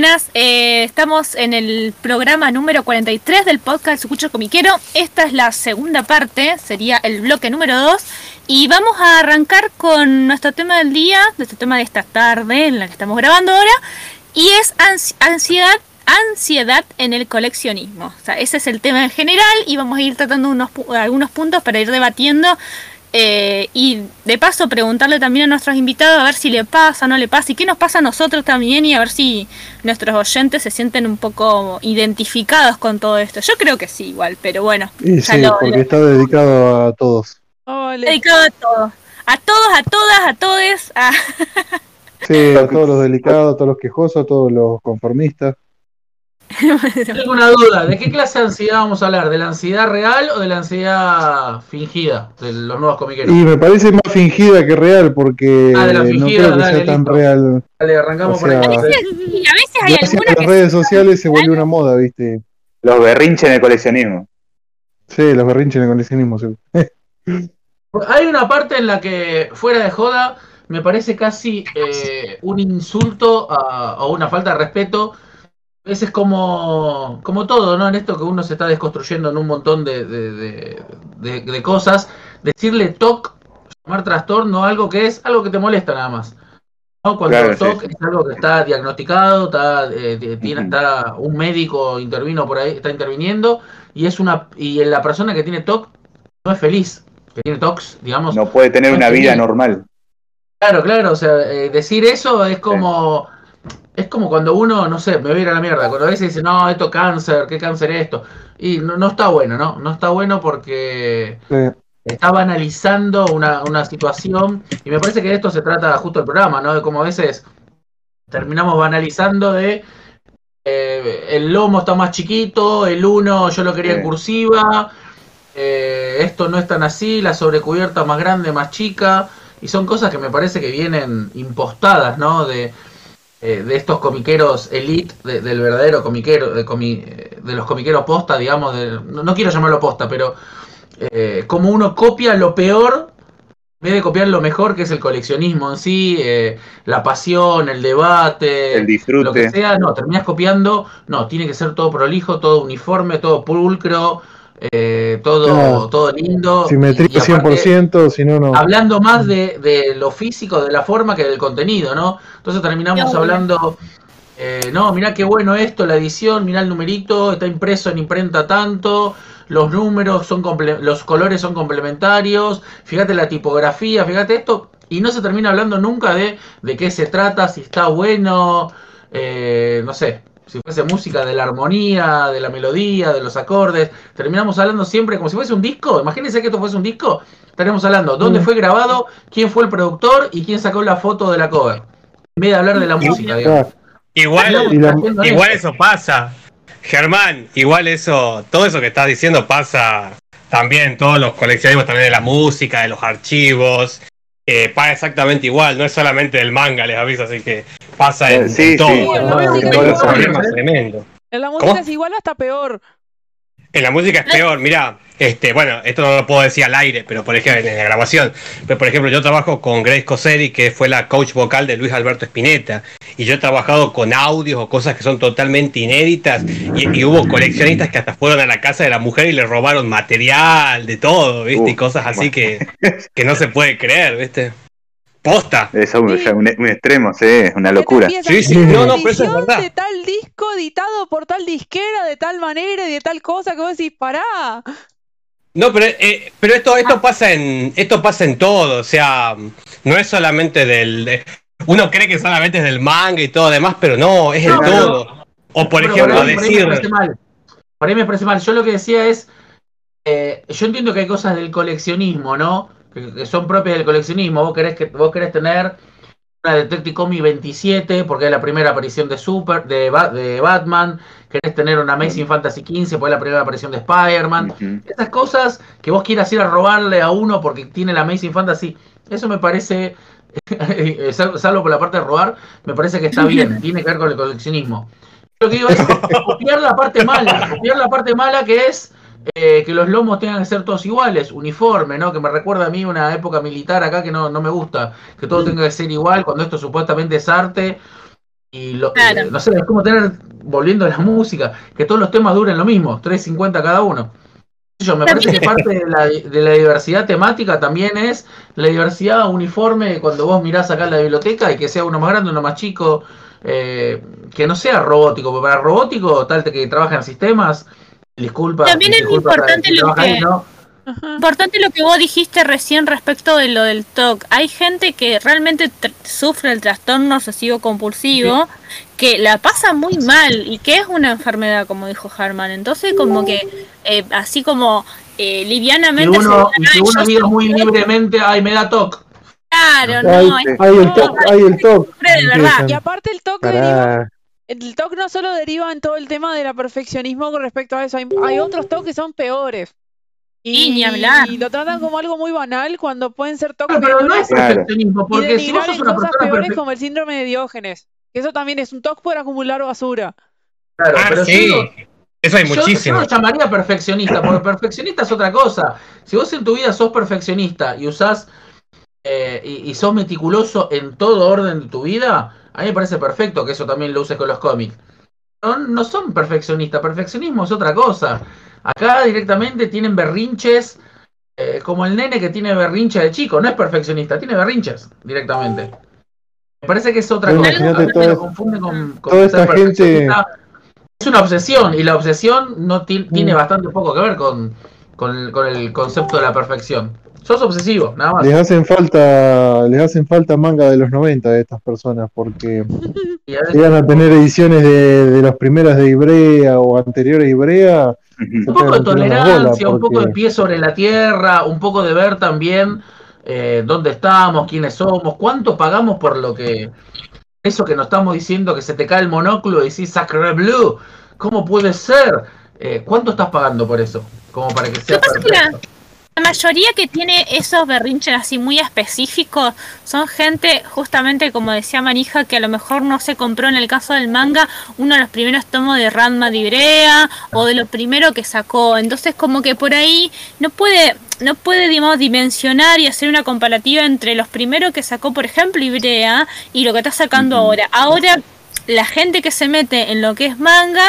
Buenas, eh, estamos en el programa número 43 del podcast Sucucho Comiquero. Esta es la segunda parte, sería el bloque número 2. Y vamos a arrancar con nuestro tema del día, nuestro tema de esta tarde en la que estamos grabando ahora. Y es ansiedad, ansiedad en el coleccionismo. O sea, ese es el tema en general y vamos a ir tratando unos, algunos puntos para ir debatiendo eh, y de paso preguntarle también a nuestros invitados a ver si le pasa, no le pasa y qué nos pasa a nosotros también y a ver si nuestros oyentes se sienten un poco identificados con todo esto. Yo creo que sí, igual, pero bueno. sí, porque está dedicado a todos. Dedicado a todos. A todos, a todas, a todes. A... sí, a todos los delicados, a todos los quejosos, a todos los conformistas. Tengo una duda, ¿de qué clase de ansiedad vamos a hablar? ¿De la ansiedad real o de la ansiedad fingida de los nuevos comiqueros? Y me parece más fingida que real porque ah, de la fingida, no creo que sea tan real. Dale, arrancamos por ahí. A veces, a veces hay algunas las redes sociales se vuelve una moda, ¿viste? Los berrinches en el coleccionismo. Sí, los berrinches en el coleccionismo. Sí. hay una parte en la que, fuera de joda, me parece casi eh, un insulto a, o una falta de respeto ese es como, como todo, ¿no? En esto que uno se está desconstruyendo en un montón de, de, cosas. Decirle TOC, llamar trastorno, algo que es algo que te molesta nada más. ¿no? Cuando TOC es algo que está diagnosticado, está, eh, tiene, está un médico intervino por ahí, está interviniendo, y es una y la persona que tiene TOC no es feliz, que tiene TOCs, digamos. No puede tener una vida normal. Claro, claro, o sea, eh, decir eso es como es como cuando uno, no sé, me voy a la mierda, cuando a veces dice, no, esto cáncer, ¿qué cáncer es esto? Y no, no está bueno, ¿no? No está bueno porque está banalizando una, una, situación y me parece que de esto se trata justo el programa, ¿no? De como a veces terminamos banalizando de eh, el lomo está más chiquito, el uno yo lo quería en cursiva, eh, esto no es tan así, la sobrecubierta más grande, más chica, y son cosas que me parece que vienen impostadas, ¿no? De eh, de estos comiqueros elite, del verdadero comiquero, de, de, los comiqueros posta, digamos, no, quiero llamarlo posta, pero eh, como uno copia lo peor en vez de copiar lo mejor que es el coleccionismo en sí, eh, la pasión, el debate, el disfrute. lo que sea, no, terminas copiando, no, tiene que ser todo prolijo, todo uniforme, todo pulcro, eh, todo, todo lindo. Simetría 100%, si no, no. Hablando más de, de, lo físico, de la forma que del contenido, ¿no? Entonces terminamos hablando, eh, no, mirá qué bueno esto, la edición, mirá el numerito, está impreso en imprenta tanto, los números son los colores son complementarios, fíjate la tipografía, fíjate esto, y no se termina hablando nunca de, de qué se trata, si está bueno, eh, no sé, si fuese música de la armonía, de la melodía, de los acordes. Terminamos hablando siempre como si fuese un disco. Imagínense que esto fuese un disco. Estaremos hablando dónde mm. fue grabado, quién fue el productor y quién sacó la foto de la cover. En vez de hablar de la música, digamos. Igual, igual eso pasa. Germán, igual eso, todo eso que estás diciendo pasa también todos los coleccionismos también de la música, de los archivos. Eh, pasa exactamente igual, no es solamente del manga, les aviso, así que pasa en, todo. En la música es igual. o hasta peor. En la música es peor, mira, este, bueno, esto no lo puedo decir al aire, pero por ejemplo, en la grabación. Pero por ejemplo, yo trabajo con Grace Coseri, que fue la coach vocal de Luis Alberto Spinetta. Y yo he trabajado con audios o cosas que son totalmente inéditas. Y, hubo coleccionistas que hasta fueron a la casa de la mujer y le robaron material, de todo, ¿viste? y cosas así que, que no se puede creer, ¿viste? Posta. Es un, extremo, sí, es una locura. Sí, sí, no, no, pero eso es verdad. De tal disco editado por tal disquera, de tal manera y de tal cosa que vos decís, pará. No, pero, eh, pero esto, esto ah. pasa en, esto pasa en todo, o sea, no es solamente del, uno cree que solamente es del manga y todo demás, pero no, es el todo. O por ejemplo, decir. Por ahí me parece mal. Yo lo que decía es, eh, yo entiendo que hay cosas del coleccionismo, ¿no? que, son propias del coleccionismo. Vos querés, que, vos querés tener una Detective Comics 27 porque es la primera aparición de Super de, de Batman. Querés tener una Amazing Fantasy 15 porque es la primera aparición de Spider-Man. Estas cosas que vos quieras ir a robarle a uno porque tiene la Amazing Fantasy, eso me parece, salvo por la parte de robar, me parece que está bien. tiene que ver con el coleccionismo. Lo que digo es copiar la parte mala, copiar la parte mala que es eh, que los lomos tengan que ser todos iguales, uniforme, ¿no? Que me recuerda a mí una época militar acá que no, no me gusta, que todo tenga que ser igual, cuando esto supuestamente es arte. Y lo, eh, no sé, es como tener, volviendo a la música, que todos los temas duren lo mismo, 3.50 cada uno. Yo, me parece que parte de la, de la, diversidad temática también es la diversidad uniforme cuando vos mirás acá en la biblioteca y que sea uno más grande, uno más chico, eh, que no sea robótico, porque para robótico, tal que trabaja en sistemas, disculpa. También es importante lo que... Importante lo que vos dijiste recién respecto de lo del TOC. Hay gente que realmente sufre el trastorno obsesivo compulsivo, que la pasa muy mal y que es una enfermedad, como dijo Harman. Entonces, como que eh, así como eh, livianamente. Y uno, si uno vive muy libremente, ay, me da TOC. Claro, no. Hay, el TOC, hay el TOC. Y aparte el TOC deriva el TOC no solo deriva en todo el tema del perfeccionismo con respecto a eso, hay, hay otros TOC que son peores. Y, y, lo tratan como algo muy banal cuando pueden ser toques pero, no es perfeccionismo, porque si vos sos una cosas peores como el síndrome de Diógenes. Que eso también es un toque por acumular basura. Claro, ah, pero sí. eso hay muchísimo. Yo lo llamaría perfeccionista, porque perfeccionista es otra cosa. Si vos en tu vida sos perfeccionista y usás eh, y, sos meticuloso en todo orden de tu vida, a mí me parece perfecto que eso también lo uses con los cómics. No, no son perfeccionistas, perfeccionismo es otra cosa. Acá directamente tienen berrinches, eh, como el nene que tiene berrinche de chico, no es perfeccionista, tiene berrinches directamente. Me parece que es otra cosa. lo confunde con, toda esta gente es una obsesión y la obsesión no tiene mm. bastante poco que ver con, con, con, el concepto de la perfección. Sos obsesivo, nada más. Les hacen falta, les hacen falta manga de los 90 de estas personas porque iban a tener ediciones de, de las primeras de Ibrea o anteriores de Ibrea un poco de tolerancia, un poco de pie sobre la tierra, un poco de ver también eh, dónde estamos, quiénes somos, cuánto pagamos por lo que. Eso que nos estamos diciendo, que se te cae el monóculo y decís Sacre Blue, ¿cómo puede ser? Eh, ¿Cuánto estás pagando por eso? Como para que sea perfecto. La mayoría que tiene esos berrinches así muy específicos son gente, justamente como decía Marija, que a lo mejor no se compró en el caso del manga uno de los primeros tomos de Ranma de Ibrea o de lo primero que sacó. Entonces como que por ahí no puede, no puede digamos, dimensionar y hacer una comparativa entre los primeros que sacó, por ejemplo, Ibrea y lo que está sacando ahora. Ahora la gente que se mete en lo que es manga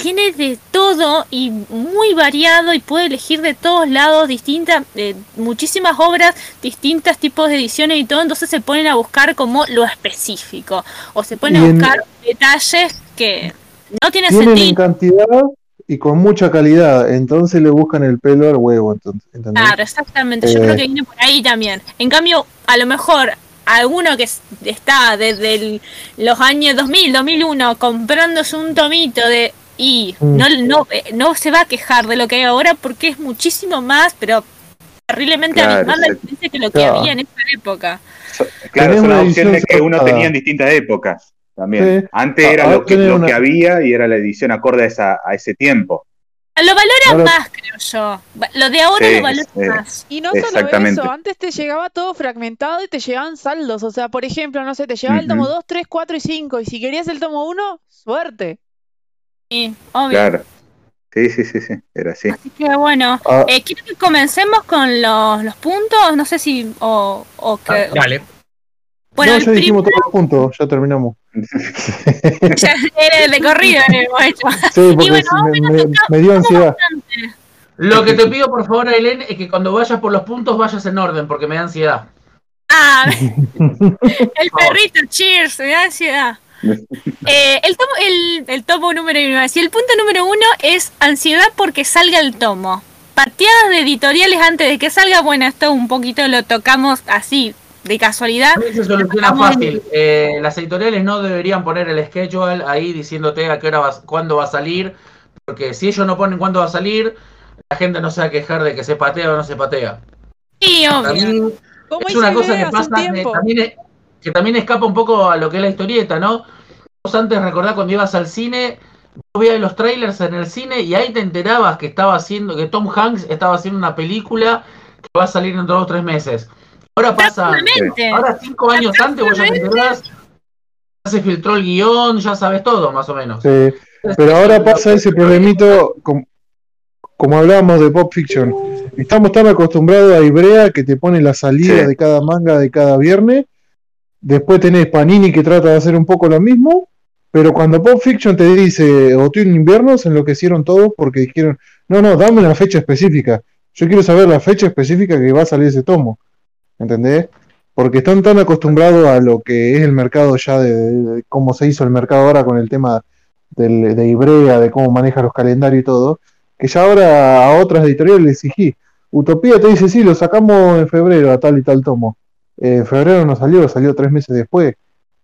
tiene de todo y muy variado y puede elegir de todos lados distintas, eh, muchísimas obras, distintos tipos de ediciones y todo, entonces se ponen a buscar como lo específico o se ponen a buscar detalles que no tienen, tienen sentido. en cantidad y con mucha calidad, entonces le buscan el pelo al huevo, entonces, Claro, exactamente, yo creo eh. que viene por ahí también. En cambio, a lo mejor alguno que está desde los años 2000, 2001 comprándose un tomito de y no, no, eh, no se va a quejar de lo que hay ahora porque es muchísimo más, pero terriblemente claro, la diferencia que lo que había en esa época. Claro, son las opciones que uno tenía en distintas épocas también. Antes era lo que, lo que había y era la edición acorde a, esa, a ese tiempo. Lo valora más, creo yo. Lo de ahora lo valora más. Y no solo eso, antes te llegaba todo fragmentado y te llegaban saldos. O sea, por ejemplo, no sé, te llegaba el tomo 2, 3, 4 y 5. Y si querías el tomo 1, suerte. Sí, obvio. Claro. Sí, sí, sí, sí, era así. Así que bueno, ah. eh, quiero que comencemos con los, los puntos, no sé si... O, o que, ah, dale. Bueno, ya dijimos todos los puntos, ya terminamos. ya era de corrido hemos hecho. Sí, porque me, me, dio ansiedad. Lo que te pido por favor, Aileen, es que cuando vayas por los puntos vayas en orden, porque me da ansiedad. Ah, el perrito, cheers, me da ansiedad. Eh, el, tomo, el, el, tomo número uno. Si el punto número uno es ansiedad porque salga el tomo. Pateadas de editoriales antes de que salga, bueno, esto un poquito lo tocamos así, de casualidad. Se soluciona fácil. Eh, las editoriales no deberían poner el schedule ahí diciéndote a qué hora va, cuándo va a salir, porque si ellos no ponen cuándo va a salir, la gente no se va a quejar de que se patea o no se patea. Sí, obvio. es una cosa que pasa, también que también escapa un poco a lo que es la historieta, ¿no? Vos antes recordás cuando ibas al cine, vos veías los trailers en el cine y ahí te enterabas que estaba haciendo, que Tom Hanks estaba haciendo una película que va a salir en dos o tres meses. Ahora pasa, ahora cinco años antes vos ya te enterás, ya se filtró el guion, ya sabes todo, más o menos. Sí, pero ahora pasa ese problemito, como, como hablábamos de Pop Fiction, estamos tan acostumbrados a Ibrea que te pone la salida de cada manga de cada viernes Después tenés Panini que trata de hacer un poco lo mismo. Pero cuando Pop Fiction te dice otoño invierno, se enloquecieron todos porque dijeron, no, no, dame una fecha específica. Yo quiero saber la fecha específica que va a salir ese tomo. ¿Entendés? Porque están tan acostumbrados a lo que es el mercado ya de, cómo se hizo el mercado ahora con el tema de Ibrea, de cómo maneja los calendarios y todo, que ya ahora a otras editoriales le exigí. Utopía te dice, sí, lo sacamos en febrero a tal y tal tomo. En febrero no salió, salió tres meses después.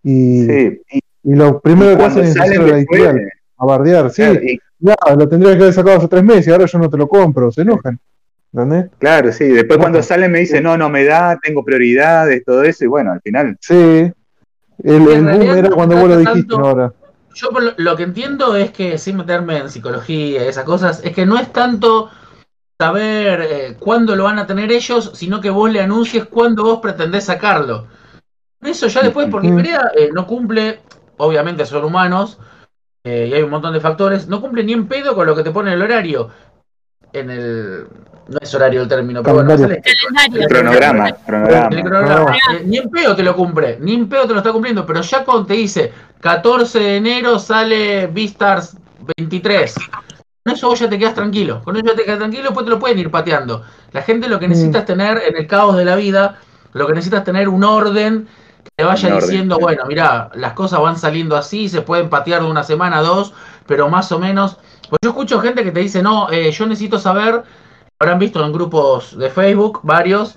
Y, y, lo primero que hacen es a la editorial, a bardear, sí. ya, lo tendrías que haber sacado hace tres meses y ahora yo no te lo compro, se enojan. ¿Entendés? Claro, sí. Después cuando sale me dice, no, no me da, tengo prioridades, todo eso, y bueno, al final. Sí. El, el boom era cuando vos lo dijiste, ahora. Yo lo, que entiendo es que, sin meterme en psicología y esas cosas, es que no es tanto saber eh, cuándo lo van a tener ellos, sino que vos le anuncies cuándo vos pretendés sacarlo. Eso ya después, porque eh, no cumple, obviamente son humanos, eh, y hay un montón de factores, no cumple ni en pedo con lo que te pone el horario. En el, no es horario el término, pero bueno, el, el, cronograma. Eh, ni en pedo te lo cumple, ni en pedo te lo está cumpliendo, pero ya cuando te dice 14 de enero sale Beastars 23, con eso vos ya te quedas tranquilo, con eso ya te quedas tranquilo, después te lo pueden ir pateando. La gente lo que necesita es tener en el caos de la vida, lo que necesita es tener un orden que te vaya diciendo, bueno, mira, las cosas van saliendo así, se pueden patear de una semana a dos, pero más o menos. Pues yo escucho gente que te dice, no, eh, yo necesito saber habrán visto en grupos de Facebook varios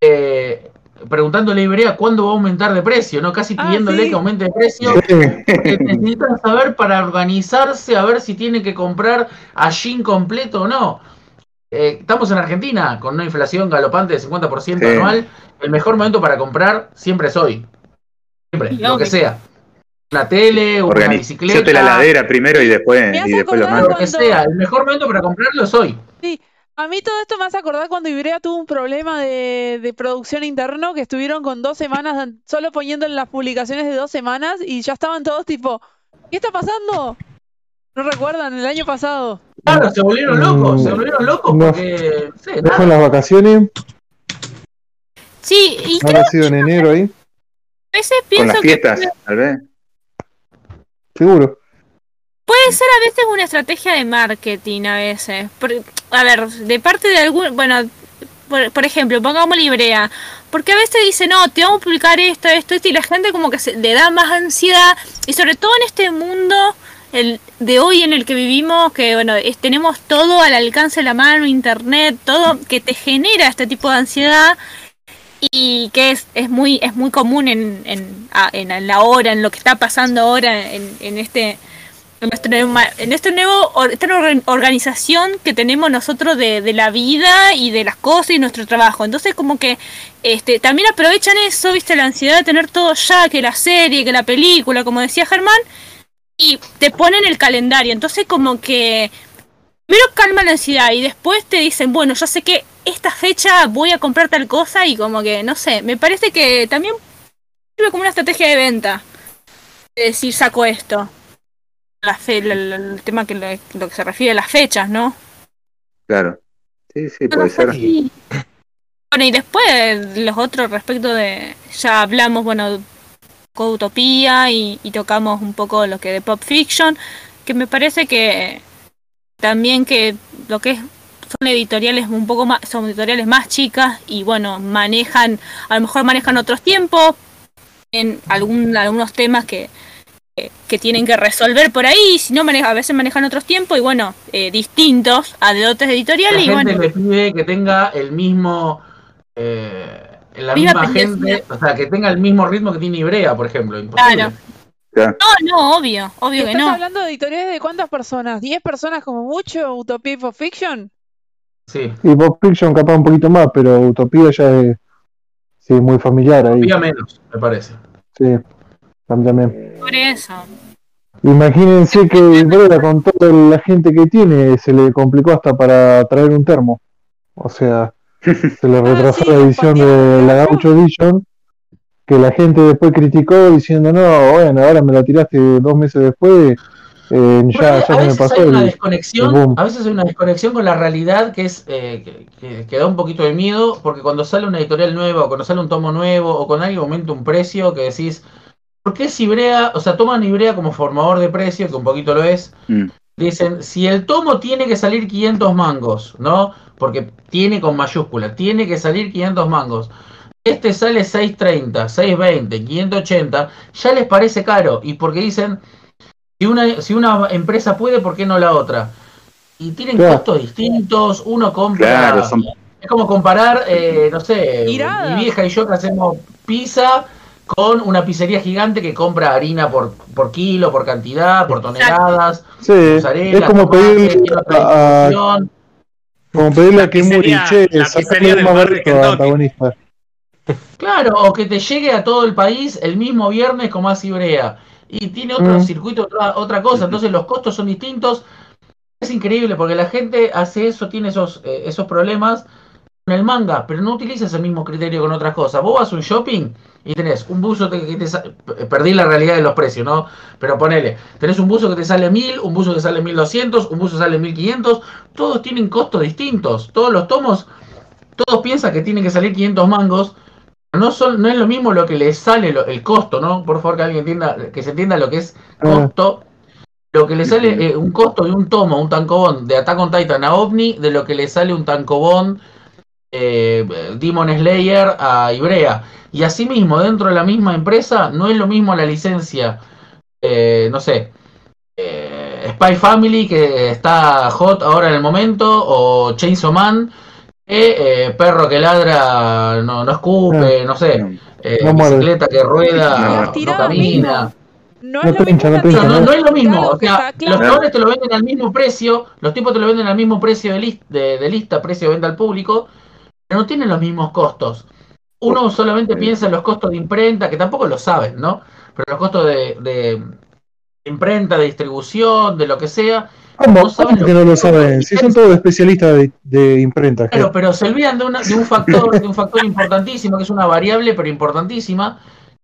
eh, preguntándole a Ibrea cuándo va a aumentar de precio, ¿no? Casi ah, pidiéndole que aumente de precio. Porque necesitan saber para organizarse, a ver si tiene que comprar a Shin completo o no. Eh, estamos en Argentina con una inflación galopante de 50% anual. El mejor momento para comprar siempre es hoy. Siempre, lo que sea. Una tele, una bicicleta. la ladera primero y después, y después lo Lo que sea, el mejor momento para comprarlo es hoy. Sí, a mí todo esto me hace acordar cuando Ibrea tuvo un problema de, producción interno, que estuvieron con dos semanas, solo poniendo en las publicaciones de dos semanas y ya estaban todos tipo, ¿qué está pasando? ¿No recuerdan? El año pasado. Claro, se volvieron locos, se volvieron locos porque... No, sé, las vacaciones? Sí, y creo... sido en enero ahí? A veces pienso con las fiestas, tal vez. Seguro. Puede ser a veces una estrategia de marketing, a veces. a ver, de parte de algún. Bueno, por, ejemplo, pongamos librea. Porque a veces dice, no, te vamos a publicar esto, esto, esto, y la gente como que se, le da más ansiedad. Y sobre todo en este mundo el, de hoy en el que vivimos, que bueno, tenemos todo al alcance de la mano, internet, todo que te genera este tipo de ansiedad y que es, es muy es muy común en, en, en, la hora, en lo que está pasando ahora en, en este en, esta nuevo, esta nueva organización que tenemos nosotros de, de, la vida y de las cosas y nuestro trabajo. Entonces como que este, también aprovechan eso, viste, la ansiedad de tener todo ya, que la serie, que la película, como decía Germán, y te ponen el calendario. Entonces como que primero calma la ansiedad y después te dicen, bueno, ya sé que esta fecha voy a comprar tal cosa y como que, no sé, me parece que también sirve como una estrategia de venta. Decir, saco esto la fe, el, tema que lo que se refiere a las fechas, ¿no? Claro. Sí, sí, puede ser. Bueno, y después los otros respecto de, ya hablamos, bueno, con Utopía y, tocamos un poco lo que de Pop Fiction, que me parece que también que lo que es son editoriales un poco más, son editoriales más chicas y bueno, manejan, a lo mejor manejan otros tiempos en algún, algunos temas que, que tienen que resolver por ahí, si no maneja, a veces manejan otros tiempos y bueno, eh, distintos a de otras editoriales. La gente le pide que tenga el mismo, eh, la misma, gente, o sea, que tenga el mismo ritmo que tiene Ibrea, por ejemplo. Imposible. Claro. No, no, obvio, obvio que no. ¿Estás hablando de editoriales de cuántas personas? ¿10 personas como mucho? ¿Utopía y Pop Fiction? Sí. Y Pop Fiction capaz un poquito más, pero Utopía ya es sí, muy familiar ahí. Utopía menos, me parece. Sí, también. Por eso. Imagínense que con toda la gente que tiene, se le complicó hasta para traer un termo. O sea, se le ah, retrasó la edición de la Gaucho Edition, que la gente después criticó diciendo, no, bueno, ahora me la tiraste dos meses después Eh, ya, a, veces hay una desconexión, a veces hay una desconexión con la realidad que es eh, que, da un poquito de miedo, porque cuando sale una editorial nueva, o cuando sale un tomo nuevo, o con alguien aumenta un precio que decís, ¿por qué si Ibrea, o sea, toman Ibrea como formador de precio, que un poquito lo es, mm. dicen, si el tomo tiene que salir 500 mangos, ¿no? Porque tiene con mayúscula, tiene que salir 500 mangos. Este sale 630, 620, 580, ya les parece caro, y porque dicen si una, si una empresa puede, ¿por qué no la otra? Y tienen costos distintos, uno compra... Es como comparar, eh, no sé, mi vieja y yo que hacemos pizza con una pizzería gigante que compra harina por, por kilo, por cantidad, por toneladas. Sí, es como pedirle a, como pedirle a más barato antagonista. Claro, o que te llegue a todo el país el mismo viernes como hace Ibrea y tiene otro mm. circuito, otra, cosa, entonces los costos son distintos. Es increíble porque la gente hace eso, tiene esos, eh, esos problemas el manga, pero no utiliza ese mismo criterio con otras cosas. Vos vas a un shopping y tenés un buzo que te, perdí la realidad de los precios, ¿no? Pero ponele, tenés un buzo que te sale 1000, un buzo que sale 1200, un buzo que sale 1500, todos tienen costos distintos, todos los tomos, todos piensan que tienen que salir 500 mangos, no, son, no es lo mismo lo que le sale el costo, ¿no? Por favor que alguien entienda, que se entienda lo que es ah. costo. Lo que le sale eh, un costo de un tomo, un tancobón de Attack on Titan a OVNI, de lo que le sale un tancobón eh, Demon Slayer a Ibrea. Y asimismo, dentro de la misma empresa, no es lo mismo la licencia, eh, no sé, eh, Spy Family, que está hot ahora en el momento, o Chainsaw Man, eh, perro que ladra no, no escupe, no sé, eh, bicicleta que rueda, no, camina. No, es lo mismo. No, es lo mismo. O sea, los colores te lo venden al mismo precio, los tipos te lo venden al mismo precio de, de, lista, precio de venta al público, no tienen los mismos costos. Uno solamente piensa en los costos de imprenta, que tampoco lo saben, ¿no? Pero los costos de, de imprenta, de distribución, de lo que sea, ¿Cómo, no que no lo saben? Si son todos especialistas de, de imprenta. Claro, pero se olvidan de, una, de un factor, de un factor importantísimo, que es una variable, pero importantísima,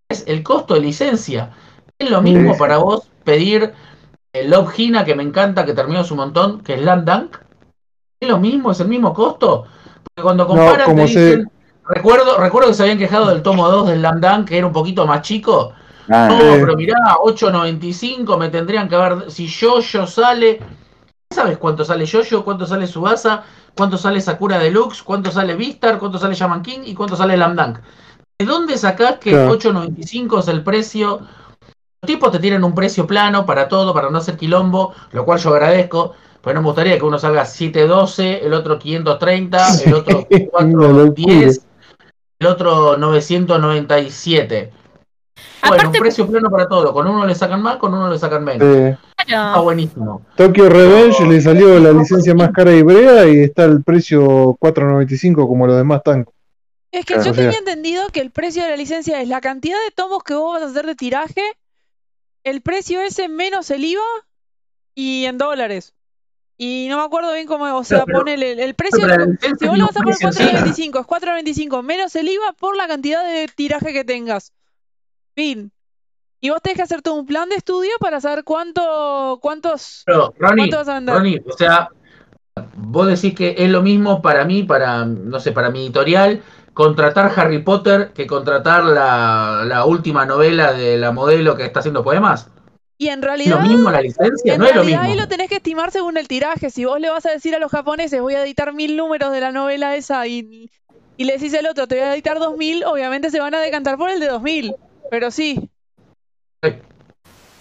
es el costo de licencia. Es lo mismo para vos pedir el Love Hina, que me encanta, que terminó su montón, que es Land Dunk. Es lo mismo, es el mismo costo. Cuando comparan, te dicen, recuerdo, recuerdo que se habían quejado del tomo 2 del Land Dunk, que era un poquito más chico. Ah, no, pero mirá, 8.95 me tendrían que haber. Si yo, yo sale sabes cuánto sale Jojo, cuánto sale Subasa, cuánto sale Sakura Deluxe, cuánto sale Vistar, cuánto sale Shaman King y cuánto sale Lamdank. ¿De dónde sacás que 8.95 es el precio? Los tipos te tienen un precio plano para todo, para no hacer quilombo, lo cual yo agradezco. Pero no me gustaría que uno salga 712, el otro 530, el otro 410, el otro 997. Bueno, un precio plano para todo. Con uno le sacan más, con uno le sacan menos. Está buenísimo. Tokyo Revenge le salió la licencia más cara de Ibrea y está el precio 4.95 como los demás tanques. Es que yo tenía entendido que el precio de la licencia es la cantidad de tomos que vos vas a hacer de tiraje, el precio ese menos el IVA y en dólares. Y no me acuerdo bien cómo, o sea, pone el, precio. si vos lo vas a poner 4.25, es 4.25 menos el IVA por la cantidad de tiraje que tengas. Fin. Y vos tenés que hacerte un plan de estudio para saber cuánto, cuántos, Pero, Ronnie, vas a vender. Ronnie, o sea, vos decís que es lo mismo para mí, para, no sé, para mi editorial, contratar Harry Potter que contratar la, la última novela de la modelo que está haciendo poemas. Y en realidad. ¿Es lo mismo la licencia? no es lo mismo. Ahí lo tenés que estimar según el tiraje. Si vos le vas a decir a los japoneses, voy a editar mil números de la novela esa y, y le decís al otro, te voy a editar dos mil, obviamente se van a decantar por el de dos mil. Pero sí.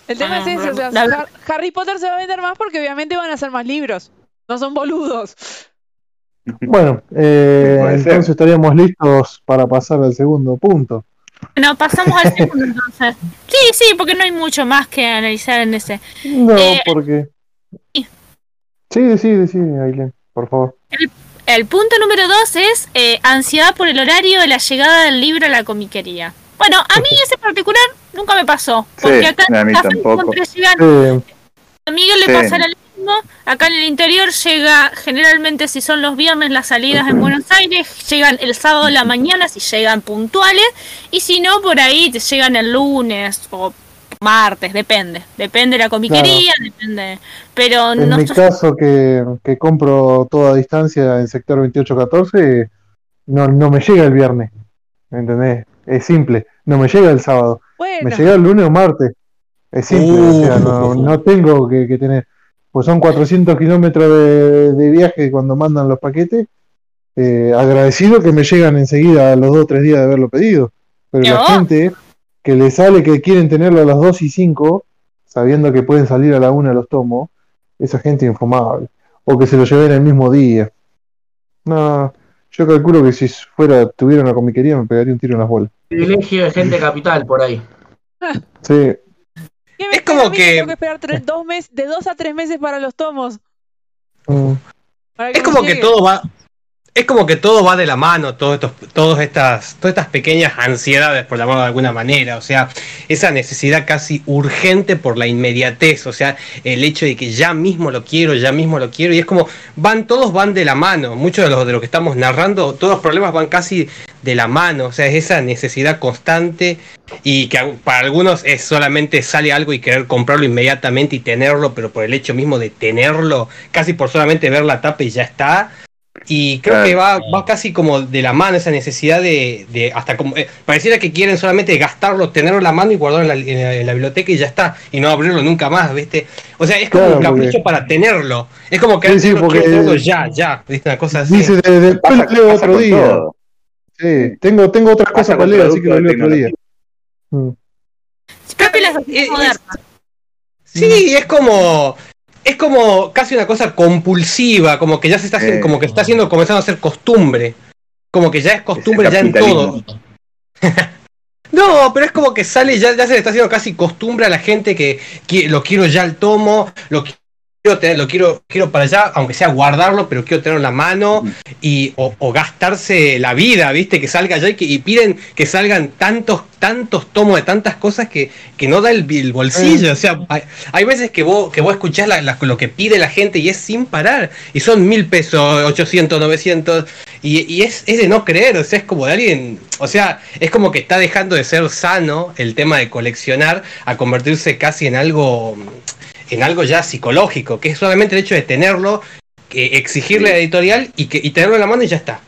El tema es ese, o sea, Harry Potter se va a vender más porque obviamente van a hacer más libros. No son boludos. Bueno, eh, entonces estaríamos listos para pasar al segundo punto. No, pasamos al segundo entonces. Sí, sí, porque no hay mucho más que analizar en ese. No, eh, porque. Sí, sí, sí, sí, Aileen, por favor. El, punto número dos es eh, ansiedad por el horario de la llegada del libro a la comiquería. Bueno, a mí ese particular nunca me pasó. Porque acá a mí tampoco. a Miguel le pasa lo mismo. Acá en el interior llega, generalmente si son los viernes las salidas en Buenos Aires, llegan el sábado de la mañana si llegan puntuales. Y si no, por ahí te llegan el lunes o martes, depende. Depende de la comiquería, depende. Pero en mi caso, que, que compro toda distancia en sector 2814, no, no me llega el viernes. ¿Entendés? Es simple. No me llega el sábado. Me llega el lunes o martes. Es simple. o sea, no, no tengo que, que, tener. Pues son 400 kilómetros de, de, viaje cuando mandan los paquetes. Eh, agradecido que me llegan enseguida a los 2 o 3 días de haberlo pedido. Pero la gente que le sale que quieren tenerlo a las 2 y 5, sabiendo que pueden salir a la 1 los tomos, esa gente infumable. O que se lo lleven el mismo día. No, yo calculo que si fuera, tuviera una comiquería me pegaría un tiro en las bolas. Privilegio de gente capital por ahí. Sí. Es como que... Tengo que esperar dos meses, de dos a tres meses para los tomos. Mm. es como que todo va, es como que todo va de la mano, todo estos, todas, estas, todas estas pequeñas ansiedades, por llamarlo de alguna manera. O sea, esa necesidad casi urgente por la inmediatez. O sea, el hecho de que ya mismo lo quiero, ya mismo lo quiero. Y es como, van, todos van de la mano. Muchos de los de lo que estamos narrando, todos los problemas van casi de la mano. O sea, es esa necesidad constante y que para algunos es solamente sale algo y querer comprarlo inmediatamente y tenerlo, pero por el hecho mismo de tenerlo, casi por solamente ver la tapa y ya está y creo que va, va casi como de la mano esa necesidad de, de hasta como eh, pareciera que quieren solamente gastarlo, tenerlo en la mano y guardarlo en la, biblioteca y ya está, y no abrirlo nunca más, ¿viste? O sea, es como un capricho para tenerlo. Es como que sí, sí, ya, ya, ¿viste? Una cosa así. Dice, después leo otro día. Sí, tengo, tengo otras cosas para leer, así que lo leo otro día. Mm. Eh, sí, es como es como casi una cosa compulsiva, como que ya se está haciendo, como que está haciendo, comenzando a ser costumbre. Como que ya es costumbre ya en todo. no, pero es como que sale, ya, ya se le está haciendo casi costumbre a la gente que, lo quiero ya al tomo, lo quiero quiero, quiero para allá, aunque sea guardarlo, pero quiero tenerlo en la mano y o, gastarse la vida, viste, que salga ya y, que, y piden que salgan tantos tantos tomos de tantas cosas que, que no da el, bolsillo. O sea, hay, veces que vos, que vos escuchás lo que pide la gente y es sin parar. Y son mil pesos, 800, 900. Y, y es, es, de no creer. O sea, es como de alguien. O sea, es como que está dejando de ser sano el tema de coleccionar a convertirse casi en algo. En algo ya psicológico, que es solamente el hecho de tenerlo, que exigirle a la editorial y, que, y tenerlo en la mano y ya está.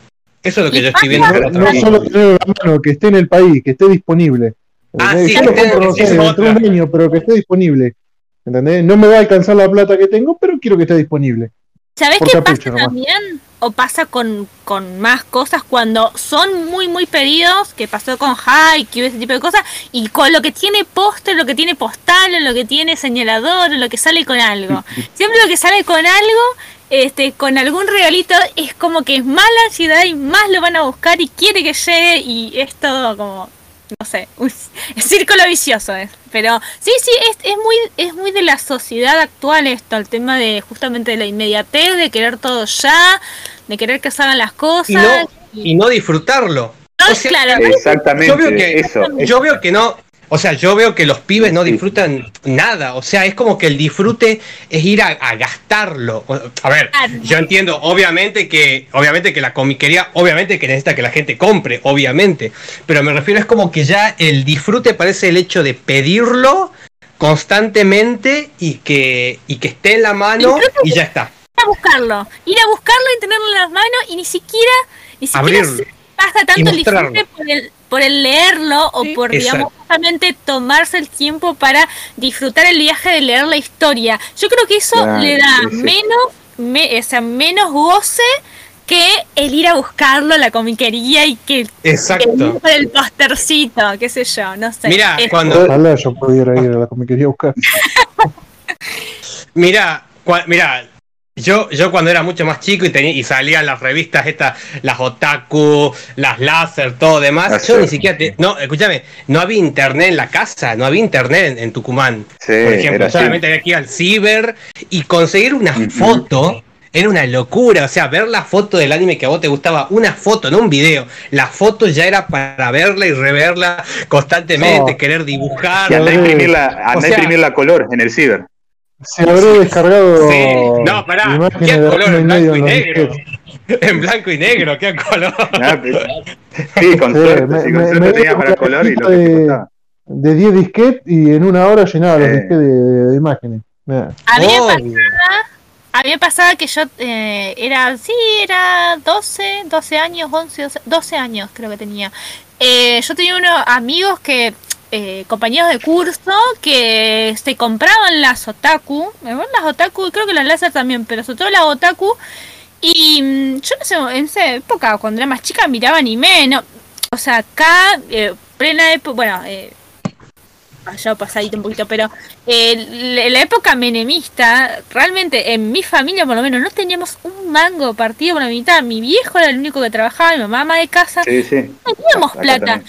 Eso es lo que yo estoy viendo. No, no solo tener la mano, que esté en el país, que esté disponible. Ah, sí, yo lo compro, no sé, dentro de un año, pero que esté disponible. ¿Entendés? No me va a alcanzar la plata que tengo, pero quiero que esté disponible. ¿Sabés qué pasa también? O pasa con, con, más cosas cuando son muy, muy pedidos, que pasó con Haikyuu, ese tipo de cosas, y con lo que tiene póster, lo que tiene postal, lo que tiene señalador, lo que sale con algo. Siempre lo que sale con algo este, con algún regalito es como que es más la ansiedad y más lo van a buscar y quiere que llegue y es todo como, no sé, un círculo vicioso es. Pero sí, sí, es, es, muy, es muy de la sociedad actual esto, el tema de justamente de la inmediatez, de querer todo ya, de querer que salgan las cosas. Y no, disfrutarlo. claro, exactamente. Yo veo que, eso, yo veo que no, o sea, yo veo que los pibes no disfrutan nada. O sea, es como que el disfrute es ir a, gastarlo. A ver, yo entiendo, obviamente que, obviamente que la comiquería, obviamente que necesita que la gente compre, obviamente. Pero me refiero, es como que ya el disfrute parece el hecho de pedirlo constantemente y que, y que esté en la mano y ya está. Ir a buscarlo, ir a buscarlo y tenerlo en las manos y ni siquiera, ni siquiera pasa tanto el disfrute por el, por el leerlo o por, digamos, justamente tomarse el tiempo para disfrutar el viaje de leer la historia. Yo creo que eso le da menos, me, o sea, menos goce que el ir a buscarlo a la comiquería y que, Exacto. el postercito, qué sé yo, no sé. Mira, cuando... Ojalá yo pudiera ir a la comiquería a buscar. mira, mira, yo, yo cuando era mucho más chico y, tenía, y salían las revistas estas, las otaku, las láser, todo demás, yo ni siquiera, no, escúchame, no había internet en la casa, no había internet en, Tucumán. Por ejemplo, solamente había que ir al ciber y conseguir una foto era una locura, o sea, ver la foto del anime que a vos te gustaba, una foto, no un video, la foto ya era para verla y reverla constantemente, querer dibujar. Y andar a imprimirla, imprimirla a color en el ciber. Se habré descargado. Sí. No, pará. ¿Qué color? En blanco y negro. En blanco y negro, ¿qué color? sí, con suerte. Me, sí, con suerte tenía para color y lo que de 10 disquetes y en una hora llenaba los disquetes de, imágenes. Había había pasado que yo eh, era, sí, era 12, 12 años, 11, 12, años creo que tenía. Eh, yo tenía unos amigos que, eh, compañeros de curso, que se compraban las otaku, las otaku, creo que las láser también, pero sobre todo las otaku. Y mm, yo no sé, en esa época, cuando era más chica, miraba anime, no, o sea, acá, plena época, bueno, eh, yo pasadito un poquito, pero eh, la época menemista, realmente en mi familia por lo menos no teníamos un mango partido por la mitad. Mi viejo era el único que trabajaba, mi mamá de casa. Sí, sí. No teníamos plata.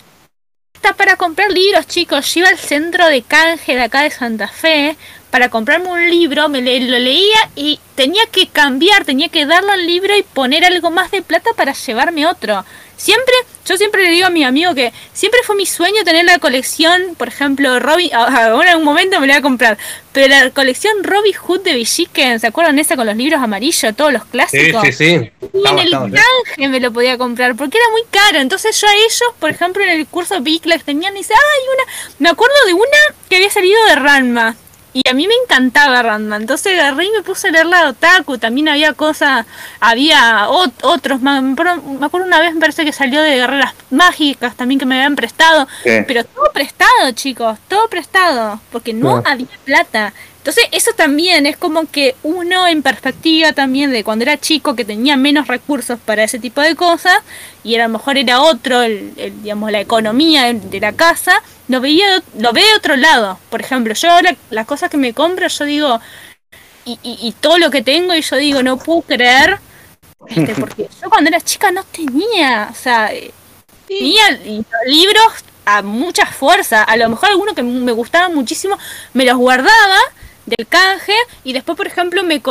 Para comprar libros, chicos. Yo iba al centro de canje de acá de Santa Fe para comprarme un libro, me lo leía y tenía que cambiar, tenía que darle al libro y poner algo más de plata para llevarme otro. Siempre, yo siempre le digo a mi amigo que siempre fue mi sueño tener la colección, por ejemplo, Robin, ahora en un momento me la voy a comprar, pero la colección Robin Hood de Villiquen, ¿se acuerdan esa con los libros amarillos, todos los clásicos? Sí, sí, sí. Y en el canje me lo podía comprar, porque era muy caro. Entonces yo a ellos, por ejemplo, en el curso Big tenían y dice, ay, una, me acuerdo de una que había salido de Ranma. Y a mí me encantaba Ranma, entonces agarré y me puse a leer la de Otaku, también había cosas, había otros, me acuerdo una vez me parece que salió de Guerreras Mágicas también que me habían prestado, pero todo prestado chicos, todo prestado, porque no había plata. Entonces eso también es como que uno en perspectiva también de cuando era chico que tenía menos recursos para ese tipo de cosas y a lo mejor era otro, el, digamos, la economía de, la casa, lo veía lo ve de otro lado. Por ejemplo, yo ahora las cosas que me compro, yo digo, y, y, todo lo que tengo y yo digo, no puedo creer, este, porque yo cuando era chica no tenía, o sea, tenía libros a mucha fuerza, a lo mejor algunos que me gustaban muchísimo me los guardaba del canje y después, por ejemplo, me,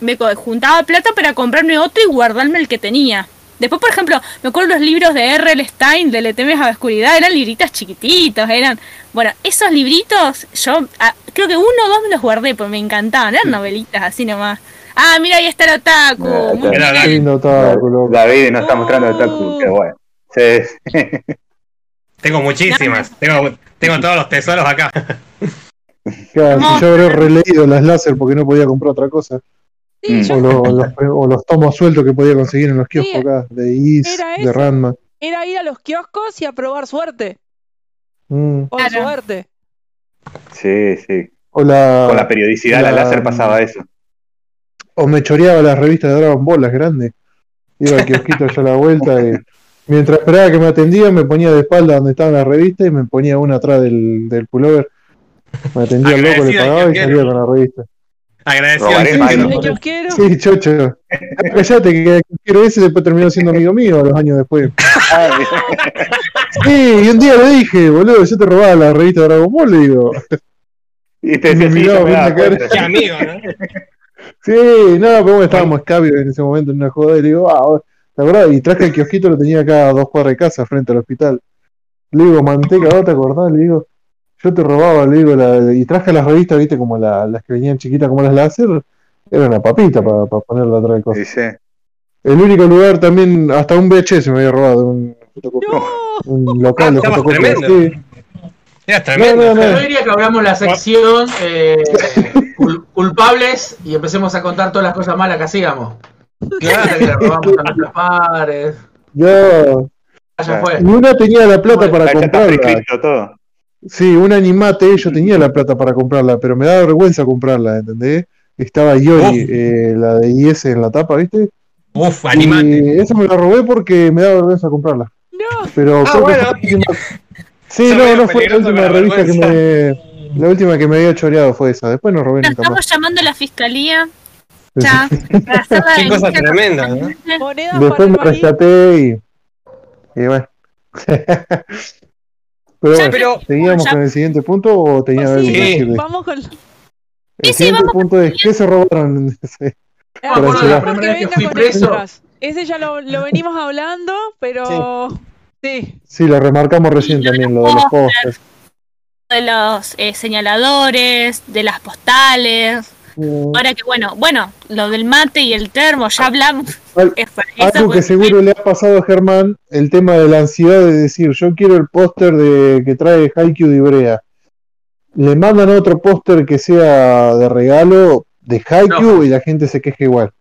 me juntaba plata para comprarme otro y guardarme el que tenía. Después, por ejemplo, me acuerdo los libros de R.L. Stein, de Le temes a la oscuridad, eran libritas chiquititos, eran... Bueno, esos libritos, yo ah, creo que uno o dos me los guardé, porque me encantaban, eran novelitas así nomás. Ah, mira, ahí está el otaku. David nos está mostrando el otaku, qué bueno. Tengo muchísimas, tengo, tengo todos los tesoros acá. Claro, yo habré releído las láser porque no podía comprar otra cosa. o, los, tomos sueltos que podía conseguir en los kioscos acá, de Is, de Ranma. Era ir a los kioscos y a probar suerte. Mm. O suerte. Sí, sí. O la, Con la periodicidad la, láser pasaba eso. O me choreaba las revistas de Dragon Ball, las grandes. Iba al kiosquito allá a la vuelta y mientras esperaba que me atendía me ponía de espalda donde estaban las revistas y me ponía una atrás del, del pullover me atendía el loco, le pagaba y salía con la revista. Agradecido. Sí, chocho. Cállate que quiero ese después terminó siendo amigo mío los años después. sí, y un día le dije, boludo, yo te robaba la revista de Dragon Ball, le digo. Y te decía, sí, Qué amigo, ¿no? Sí, no, pero estábamos escabios en ese momento en una joda y le digo, ah, ¿te acordás? Y traje el kiosquito, lo tenía acá a dos cuadras de casa frente al hospital. Le digo, manteca, ¿no te acordás? Le digo, yo te robaba, le digo, la, y traje las revistas, viste, como las que venían chiquitas como las láser, era una papita para ponerla atrás de cosas. Sí, sí. El único lugar también, hasta un VHS me había robado, un, un local de ah, fotocopia. Sí. tremendo. Yo diría que abramos la sección eh, culpables y empecemos a contar todas las cosas malas que hacíamos. Claro. que le robamos a nuestros padres. Yo. Ya fue. Ni una tenía la plata para comprarla. Todo. Sí, un animate, yo tenía la plata para comprarla, pero me daba vergüenza comprarla, ¿entendés? Estaba Yori, eh, la de IS en la tapa, ¿viste? Uf, animate. Y esa me la robé porque me daba vergüenza comprarla. No. Pero ah, bueno. Sí, no, no fue la última revista que me. La última que me había choreado fue esa. Después no robé nunca Estamos llamando a la fiscalía. Ya. Qué cosa tremenda, ¿no? Después me rescaté y. Y bueno. Pero, ¿seguíamos con el siguiente punto o tenía algo que decir? Vamos con... El siguiente punto es ¿qué se robaron? Ah, bueno, Ese ya lo, lo, venimos hablando, pero sí. Sí, lo remarcamos recién también, lo de los De los eh, señaladores, de las postales. Ahora que bueno, bueno, lo del mate y el termo, ya hablamos. algo que seguro le ha pasado a Germán, el tema de la ansiedad de decir, yo quiero el póster de que trae Haikyuu de Ibrea. Le mandan otro póster que sea de regalo de Haikyuu y la gente se queja igual.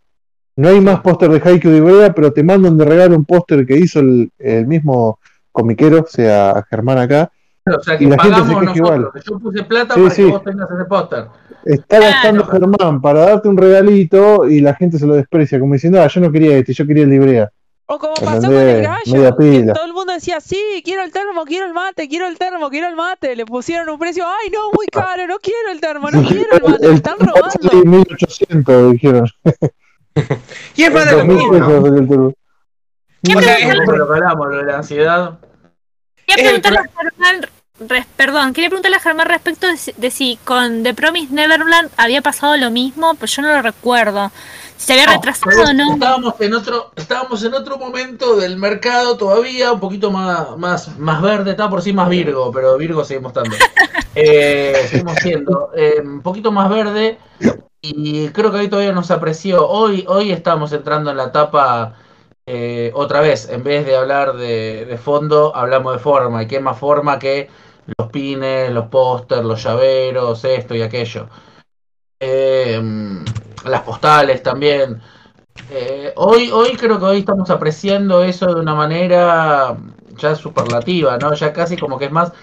No hay más póster de Haikyuu de Ibrea, pero te mandan de regalo un póster que hizo el, mismo comiquero, o sea, Germán acá. O sea, que y la gente se queja igual. Yo puse plata para que vos tengas ese póster. Está gastando Germán para darte un regalito y la gente se lo desprecia, como diciendo, ah, yo no quería este, yo quería el librea. O como pasó con el gallo, que todo el mundo decía, sí, quiero el termo, quiero el mate, quiero el termo, quiero el mate. Le pusieron un precio, ay, no, muy caro, no quiero el termo, no quiero el mate, me están robando. 1800 dijeron. y es verdad lo mismo. ¿Qué lo que hablamos, lo de la ansiedad. Quería preguntarle a Germán, perdón, quería preguntarle a Germán respecto de, si con The Promise Neverland había pasado lo mismo, pero yo no lo recuerdo. Si se había retrasado o no. Estábamos en otro, estábamos en otro momento del mercado todavía, un poquito más, más, más verde, está por sí más Virgo, pero Virgo seguimos estando. Eh, seguimos siendo eh, un poquito más verde y creo que hoy todavía nos apreció. Hoy, hoy estamos entrando en la etapa eh, otra vez, en vez de hablar de, fondo, hablamos de forma. ¿Y qué más forma que los pines, los pósters, los llaveros, esto y aquello? Em, las postales también. Eh, hoy, hoy creo que hoy estamos apreciando eso de una manera ya superlativa, ¿no? Ya casi como que es más.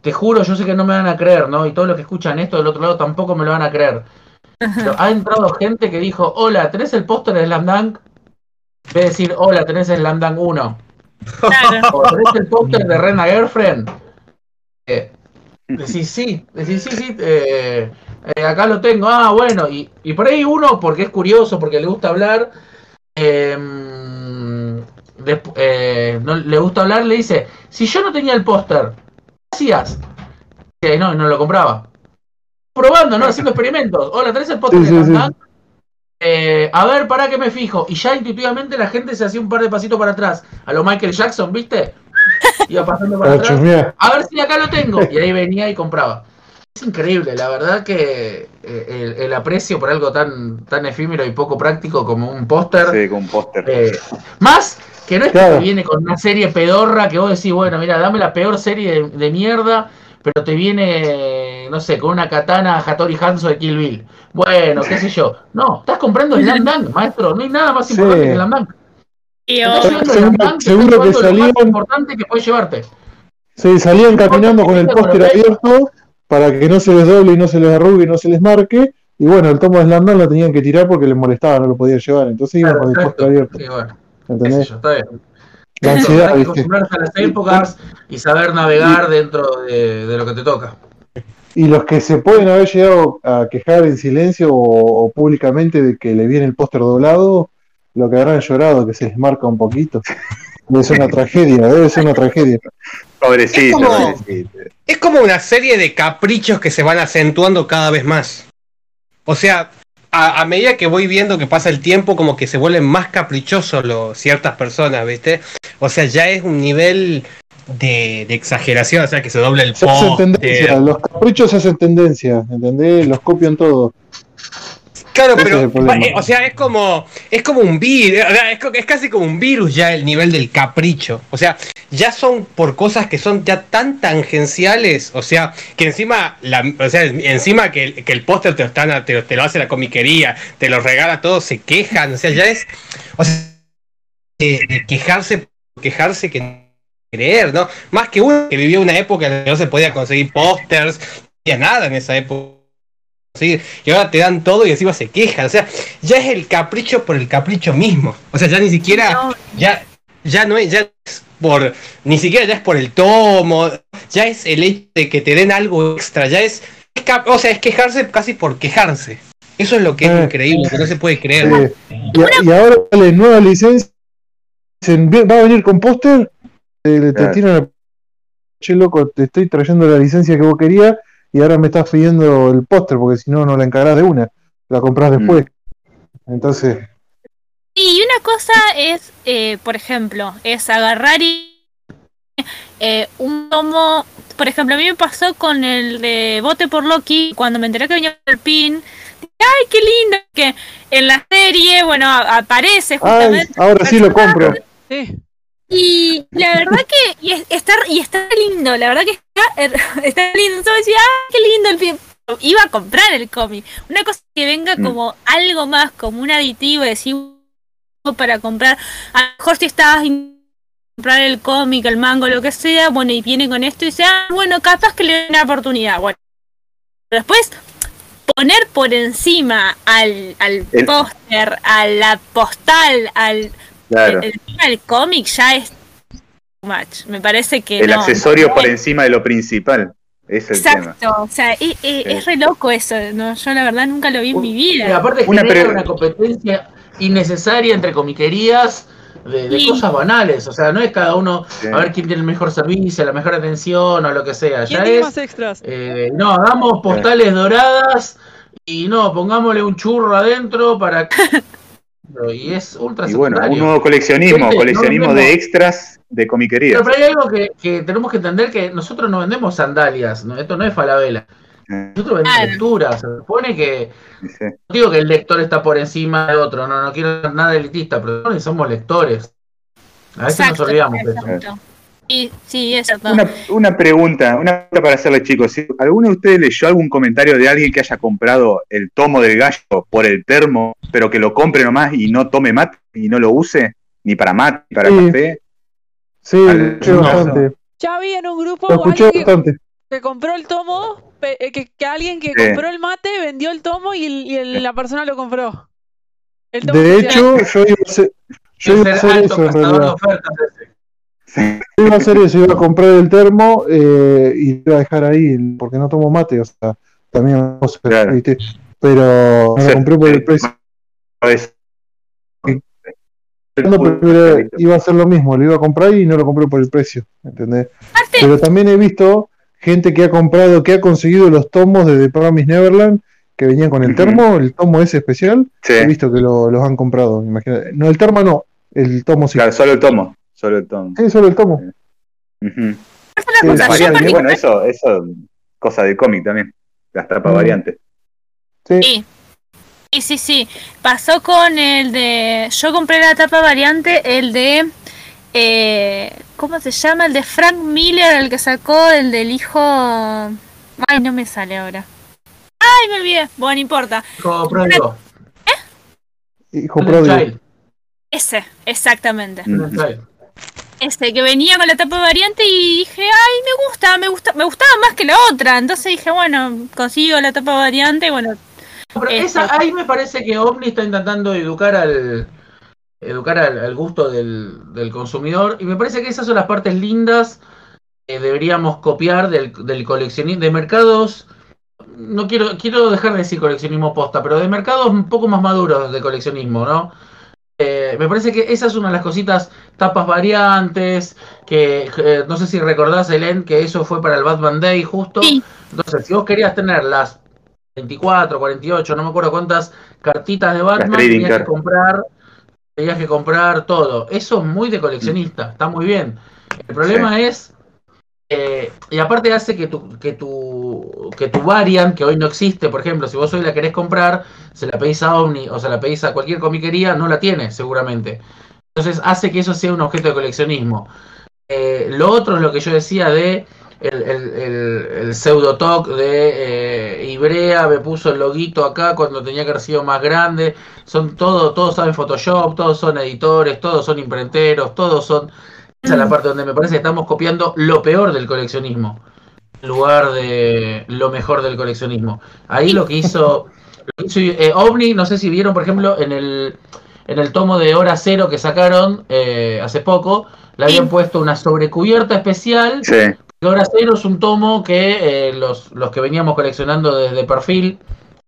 Te juro, yo sé que no me van a creer, ¿no? Y todos los que escuchan esto del otro lado tampoco me lo van a creer. Pero ha entrado gente que dijo: Hola, ¿tenés el póster de Slam Dunk? De decir, hola, tenés el Lambdan 1. O tenés el póster de Rena Girlfriend. Eh, decís sí, decís sí, sí, eh, eh, acá lo tengo. Ah, bueno, y, y, por ahí uno, porque es curioso, porque le gusta hablar, em, eh, no le gusta hablar, le dice, si yo no tenía el póster, ¿qué hacías? no, no lo compraba. Probando, ¿no? Haciendo experimentos. Hola, ¿tenés el póster de Lambdan? Eh, a ver, para que me fijo. Y ya intuitivamente la gente se hacía un par de pasitos para atrás. A lo Michael Jackson, ¿viste? Iba pasando para atrás. A ver si acá lo tengo. Y ahí venía y compraba. Es increíble, la verdad que eh, el, aprecio por algo tan, tan efímero y poco práctico como un póster. Sí, con un póster. Eh, más que no es que viene con una serie pedorra que vos decís, bueno, mira, dame la peor serie de mierda pero te viene, no sé, con una katana Hattori Hanzo de Kill Bill. Bueno, qué sé yo. No, estás comprando el Dunk, maestro. No hay nada más importante que el Dunk. Y seguro, que salían importante que puedes llevarte. Sí, salían caminando con el póster abierto para que no se les doble y no se les arrugue y no se les marque. Y bueno, el tomo de Slam lo tenían que tirar porque les molestaba, no lo podían llevar. Entonces iban con el póster abierto. Sí, bueno. ¿Entendés? Yo, está bien. La ansiedad, hay que acostumbrarse a las épocas y saber navegar dentro de, lo que te toca. Y los que se pueden haber llegado a quejar en silencio o, públicamente de que le viene el póster doblado, lo que habrán llorado, que se les marca un poquito. Debe ser una tragedia, debe ser una tragedia. Pobrecito, es como, es como una serie de caprichos que se van acentuando cada vez más. O sea, a, medida que voy viendo que pasa el tiempo, como que se vuelven más caprichosos los, ciertas personas, ¿viste? O sea, ya es un nivel de, exageración, o sea, que se doble el post. Los caprichos se hacen tendencia, ¿entendés? Los copian todo. Claro, pero, o sea, es como, es como un virus, es, casi como un virus ya el nivel del capricho. O sea, ya son por cosas que son ya tan tangenciales, o sea, que encima, la, o sea, encima que el, que el póster te, te, te, lo hace la comiquería, te lo regala todo, se quejan, o sea, ya es, o sea, de, quejarse, quejarse que creer, ¿no? Más que uno que vivió una época en que no se podía conseguir pósters, no había nada en esa época y ahora te dan todo y encima se quejan. O sea, ya es el capricho por el capricho mismo. O sea, ya ni siquiera, ya, ya no es, ya es por, ni siquiera ya es por el tomo, ya es el hecho de que te den algo extra, ya es, o sea, es quejarse casi por quejarse. Eso es lo que es eh, increíble, que no se puede creer. y, ahora la nueva licencia, va a venir con póster, te, te tiran che loco, te estoy trayendo la licencia que vos querías y ahora me estás pidiendo el póster porque si no, no la encarás de una, la compras mm. después. Entonces... Y una cosa es, eh, por ejemplo, es agarrar y eh, un tomo, por ejemplo, a mí me pasó con el de Bote por Loki, cuando me enteré que venía el pin, ay, qué lindo, que en la serie, bueno, aparece justamente. ahora sí lo compro. Y la verdad que y está, y está lindo, la verdad que está, está lindo. Decía, ah, qué lindo el film. Iba a comprar el cómic. Una cosa que venga mm. como algo más, como un aditivo, decir para comprar. A lo mejor si estabas comprar el cómic, el mango, lo que sea, bueno, y viene con esto y dice, ah, bueno, capaz que le doy una oportunidad. Bueno, después poner por encima al, al póster, a la postal, al el, cómic ya es too much. Me parece que el accesorio por encima de lo principal. Es el Exacto, o sea, es, re loco eso. ¿no? Yo la verdad nunca lo vi en mi vida. Y aparte una, genera una competencia innecesaria entre comiquerías de, cosas banales. O sea, no es cada uno a ver quién tiene el mejor servicio, la mejor atención o lo que sea. Ya es. extras? Eh, no, hagamos postales doradas y no, pongámosle un churro adentro para que. y es ultra Y bueno, un nuevo coleccionismo, coleccionismo de extras de comiquería. Pero, hay algo que, tenemos que entender que nosotros no vendemos sandalias, esto no es falabella. Nosotros vendemos lecturas, se supone que no digo que el lector está por encima de otro, no, no quiero nada elitista, pero somos lectores. A veces nos olvidamos de eso. Sí, sí, eso. Una, una pregunta, una pregunta para hacerle chicos. Si ¿Alguno de ustedes leyó algún comentario de alguien que haya comprado el tomo del gallo por el termo, pero que lo compre nomás y no tome mate y no lo use? Ni para mate, ni para café. Sí, bastante. Ya vi en un grupo bastante. Que, compró el tomo, eh, que, alguien que compró el mate vendió el tomo y, la persona lo compró. de hecho, yo iba a hacer, yo iba a hacer eso en realidad. Iba a hacer eso, iba a comprar el termo eh, y iba a dejar ahí, porque no tomo mate, o sea, también pero me lo compré por el precio. iba a hacer lo mismo, lo iba a comprar y no lo compré por el precio, ¿entendés? Pero también he visto gente que ha comprado, que ha conseguido los tomos de The Promise Neverland, que venían con el termo, el tomo ese especial, he visto que lo, los han comprado, imagínate. No, el termo no, el tomo sí. Claro, solo el tomo. Solo el tomo. Sí, solo el tomo. bueno, eso, eso, cosa de cómic también. Las tapas mm. variantes. Sí. sí. Sí, sí, Pasó con el de. Yo compré la tapa variante, el de. Eh, ¿Cómo se llama? El de Frank Miller, el que sacó el del hijo. Ay, no me sale ahora. Ay, me olvidé. Bueno, no importa. Hijo pródigo. ¿Eh? Hijo pródigo. Ese, exactamente. Este, que venía con la tapa variante y dije, ay, me gusta, me gusta, me gustaba más que la otra. Entonces dije, bueno, consigo la tapa variante, bueno. Pero esa, ahí me parece que Omni está intentando educar al educar al, gusto del, consumidor. Y me parece que esas son las partes lindas que deberíamos copiar del, del coleccionismo de mercados. No quiero, quiero dejar de decir coleccionismo posta, pero de mercados un poco más maduros de coleccionismo, ¿no? Eh, me parece que esa es una de las cositas, tapas variantes, que eh, no sé si recordás, Helen, que eso fue para el Batman Day justo. Entonces, si vos querías tener las 24, 48, no me acuerdo cuántas cartitas de Batman, tenías que comprar, tenías que comprar todo. Eso es muy de coleccionista, está muy bien. El problema es y aparte hace que tu, que tu, que tu variant, que hoy no existe, por ejemplo, si vos hoy la querés comprar, se la pedís a Omni o se la pedís a cualquier comiquería, no la tiene, seguramente. Entonces hace que eso sea un objeto de coleccionismo. Eh, lo otro es lo que yo decía de el, el, pseudo talk de eh, Ibrea, me puso el loguito acá cuando tenía que haber sido más grande. Son todo, todos saben Photoshop, todos son editores, todos son imprenteros, todos son esa es la parte donde me parece que estamos copiando lo peor del coleccionismo en lugar de lo mejor del coleccionismo. Ahí lo que hizo, eh, OVNI, no sé si vieron, por ejemplo, en el, en el tomo de Hora Cero que sacaron eh, hace poco, le habían puesto una sobrecubierta especial. Sí. Hora Cero es un tomo que eh, los, los que veníamos coleccionando desde perfil,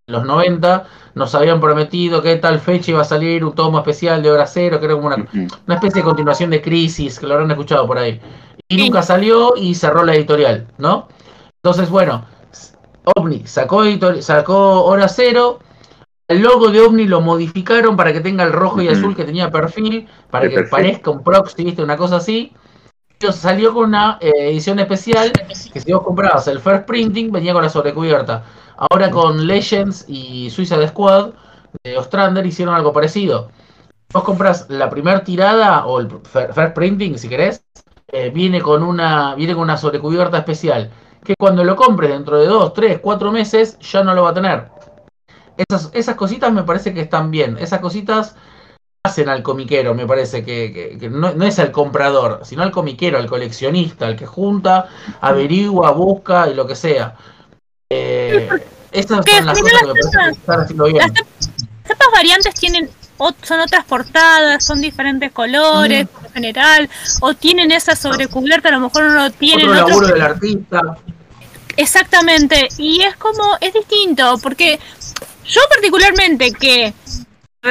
los 90, nos habían prometido que tal fecha iba a salir un tomo especial de Hora Cero, que era como una, especie de continuación de Crisis, que lo habrán escuchado por ahí. Y nunca salió y cerró la editorial, ¿no? Entonces, bueno, OVNI sacó, sacó Hora Cero, el logo de OVNI lo modificaron para que tenga el rojo y azul que tenía perfil, para que parezca un proxy, ¿viste? Una cosa así. Salió con una eh, edición especial que si vos comprabas el first printing venía con la sobrecubierta. Ahora con Legends y Suicide Squad de Ostrander hicieron algo parecido. Vos compras la primera tirada o el fir- first printing, si querés, eh, viene con una viene con una sobrecubierta especial que cuando lo compres dentro de 2, 3, 4 meses ya no lo va a tener. Esas, esas cositas me parece que están bien. Esas cositas hacen al comiquero, me parece que no, no es al comprador, sino al comiquero, al coleccionista, al que junta, averigua, busca y lo que sea. Eh, son las cosas final que me las parece que están haciendo bien. Las cepas variantes tienen son otras portadas, son diferentes colores Mm. en general, o tienen esa sobrecubierta, a lo mejor no lo tienen Otro laburo del artista. Exactamente, y es como, es distinto, porque yo particularmente que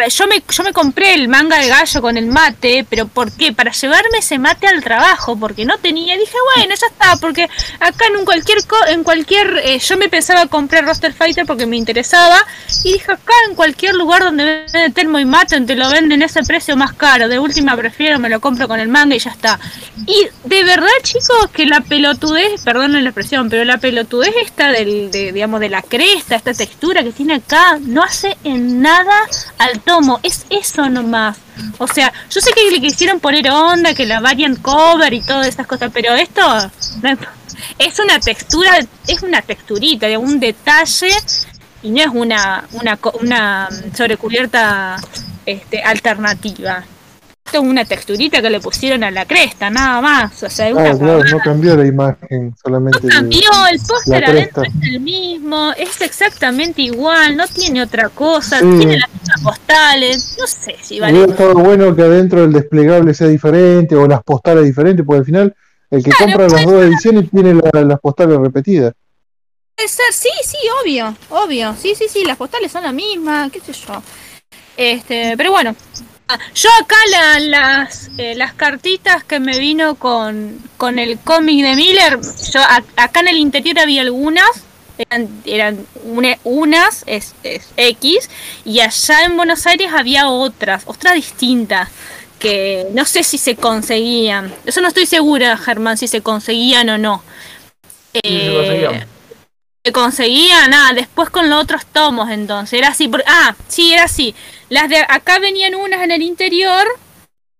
yo me, yo me compré el manga de gallo con el mate, pero ¿por qué? Para llevarme ese mate al trabajo, porque no tenía, dije, bueno, ya está, porque acá en cualquier, en cualquier, eh, yo me pensaba comprar Roster Fighter porque me interesaba, y dije, acá en cualquier lugar donde venden termo y mate, te lo venden ese precio más caro, de última prefiero, me lo compro con el manga y ya está. Y de verdad, chicos, que la pelotudez, perdonen la expresión, pero la pelotudez esta del, de, digamos, de la cresta, esta textura que tiene acá, no hace en nada al tomo. Es eso nomás. O sea, yo sé que le quisieron poner onda, que la variant cover y todas esas cosas, pero esto es, una textura, es una texturita, de un detalle y no es una, una, una sobrecubierta este, alternativa. Esto es una texturita que le pusieron a la cresta, nada más. O sea, una Ah, claro, no cambió la imagen, solamente. no cambió, el póster adentro es el mismo, es exactamente igual, no tiene otra cosa, Sí. tiene las mismas postales, no sé si Hubiera vale. estado bueno que adentro el desplegable sea diferente o las postales diferentes, porque al final el que Claro, compra las dos ediciones tiene la- las postales repetidas. Puede ser, sí, sí, obvio, obvio, sí, sí, sí, las postales son las mismas, qué sé yo. Este, pero bueno, yo acá la- las, eh, las cartitas que me vino con, con el cómic de Miller, yo a- acá en el interior había algunas, eran, eran una- unas es, es X, y allá en Buenos Aires había otras, otras distintas, que no sé si se conseguían. Eso no estoy segura, Germán, si se conseguían o no. Sí, se Eh, conseguían. Se conseguía nada después con los otros tomos entonces era así por- ah sí era así. Las de acá venían unas en el interior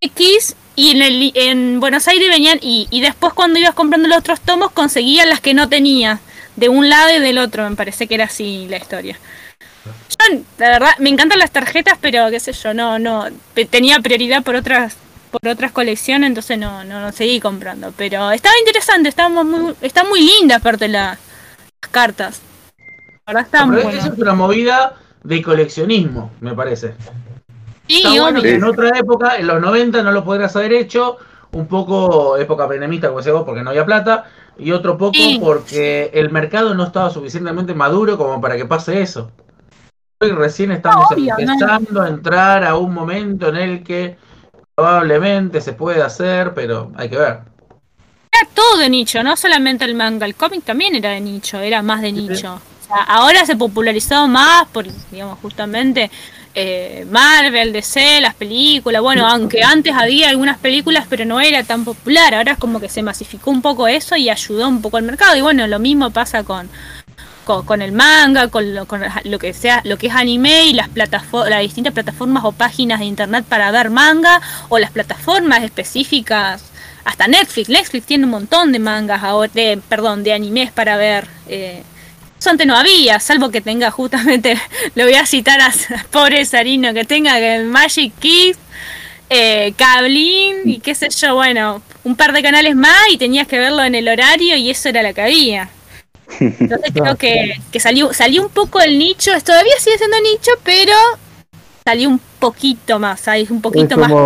X y en el en Buenos Aires venían y, y después cuando ibas comprando los otros tomos conseguías las que no tenías de un lado y del otro me parece que era así la historia. Yo la verdad me encantan las tarjetas pero qué sé yo no no tenía prioridad por otras por otras colecciones entonces no no, no seguí comprando pero estaba interesante estaba muy está muy linda aparte la cartas. La verdad está Pero muy eso es una movida de coleccionismo, me parece. Sí, Está bueno que en otra época, en los 90, no lo podrías haber hecho, un poco época penemista, como decía vos, porque no había plata, y otro poco Sí. porque el mercado no estaba suficientemente maduro como para que pase eso. Hoy recién estamos Obvio, no. empezando a entrar a un momento en el que probablemente se puede hacer, pero hay que ver. Era todo de nicho, no solamente el manga. El cómic también era de nicho, era más de nicho. O sea, ahora se popularizó más por, digamos, justamente eh, Marvel, DC, las películas. Bueno, aunque antes había algunas películas, pero no era tan popular. Ahora es como que se masificó un poco eso y ayudó un poco al mercado. Y bueno, lo mismo pasa con, con, con el manga, con lo, con lo que sea, lo que es anime y las plataformas, las distintas plataformas o páginas de internet para ver manga o las plataformas específicas, hasta Netflix. Netflix tiene un montón de mangas ahora, de, perdón, de animes para ver. Eh, eso antes no había, salvo que tenga justamente, lo voy a citar a pobre Sarino, que tenga el Magic Kids, eh, Cablin y qué sé yo, bueno, un par de canales más y tenías que verlo en el horario y eso era la que había. Entonces creo que, que salió, salió un poco el nicho, todavía sigue siendo nicho, pero salió un poquito más, ¿sabes? Un Es poquito más.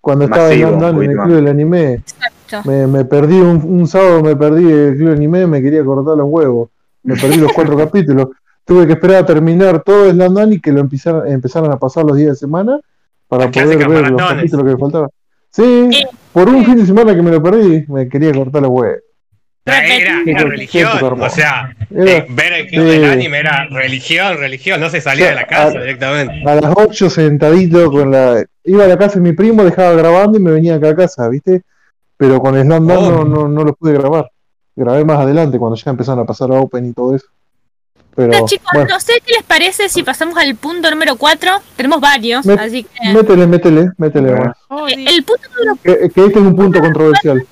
Cuando estaba Masivo, en London en poquito el más. club del anime. Exacto. Me, me perdí un, un sábado, me perdí el club de anime, me quería cortar los huevos. Me perdí los cuatro capítulos. Tuve que esperar a terminar todo el London y que lo empezaran, empezaran a pasar los días de semana para poder ver los capítulos que me faltaban. Sí. por un fin de semana que me lo perdí, me quería cortar los huevos. Era, religión, o sea, Era- eh, ver el club sí. del anime era religión, religión, no se salía de la casa directamente. A las 8 sentadito con la. Iba a la casa de mi primo, dejaba grabando y me venía acá a casa, ¿viste? Pero con Slam Oh. no, no, no lo pude grabar. Grabé más adelante cuando ya empezaron a pasar a Open y todo eso. Pero Bueno, chicos, bueno, no sé qué les parece si pasamos al punto número 4. Tenemos varios, Met- así que. métele, métele, métele. Bueno. Oh, Eh. El punto número Que, que este es un punto controversial.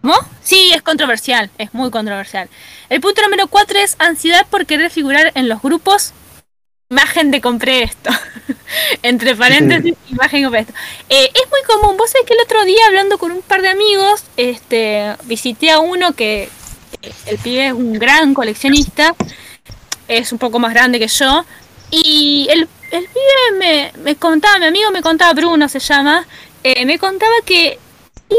¿Cómo? Sí, es controversial, es muy controversial. El punto número 4 es ansiedad por querer figurar en los grupos. Imagen de compré esto. Entre paréntesis, imagen de compré esto. Eh, es muy común. Vos sabés que el otro día, hablando con un par de amigos, este, visité a uno que el pibe es un gran coleccionista. Es un poco más grande que yo. Y el, el pibe me, me contaba, mi amigo me contaba, Bruno se llama, eh, me contaba que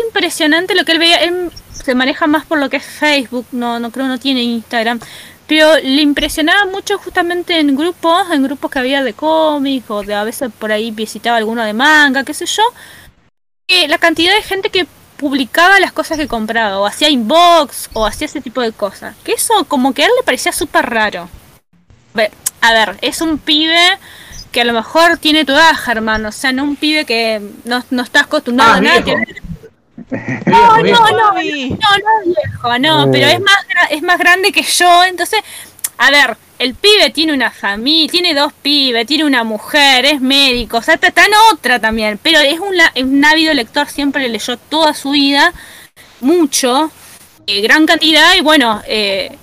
impresionante lo que él veía. Él se maneja más por lo que es Facebook, no, no creo no tiene Instagram. Pero le impresionaba mucho justamente en grupos, en grupos que había de cómics o de a veces por ahí visitaba alguno de manga, qué sé yo. eh, la cantidad de gente que publicaba las cosas que compraba o hacía inbox o hacía ese tipo de cosas. Que eso como que a él le parecía súper raro. A ver, es un pibe que a lo mejor tiene tu edad, Germán. O sea, no un pibe que no, no está acostumbrado Ah, a nada. que- No, no, no, no es viejo, no, pero es más, es más grande que yo, entonces, a ver, el pibe tiene una familia, tiene dos pibes, tiene una mujer, es médico, o sea, está, está en otra también, pero es un, es un ávido lector, siempre leyó toda su vida, mucho, eh, gran cantidad, y bueno, eh,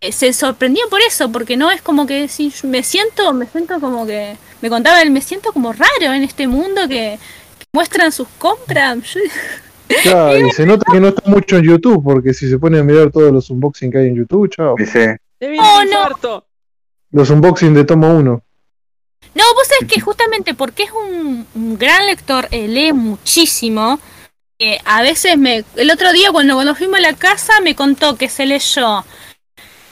eh, se sorprendía por eso, porque no es como que si me siento, me siento como que, me contaba él, me siento como raro en este mundo que, que muestran sus compras. Claro, y se nota que no está mucho en YouTube, porque si se pone a mirar todos los unboxing que hay en YouTube, chao. Dice, Oh, no. Los unboxing de tomo 1. No, vos sabés que justamente porque es un, un gran lector, eh, lee muchísimo. eh, a veces me. El otro día, cuando, cuando fuimos a la casa, me contó que se leyó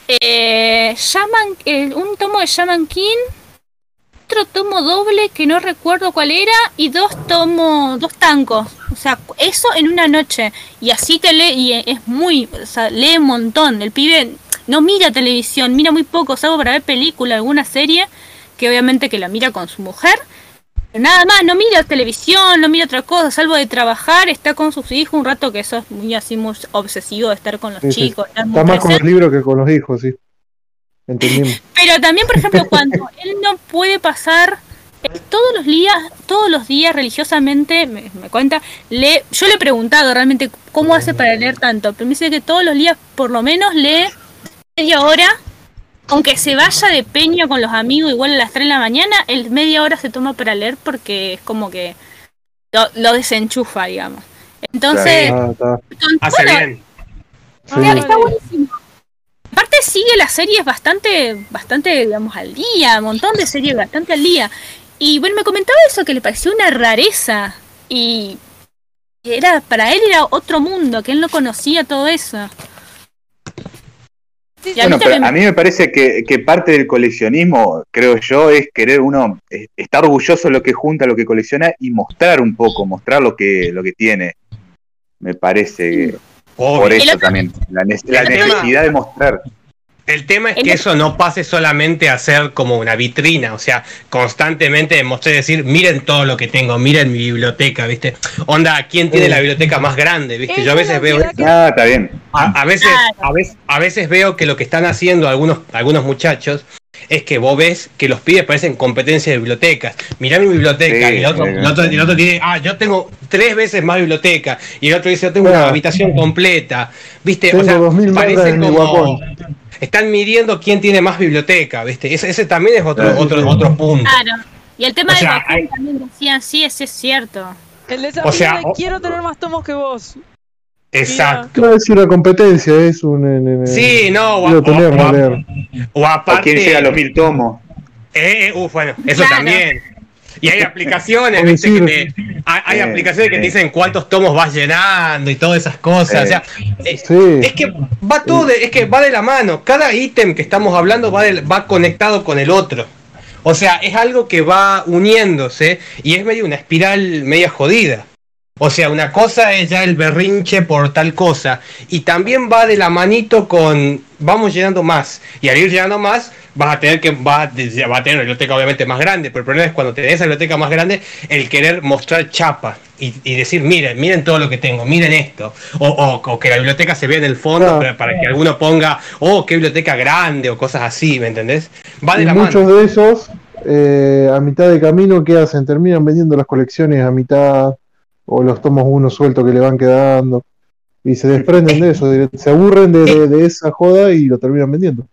eh, Shaman- eh, un tomo de Shaman King, otro tomo doble que no recuerdo cuál era, y dos tomos, dos tancos. O sea, eso en una noche. Y así te lee, y es muy. O sea, lee un montón. El pibe no mira televisión, mira muy poco, salvo para ver película, alguna serie que obviamente que la mira con su mujer. Pero nada más, no mira televisión, no mira otra cosa, salvo de trabajar, está con sus hijos un rato, que eso es muy así, muy obsesivo de estar con los Sí, chicos. estar muy Está más con los libros que con los hijos, sí. Entendimos. Pero también, por ejemplo, cuando él no puede pasar eh, todos los días, todos los días religiosamente, me, me cuenta, le, yo le he preguntado realmente cómo hace para leer tanto, pero me dice que todos los días por lo menos lee media hora, aunque se vaya de peña con los amigos igual a las 3 de la mañana, él media hora se toma para leer porque es como que lo, lo desenchufa, digamos. Entonces, está. con- Hace bueno, bien. Sí. Ah, Está buenísimo. Sigue las series bastante, bastante, digamos, al día, un montón de series bastante al día. Y bueno, me comentaba eso, que le pareció una rareza. Y era, para él era otro mundo, que él no conocía todo eso. Sí, Bueno, pero a mí me parece que, que parte del coleccionismo, creo yo, es querer uno estar orgulloso de lo que junta, lo que colecciona y mostrar un poco, mostrar lo que, lo que tiene. Me parece por eso otro- también, la, ne- la necesidad de mostrar. El tema es que eso no pase solamente a ser como una vitrina, o sea, constantemente demostrar decir, miren todo lo que tengo, miren mi biblioteca, ¿viste? Onda, ¿quién tiene la biblioteca más grande? ¿Viste? Yo a veces veo Ah, está bien. a, a veces, a veces, a veces veo que lo que están haciendo algunos, algunos muchachos es que vos ves que los pibes parecen competencia de bibliotecas. Mirá mi biblioteca, Sí, y el otro, sí, el otro- sí. el otro tiene, ah, yo tengo tres veces más biblioteca, y el otro dice, yo tengo Claro. una habitación completa. ¿Viste? Tengo o sea, 2000 parece como-. Están midiendo quién tiene más biblioteca, ¿viste? Ese, ese también es otro, otro, otro punto. Claro. Y el tema O de sea, hay- también decían, sí, ese es cierto. El desafío O sea, de o- quiero tener más tomos que vos. Exacto. Claro, es una competencia, es un. en- en- Sí, no, o, Quiero o- tener, o- leer. o O aparte. quién llega a los mil tomos. Eh, eh, uf, bueno, eso Claro. también. Y hay aplicaciones, Que te, hay, Eh, aplicaciones que te dicen cuántos tomos vas llenando y todas esas cosas. Eh. O sea, eh, Sí. es que va todo, de- es que va de la mano. Cada ítem que estamos hablando va, del- va conectado con el otro. O sea, es algo que va uniéndose y es medio una espiral media jodida. O sea, una cosa es ya el berrinche por tal cosa. Y también va de la manito con vamos llenando más. Y al ir llenando más, vas a tener que va, a- tener una biblioteca obviamente más grande. Pero el problema es cuando tenés esa biblioteca más grande, el querer mostrar chapa. Y, y decir, miren, miren todo lo que tengo, miren esto. O, o- o que la biblioteca se vea en el fondo para, para que alguno ponga, oh, qué biblioteca grande o cosas así, ¿me entendés? Va de Y la muchos mano. de esos, eh, a mitad de camino, ¿qué hacen? Terminan vendiendo las colecciones a mitad, o los tomos uno sueltos que le van quedando, y se desprenden de eso, se aburren de, esa joda y lo terminan vendiendo.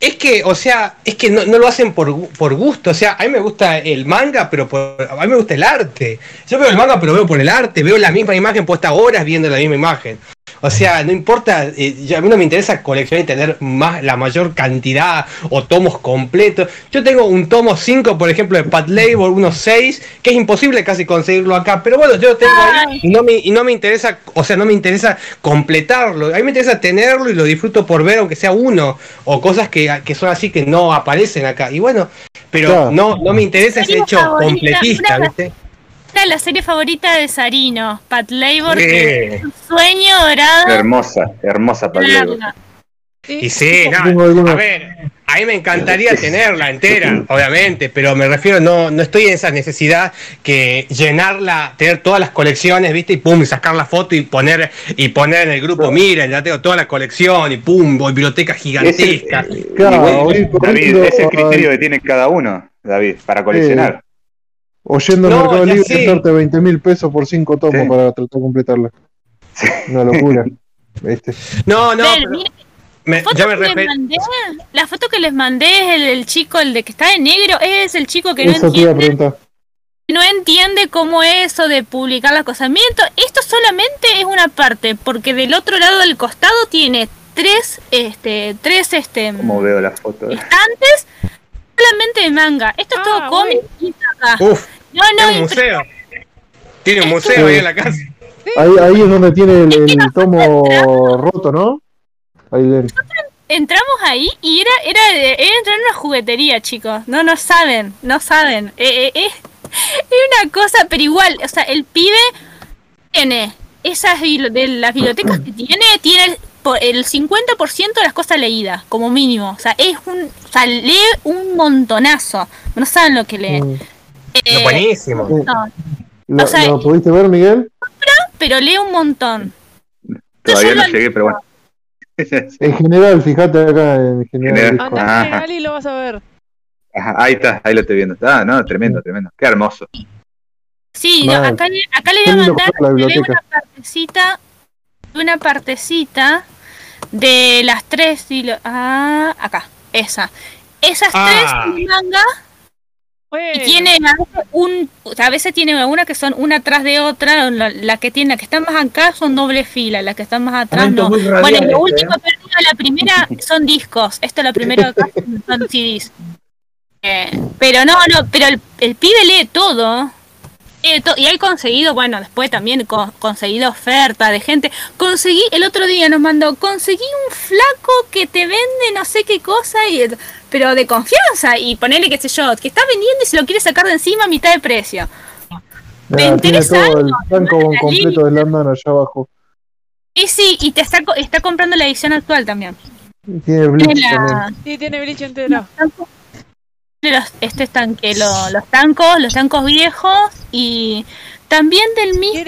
Es que, o sea, es que no, no lo hacen por, por gusto. O sea, a mí me gusta el manga, pero por- a mí me gusta el arte. Yo veo el manga, pero veo por el arte. Veo la misma imagen puesta horas viendo la misma imagen. O sea, no importa, eh, yo- a mí no me interesa coleccionar y tener más, la mayor cantidad o tomos completos. Yo tengo un tomo 5, por ejemplo, de Pat Labor, unos 6, que es imposible casi conseguirlo acá. Pero bueno, yo lo tengo ahí y no me, y no me interesa, o sea, no me interesa completarlo. A mí me interesa tenerlo y lo disfruto por ver, aunque sea uno, o cosas que, que son así que no aparecen acá. Y bueno, pero Claro. no, no me interesa ese hecho favorita, completista, una- ¿viste? Esta es la serie favorita de Sarino, Pat Labor, Sí. que es un sueño dorado. Hermosa, hermosa palabra. verla. Y sí, no, a ver, a mí me encantaría tenerla entera, obviamente, pero me refiero, no, no estoy en esa necesidad que llenarla, tener todas las colecciones, ¿viste? Y pum, y sacar la foto y poner, y poner en el grupo, miren, ya tengo toda la colección, y pum, biblioteca Es el- gigantesca. Claro, igual, hoy David, es el criterio que tiene cada uno, David, para coleccionar. O yendo al No, Mercado ya Libre y gastarte 20 mil pesos por 5 tomos Sí. para tratar de completarla. Una locura. ¿Viste? No, no, pero mira, me- foto yo me que les refiero. mandé, la foto que les mandé es el, el chico, el de que está de negro, es el chico que no Eso entiende, no entiende cómo es eso de publicar las cosas. Miento, esto solamente es una parte, porque del otro lado del costado tiene tres, este, tres, este, Como veo la foto. estantes solamente de manga. Esto es Ah, todo cómic y acá. Uf, No, tiene no, un museo. Tiene un museo ahí en la casa. Ahí, ahí es donde tiene el, el tomo roto, ¿no? Ahí entramos ahí y era, era, era entrar en una juguetería, chicos. No, no saben, no saben. Eh, eh, eh, es una cosa, pero igual, o sea, el pibe tiene esas de las bibliotecas que tiene, tiene el, por- el 50% de las cosas leídas, como mínimo. O sea, es un, o sea, lee un montonazo. No saben lo que lee. Mm. Eh, Buenísimo. no, ¿Lo, O sea, lo pudiste ver, Miguel? pero lee un montón. Todavía no llegué, pero bueno. En general, fíjate acá en general. Ajá. general y lo vas a ver. Ajá, ahí está, ahí lo estoy viendo. Ah, no, tremendo, tremendo. Qué hermoso. Sí, no, acá, le- acá le Qué voy a mandar la una partecita, una partecita de las tres y lo- ah, acá, esa. Esas Ah. tres son y tiene a veces un, a veces tiene algunas que son una atrás de otra, la, la que tiene, la que están más acá son doble fila, las que están más atrás Momento no. radial Bueno, y lo último ¿eh? perdido, la primera son discos, esto la primera acá son CDs. Eh, pero no, no, pero el, el pibe lee todo. lee to- y hay conseguido, bueno, después también co- conseguido oferta de gente. Conseguí, el otro día nos mandó, conseguí un flaco que te vende no sé qué cosa, y, pero de confianza. Y ponerle, qué sé yo, que está vendiendo y se lo quiere sacar de encima a mitad de precio. Mira, tiene el tanco la completo de allá abajo. Y sí, y te está, está comprando la edición actual también. Y Tiene Bleach Tiene también. la- sí, tiene Bleach entero. de los, este estanque, lo- los tancos, los tancos viejos y también del mismo.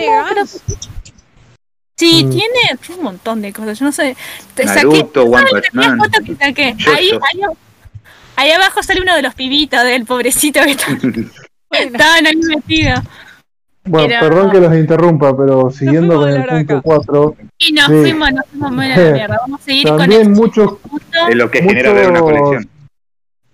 Sí, Mm. tiene un montón de cosas. Yo no sé. Te Naruto, One ¿sabes Punch la Man. foto que saqué? Yo, Ahí, yo. ahí, ahí abajo sale uno de los pibitos del pobrecito que está- estaban ahí metidos. Bueno, perdón que los interrumpa, pero siguiendo con el punto haraca. 4, Y nos Sí. fuimos, nos fuimos muy a la mierda. Vamos a seguir con también el muchos punto. Es lo que Muchos- genera ver una colección.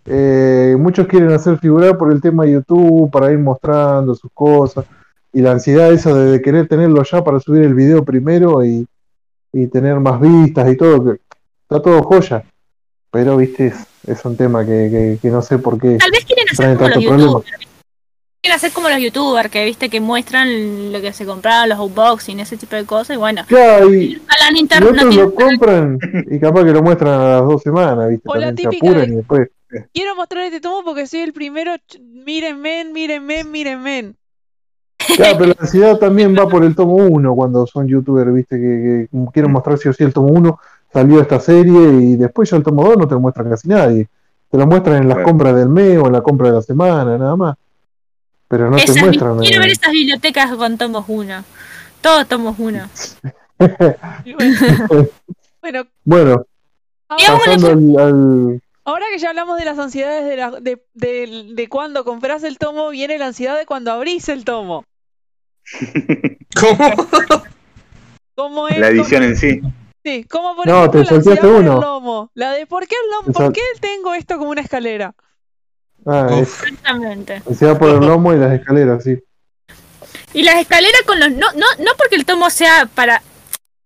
eh, muchos quieren hacer figurar por el tema de YouTube para ir mostrando sus cosas y la ansiedad esa de, de querer tenerlo ya para subir el video primero y, y tener más vistas y todo, que está todo joya. Pero, viste, es, es un tema que, que- que no sé por qué. Tal vez quieren hacer como los youtubers. Quieren hacer como los youtubers que viste que muestran lo que se compraron, los unboxing, ese tipo de cosas. Y bueno, Claro, y, a la y internet no lo compran y capaz que lo muestran a las dos semanas, viste, O la también se típica apuran de- y después. quiero mostrar este tomo porque soy el primero. Mírenme, mírenme, mírenme. Claro, pero la ansiedad también va por el tomo 1 cuando son youtubers, viste, que, que quieren mostrar sí o sí el tomo 1, salió esta serie y después ya el tomo 2 no te lo muestra casi nadie. Te lo muestran en las Bueno. compras del mes o en la compra de la semana, nada más. Pero no Esas te muestran. quiero ver eh, esas bibliotecas con tomos 1. Todos tomos 1. Y bueno, bueno, ahora, Digamos- pasando al, al- ahora que ya hablamos de las ansiedades de, la, de, de, de cuando compras el tomo, viene la ansiedad de cuando abrís el tomo. ¿Cómo? ¿Cómo es? La edición en sí. Sí, como por No, ejemplo te la uno. lomo. De ¿por qué el lomo? Te ¿Por qué tengo esto como una escalera? ah, es- Exactamente. ansiedad por el lomo y las escaleras, sí. Y las escaleras con los. No, no, no porque el tomo sea para.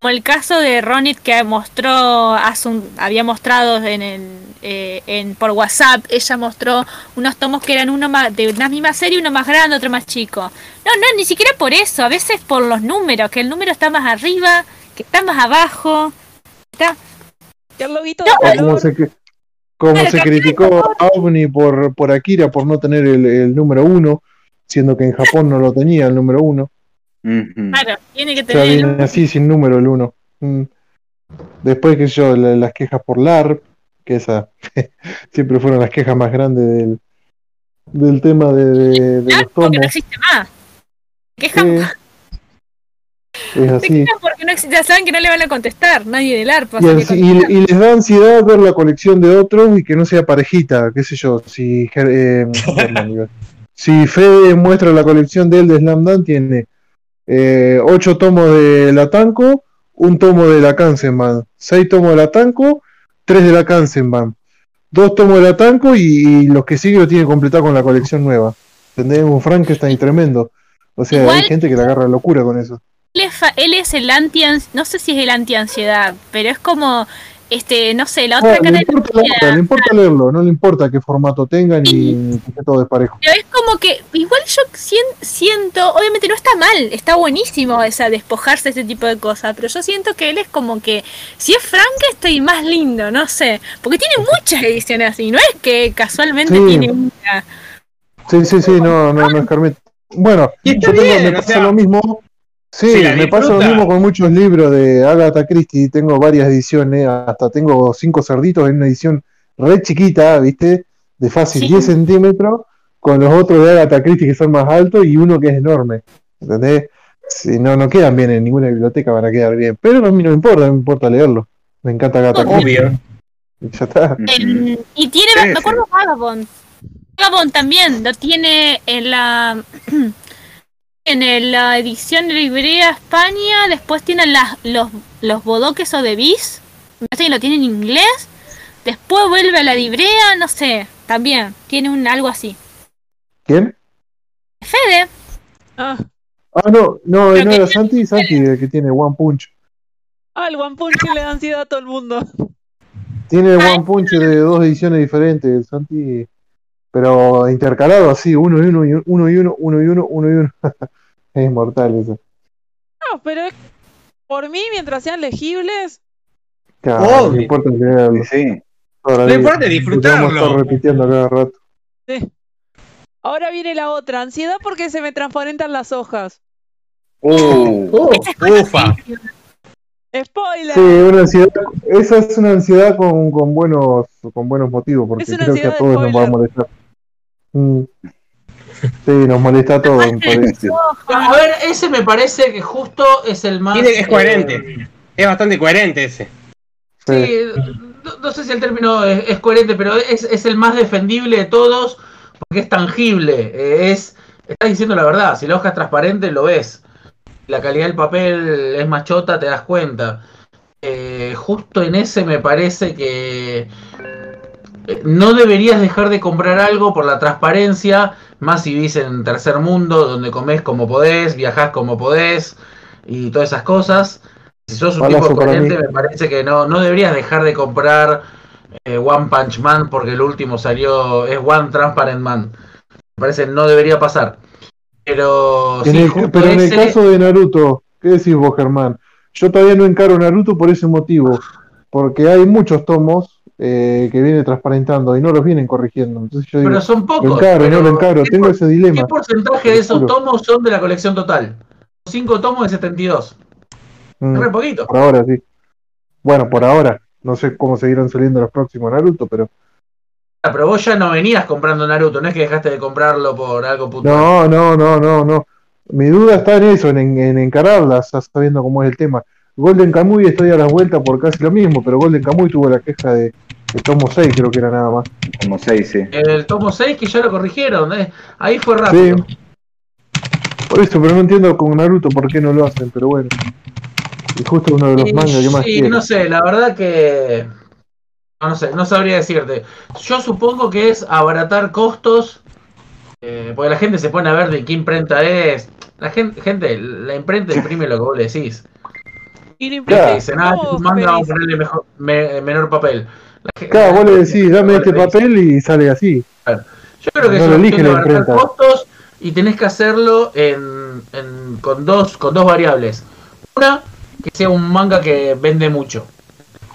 Como el caso de Ronit que mostró. Hace un- había mostrado en el. eh, en, por WhatsApp. Ella mostró unos tomos que eran uno más. de una misma serie, uno más grande, otro más chico. No, no, ni siquiera por eso. A veces por los números. Que el número está más arriba, que está más abajo. Está. El loguito No, O de como se, como Claro, se criticó a OVNI por, por Akira por no tener el, el número uno, siendo que en Japón no lo tenía el número uno. Claro, tiene que O sea, tener. viene así sin número el uno. Mm. Después, que yo, la- las quejas por LARP, que esa siempre fueron las quejas más grandes del, del tema de, de- de los porque no tomos. existe más. Quejan, es así. porque no. Ya saben que no le van a contestar. Nadie del ARPA. Y, ansi- y- y les da ansiedad ver la colección de otros y que no sea parejita, qué sé yo, si, eh, si Fede muestra la colección de él de Slam Dunk, tiene eh, ocho tomos de la Tanco, un tomo de la Kansenban, seis tomos de la Tanco, tres de la Kansenban, dos tomos de la Tanco y, y los que siguen lo tiene completado con la colección nueva. ¿Entendés? Un Frankenstein tremendo. O sea, Igual- hay gente que le agarra locura con eso. Él es, fa- él es el anti no sé si es el anti ansiedad, pero es como este, no sé, la No, otra cara le de importa, la leerlo, moneda. le importa leerlo, no le importa qué formato tenga ni, ni que todo desparejo. Pero es como que igual yo sien- siento, obviamente no está mal, está buenísimo esa despojarse de ese tipo de cosas, pero yo siento que él es como que si es Frankenstein más lindo, no sé, porque tiene muchas ediciones así, no es que casualmente Sí. tiene una. Sí, sí, sí, no, no, no es Carmen. Bueno, Y está yo tengo, bien, me o pasa sea, lo mismo. Sí, si me pasa lo mismo con muchos libros de Agatha Christie. Tengo varias ediciones, hasta tengo cinco cerditos en una edición re chiquita, ¿viste? De fácil Sí. 10 centímetros, con los otros de Agatha Christie que son más altos y uno que es enorme. ¿Entendés? Si no, no quedan bien en ninguna biblioteca, van a quedar bien. Pero a mí no me importa, no me importa leerlo. Me encanta Agatha Christie. Obvio. y Ya está. Y tiene, Sí, me sí. acuerdo Vagabond. Vagabond también lo tiene en la en la edición de librería España, después tienen las, los, los bodoques o de bis, me parece que lo tiene en inglés, después vuelve a la librería, no sé, también tiene un algo así. ¿Quién? Fede, Ah, Ah, no, no, Pero no era Santi, Santi el que tiene One Punch. ah, el One Punch le da ansiedad a todo el mundo. Tiene One Punch de dos ediciones diferentes, el Santi, pero intercalado así, uno y uno, y uno y uno, uno y uno, uno y uno. es mortal eso. No, pero es- por mí, mientras sean legibles, Claro, no importa. Sí. toda la Lo vida. importante es Lo que vamos a estar disfrutarlo. repitiendo a cada rato. sí. Ahora viene la otra, ansiedad porque se me transparentan las hojas. Uh, Ufa. Spoiler. Sí, una ansiedad, esa es una ansiedad con, con buenos con buenos motivos, porque creo que a todos nos va a molestar. Mm. Sí, nos molesta a todos, me parece. A ver, ese me parece que justo es el más. Tiene- es eh, coherente. Es bastante coherente ese. Sí. Sí, no, no sé si el término es, es coherente, pero es, es el más defendible de todos porque es tangible. eh, es, estás diciendo la verdad. Si la hoja es transparente, lo ves. La calidad del papel es más chota, te das cuenta. Eh, justo en ese me parece que eh, no deberías dejar de comprar algo por la transparencia, más si vivís en tercer mundo, donde comés como podés, viajás como podés y todas esas cosas. Si sos un Palazo tipo mí. me parece que no, no deberías dejar de comprar eh, One Punch Man porque el último salió, es One Transparent Man. Me parece que no debería pasar. Pero, En sí, el- pero en el caso de Naruto, ¿qué decís vos, Germán? Yo todavía no encaro Naruto por ese motivo, porque hay muchos tomos eh, que viene transparentando y no los vienen corrigiendo. Entonces yo digo, Pero son lo pocos. encaro, no lo encaro, ¿qué tengo ese dilema. ¿Qué porcentaje de esos tomos son de la colección total? 5 tomos de 72. Mm, Re poquito. por ahora sí. Bueno, por ahora. No sé cómo seguirán saliendo los próximos Naruto, pero. Ah, Pero vos ya no venías comprando Naruto, no es que dejaste de comprarlo por algo puntual. No, no, no, no, no. Mi duda está en eso, en, en encararlas, sabiendo cómo es el tema. Golden Kamuy estoy a las vueltas por casi lo mismo, pero Golden Kamuy tuvo la queja de, de tomo 6, creo que era nada más. Como seis, sí. El tomo 6 que ya lo corrigieron, eh, ahí fue rápido. Sí. Por eso, pero no entiendo con Naruto por qué no lo hacen, pero bueno. Y justo uno de los Y mangas que más sí, no sé, la verdad que. No, no sé, no sabría decirte. Yo supongo que es abaratar costos. eh, porque la gente se pone a ver de qué imprenta es. La gente, gente la imprenta imprime lo que vos le decís. Y no Claro. Te dicen, ah, ¿Cómo tu manga vamos a ponerle mejor, me- menor papel. La gente- Claro, vos le decís, dame este papel y sale así. Yo creo que No es lo elige la imprenta. costos y tenés que hacerlo en, en- con, dos, con dos variables. Una, que sea un manga que vende mucho.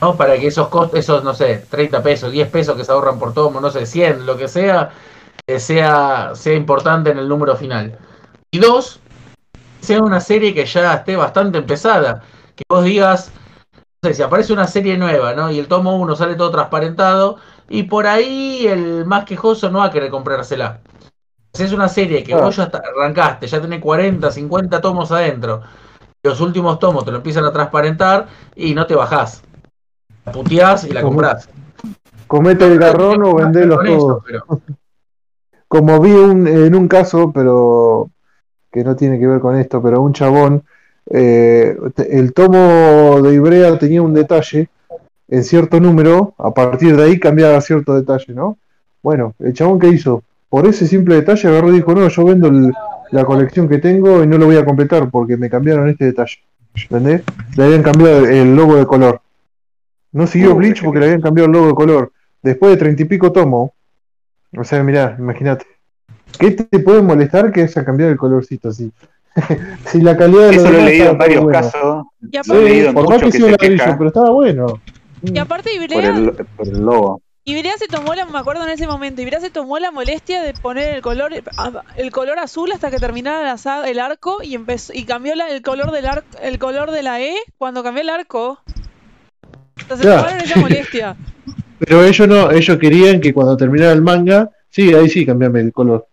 ¿no? Para que esos costos, esos, no sé, 30 pesos, 10 pesos que se ahorran por tomo, no sé, 100, lo que sea, eh, sea, sea importante en el número final. Y dos, sea una serie que ya esté bastante empezada. Que vos digas, sé, si aparece una serie nueva, ¿no? Y el tomo 1 sale todo transparentado, y por ahí el más quejoso no va a querer comprársela. Si es una serie que vos ya está- arrancaste, ya tenés 40, 50 tomos adentro, y los últimos tomos te lo empiezan a transparentar y no te bajás. La puteás y la comprás. Comete el garrón o vendelos todos. pero- Como vi un, en un caso, pero que no tiene que ver con esto, pero un chabón, eh, el tomo de Ibrea tenía un detalle en cierto número, a partir de ahí cambiaba cierto detalle, ¿no? Bueno, el chabón que hizo, por ese simple detalle agarró y dijo, no, yo vendo el- la colección que tengo y no lo voy a completar porque me cambiaron este detalle. ¿Entendés? Le habían cambiado el logo de color. No siguió Bleach porque le habían cambiado el logo de color. Después de treinta y pico tomos, o sea, mirá, imagínate. ¿Qué te puede molestar que haya cambiado el colorcito así? si la calidad de Eso lo he leído en varios buena. casos. Y Lo he aparte, leído en por más que que sea un ladrillo, pero estaba bueno. y aparte por Ibrea, el, por el logo. Ibrea se tomó la, me acuerdo en ese momento, Ibrea se tomó la molestia de poner el color, el color azul hasta que terminara la saga- el arco y empezó y cambió la- el color del arco, el color de la E cuando cambió el arco. Entonces Claro. tomaron esa molestia. Pero ellos no, ellos querían que cuando terminara el manga, sí, ahí sí, cambiame el color.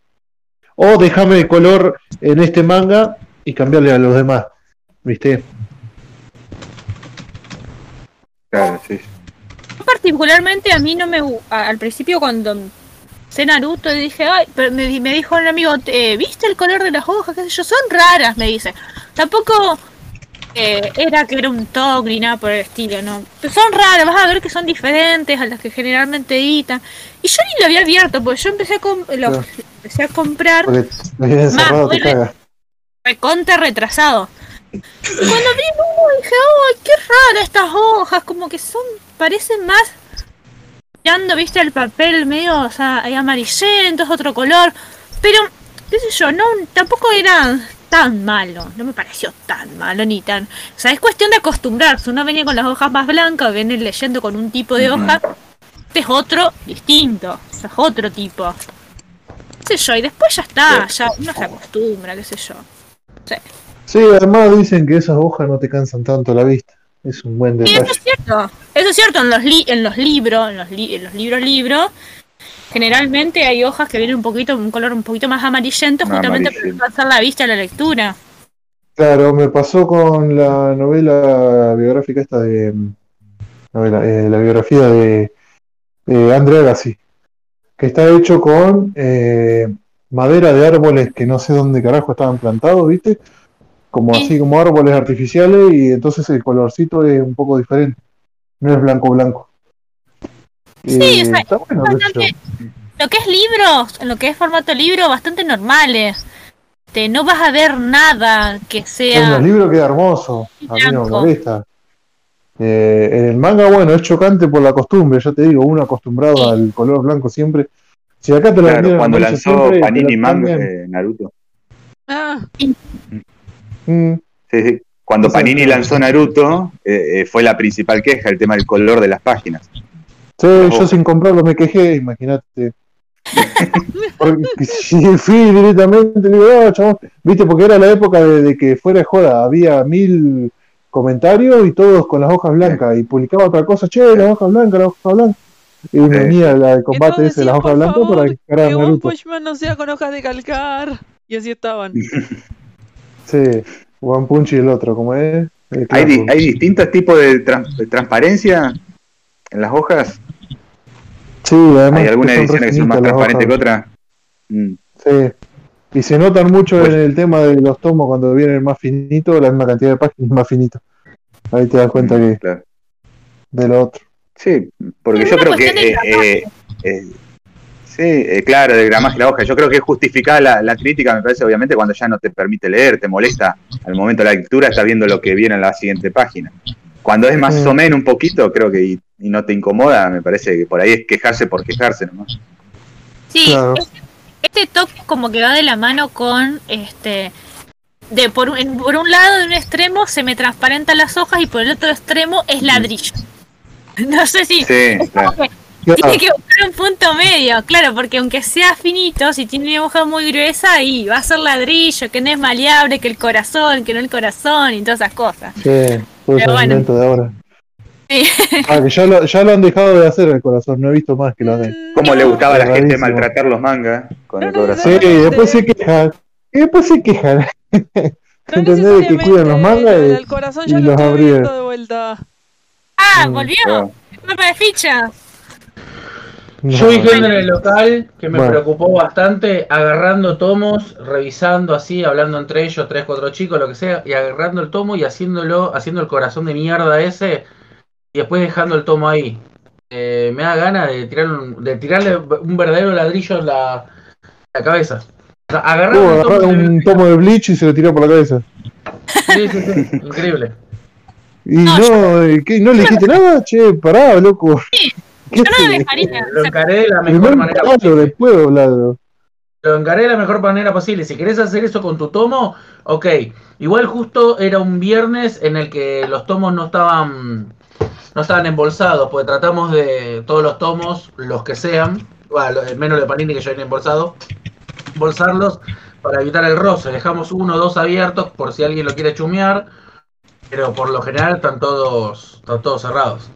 O déjame el color en este manga y cambiarle a los demás. ¿Viste? Claro, sí. particularmente a mí no me al principio cuando sé Naruto y dije ay pero me, di- me dijo un amigo eh, viste el color de las hojas qué sé yo son raras me dice tampoco era que era un TOC ni nada por el estilo no Pero son raras vas a ver que son diferentes a las que generalmente editan y yo ni lo había abierto porque yo empecé a com- lo- Claro. empecé a comprar bueno. cagas. recontra retrasado. Y cuando abrí uno dije, ¡ay, qué rara estas hojas! Como que son, parecen más mirando, viste, el papel medio, o sea, hay amarillento, es otro color. Pero, qué sé yo, no, tampoco era tan malo, no me pareció tan malo ni tan... O sea, es cuestión de acostumbrarse. Uno venía con las hojas más blancas, viene leyendo con un tipo de hoja. Este es otro distinto, sea, es otro tipo. Qué sé yo, y después ya está, ya uno se acostumbra, qué sé yo. Sí, además dicen que esas hojas no te cansan tanto la vista. Es un buen Sí, eso detalle. es cierto. Eso es cierto en los, li- en los libros, en los, li- en los libros libros. Generalmente hay hojas que vienen un poquito, un color un poquito más amarillento, justamente para pasar la vista a la lectura. Claro, me pasó con la novela biográfica esta de. novela, eh, la biografía de, de Andre Agassi, que está hecho con eh, madera de árboles que no sé dónde carajo estaban plantados, ¿viste? Como Sí. así, como árboles artificiales, y entonces el colorcito es un poco diferente. No es blanco blanco. Sí, o sea, está bueno, bastante- Lo que es libros, en lo que es formato libro, bastante normales. Te, no vas a ver nada que En sea. los libros queda hermoso, a mí no me Blanco. molesta. Eh, en el manga, bueno, es chocante por la costumbre, ya te digo, uno acostumbrado al color blanco siempre. Si acá te lo Claro, cuando lanzó siempre, Panini Manga eh, Naruto. Ah, Mm, Sí, sí. Cuando Panini que- lanzó Naruto, eh, eh, fue la principal queja, el tema del color de las páginas. Sí, yo sin comprarlo me quejé, imagínate. Porque si fui directamente, digo, "Ah, chabón", viste, porque era la época de, de que fuera de joda, había mil comentarios y todos con las hojas blancas, y publicaba otra cosa, che, la hoja blanca, la hoja blanca. Y venía la de combate ese de las hojas "Por blancas para favor, a que One Naruto. Punch Man no sea con hojas de calcar. Y así estaban. Sí, One Punch y el otro, como es. ¿Hay, di- hay distintos tipos de transparencia en las hojas? Sí, además ¿Hay alguna edición que son refinitas más las transparentes que otra? Mm, Sí. Y se notan mucho Pues- en el tema de los tomos cuando vienen más finitos, la misma cantidad de páginas más finito. Ahí te das cuenta que claro. de lo otro. Sí, porque Es yo creo que. eh, eh, eh, sí, eh, claro, de gramaje de la hoja. Yo creo que es justificada la, la crítica, me parece, obviamente, cuando ya no te permite leer, te molesta al momento de la lectura, estás viendo lo que viene en la siguiente página. Cuando es más Mm. o menos un poquito, creo que y, y no te incomoda, me parece que por ahí es quejarse por quejarse nomás. Sí, Claro. este, este toque como que va de la mano con este de por un, en- por un lado de un extremo se me transparentan las hojas y por el otro extremo es ladrillo. No sé si Sí, claro. que tiene que buscar un punto medio, claro, porque aunque sea finito, si tiene una hoja muy gruesa, ahí va a ser ladrillo, que no es maleable, que el corazón, que no el corazón y todas esas cosas. Sí, todo Pero ese bueno. de ahora. Sí. Ah, que ya lo, ya lo han dejado de hacer el corazón, no he visto más que lo hagan. ¿Cómo le gustaba a la gente Rarísimo. maltratar los mangas con el corazón? Sí, después se quejan. Y después se quejan. No ¿Entendés? De que cuidan los mangas y- El corazón y ya lo los viendo de vuelta. Ah, Mm, volvió. Claro. Mapa de Yo vi gente en el local que me Bueno. preocupó bastante, agarrando tomos, revisando así, hablando entre ellos, tres, cuatro chicos, lo que sea, y agarrando el tomo y haciéndolo, haciendo el corazón de mierda ese, y después dejando el tomo ahí. Eh, me da ganas de, tirar un- de tirarle un verdadero ladrillo en la, la cabeza. O sea, agarrar Uh, un tomo agarraron de- un tomo de Bleach y se lo tiró por la cabeza. Sí, sí, sí, increíble. Y No, no, eh, ¿qué? ¿No le dijiste nada? Che, pará, loco. ¿Qué Yo no lo dejaría. Lo encaré de la mejor manera posible. después. Lo encaré de la mejor manera posible. Si querés hacer eso con tu tomo, ok. Igual justo era un viernes en el que los tomos no estaban no estaban embolsados, porque tratamos de todos los tomos, los que sean, bueno, lo- menos de Panini que ya viene embolsado, embolsarlos para evitar el roce. Dejamos uno o dos abiertos por si alguien lo quiere chumear, pero por lo general están todos, están todos cerrados.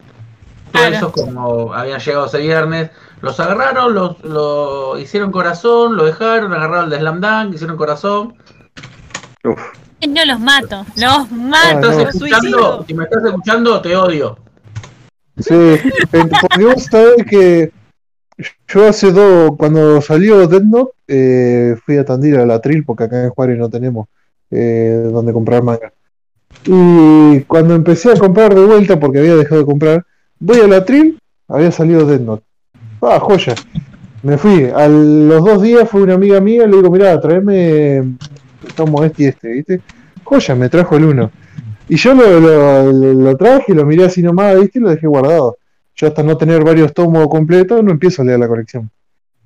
Todos Claro. esos como habían llegado ese viernes, los agarraron, los, lo hicieron corazón, lo dejaron, agarraron el de Slam Dunk, hicieron corazón. Uf, No los mato, los mato. No. escuchando, si me estás escuchando, te odio. Sí, porque vos sabés que yo hace dos, cuando salió Death Note, eh, fui a Tandil a la Tril, porque acá en Juárez no tenemos eh, donde comprar manga. Y cuando empecé a comprar de vuelta, porque había dejado de comprar, voy a la Tril, había salido Death Note. Ah, joya. Me fui. A los dos días fue una amiga mía, le digo, mirá, traeme tomo este y este, ¿viste? Joya, me trajo el uno. Y yo lo, lo, lo- lo traje, lo miré así nomás, ¿viste? Y lo dejé guardado. Yo hasta no tener varios tomos completos, no empiezo a leer la colección.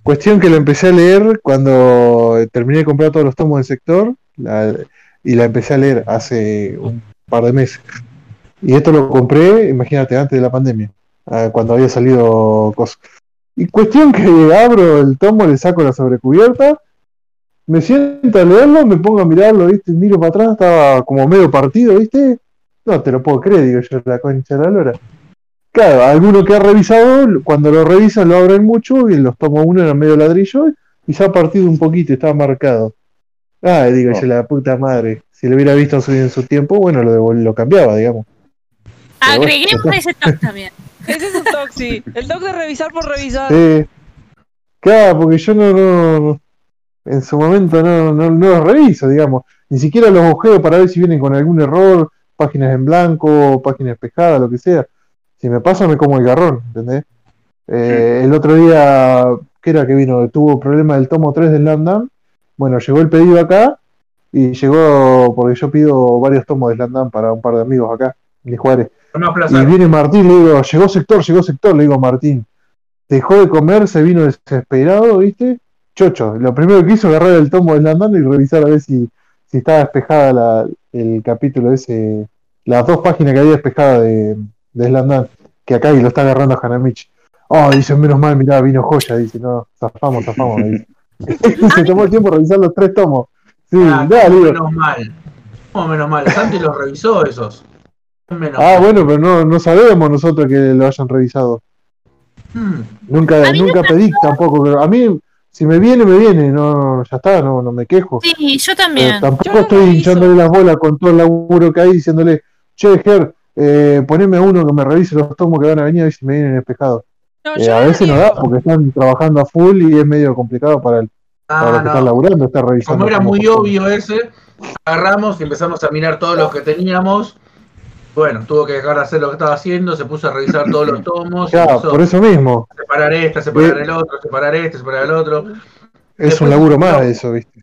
Cuestión que lo empecé a leer cuando terminé de comprar todos los tomos del sector y la empecé a leer hace un par de meses. Y esto lo compré, imagínate, antes de la pandemia, ah, cuando había salido cosas. Y cuestión que abro el tomo, le saco la sobrecubierta, me siento a leerlo, me pongo a mirarlo, ¿viste? Miro para atrás, estaba como medio partido, ¿viste? No te lo puedo creer, digo yo, la concha de la lora. Claro, alguno que ha revisado, cuando lo revisan lo abren mucho y los tomos uno eran medio ladrillo y se ha partido un poquito, estaba marcado. Ah, digo yo, la puta madre. Si lo hubiera visto en su tiempo, bueno, lo, lo cambiaba, digamos. Bueno, Agreguemos ese toque también. Ese es un toxi. El toque de revisar por revisar. Sí. Claro, porque yo no, no, no- en su momento no, no, no los reviso, digamos. Ni siquiera los ojeo para ver si vienen con algún error, páginas en blanco, páginas espejadas, lo que sea. Si me pasa, me como el garrón, ¿entendés? Eh, el otro día, ¿qué era que vino? Tuvo problema del tomo 3 del Landam. Bueno, llegó el pedido acá y llegó, porque yo pido varios tomos de Landam para un par de amigos acá, de Juárez. No Y viene Martín, le digo, llegó sector, llegó sector, le digo Martín. Dejó de comer, se vino desesperado, ¿viste? Chocho, lo primero que hizo agarrar el tomo de Landán y revisar a ver si, si estaba despejada la, el capítulo ese, las dos páginas que había despejada de, de Slandán, que acá y lo está agarrando Hanamichi. Oh, dice, menos mal, mirá, vino joya, dice, no, zafamos, zafamos, dice. Se tomó el tiempo de revisar los tres tomos. Sí, Ah, dale, ¿cómo digo. menos mal. ¿Cómo menos mal? Santi los revisó esos. Menos Ah, bueno, pero no, no sabemos nosotros que lo hayan revisado. Hmm. Nunca, nunca pedí tampoco, pero a mí, si me viene, me viene, no, ya está, no, no me quejo. Sí, yo Pero también. tampoco Yo estoy reviso. hinchándole las bolas con todo el laburo que hay, diciéndole, che, Ger, eh, poneme a uno que me revise los tomos que van a venir a ver si me vienen espejados. No, Eh, a veces no da porque están trabajando a full y es medio complicado para, el, para Ah, los que están laburando estar revisando. Como era muy obvio ese, agarramos y empezamos a mirar todos los que teníamos. Bueno, tuvo que dejar de hacer lo que estaba haciendo, se puso a revisar todos los tomos, Claro, por eso mismo, separar este, separar el otro, separar este, separar el otro. es Después un laburo más eso, ¿viste?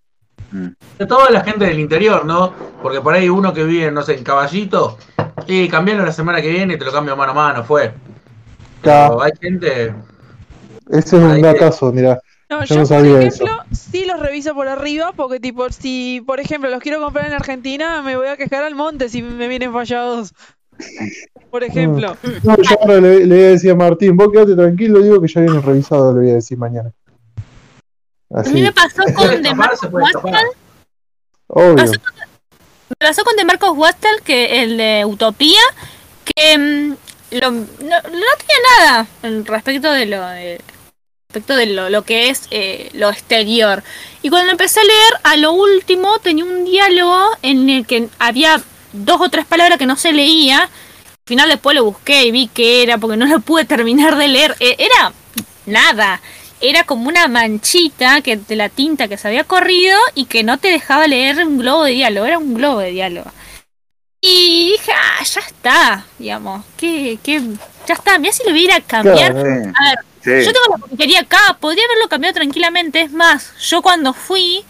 De toda la gente del interior, ¿no? Porque por ahí uno que vive, no sé, en Caballito, y cambiarlo la semana que viene y te lo cambio mano a mano, fue. Pero Claro, hay gente. ese es un que- datazo, mirá. No, Yo yo, no por sabía ejemplo, sí los reviso por arriba, porque tipo, si por ejemplo los quiero comprar en Argentina, me voy a quejar al monte si me vienen fallados. Por ejemplo. No, yo ahora le, le voy a decir a Martín, vos quedate tranquilo, digo que ya viene revisado, le voy a decir mañana. A mí Así, me pasó con de Marcos obvio. pasó me pasó con de Marcos Wattel, que el de Utopía, que mm, lo- no, no tenía nada en respecto de lo de, respecto de lo, lo que es eh, lo exterior. Y cuando empecé a leer, a lo último tenía un diálogo en el que había dos o tres palabras que no se leía. Al final después lo busqué y vi que era, porque no lo pude terminar de leer. Eh, Era nada. Era como una manchita que de la tinta que se había corrido y que no te dejaba leer un globo de diálogo. Era un globo de diálogo. Y dije, ah, ya está, digamos. Que, que, ya está. Mira si lo hubiera cambiar. Claro, Sí, A ver, yo tengo la comiquería acá, podría haberlo cambiado tranquilamente. Es más, yo cuando fui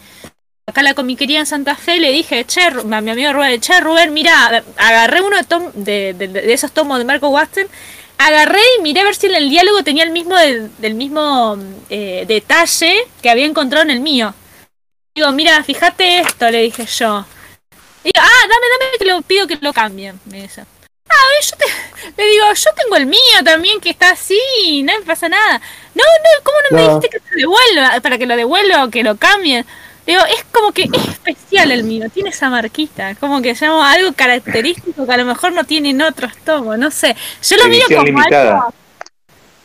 acá a la comiquería en Santa Fe le dije, che, a mi amigo Rubén, che, Rubén, mira, agarré uno de, tom- de, esos tomos de Marco Watson, agarré y miré a ver si en el diálogo tenía el mismo del, mismo eh, detalle que había encontrado en el mío. Digo, mira, fíjate esto, le dije yo. Ah, dame, dame que lo pido que lo cambien, me dice. Ah, yo te, le digo, yo tengo el mío también que está así, no me pasa nada. No, no, ¿cómo no me dijiste que te devuelva? Para que lo devuelva o que lo cambien. Digo, es como que es especial el mío, tiene esa marquita, como que llamo algo característico que a lo mejor no tienen otros tomos, no sé. Yo lo miro como limitada. algo,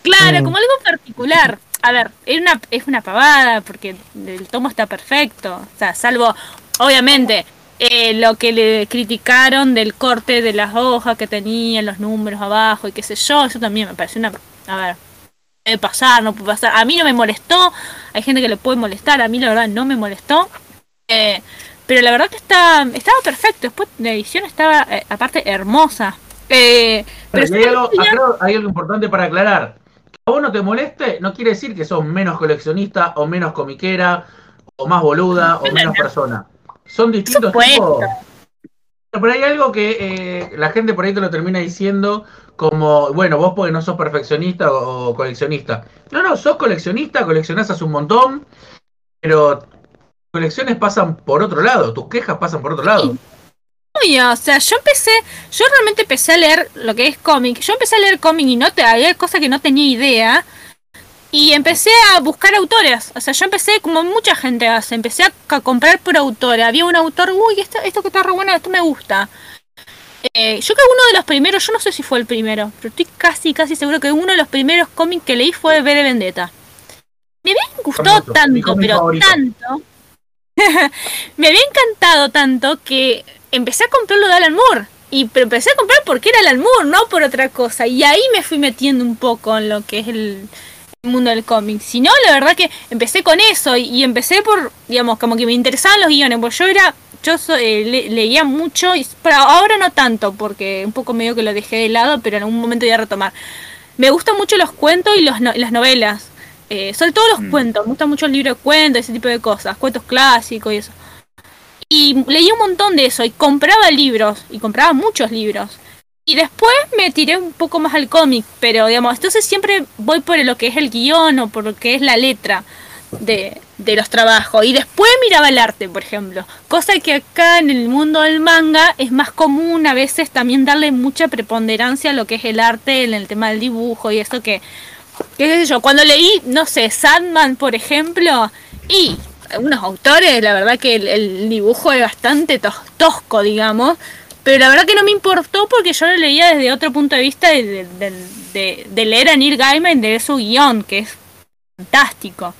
claro, Mm. como algo particular. A ver, es una, es una pavada porque el tomo está perfecto, o sea, salvo, obviamente, eh, lo que le criticaron del corte de las hojas que tenían los números abajo y qué sé yo, eso también me parece una, a ver, puede pasar, no puede pasar. A mí no me molestó, hay gente que le puede molestar, a mí la verdad no me molestó. Eh, pero la verdad que está, estaba perfecto. Después la edición estaba, eh, aparte, hermosa. Eh, pero Pero hay algo, acá hay algo importante para aclarar. Que a vos no te moleste, no quiere decir que sos menos coleccionista o menos comiquera o más boluda o menos persona. Son distintos tipos. Pero hay algo que eh, la gente por ahí te lo termina diciendo como, bueno, vos porque no sos perfeccionista o, o coleccionista. No, no, sos coleccionista, coleccionás hace un montón, pero colecciones pasan por otro lado, tus quejas pasan por otro lado. Obvio, o sea, yo empecé, yo realmente empecé a leer lo que es cómic. Yo empecé a leer cómic y no te había cosas que no tenía idea. Y empecé a buscar autores. O sea, yo empecé como mucha gente hace, empecé a, comprar por autor. Había un autor, uy, esto, esto que está re bueno, esto me gusta. Eh, yo creo que uno de los primeros, yo no sé si fue el primero, pero estoy casi, casi seguro que uno de los primeros cómics que leí fue de Vendetta. Me había gustado tanto, pero favorito. tanto. me había encantado tanto que empecé a comprarlo de Alan Moore. Y pero empecé a comprar porque era Alan Moore, no por otra cosa. Y ahí me fui metiendo un poco en lo que es el, el mundo del cómic. Si no, la verdad que empecé con eso y, y empecé por, digamos, como que me interesaban los guiones. Porque yo era, yo so- eh, le- leía mucho, y, pero ahora no tanto, porque un poco medio que lo dejé de lado, pero en algún momento voy a retomar. Me gustan mucho los cuentos y los no- las novelas. Eh, sobre todo los Mm. cuentos, me gustan mucho el libro de cuentos, ese tipo de cosas, cuentos clásicos y eso. Y leí un montón de eso y compraba libros, y compraba muchos libros. Y después me tiré un poco más al cómic, pero digamos, entonces siempre voy por lo que es el guion o por lo que es la letra de, de los trabajos. Y después miraba el arte, por ejemplo. Cosa que acá en el mundo del manga es más común a veces también darle mucha preponderancia a lo que es el arte en el tema del dibujo y eso que qué sé yo, cuando leí, no sé, Sandman, por ejemplo, y algunos autores, la verdad que el, dibujo es bastante tos- tosco, digamos, pero la verdad que no me importó porque yo lo leía desde otro punto de vista de, de- de- de- de leer a Neil Gaiman de su guion, que es fantástico.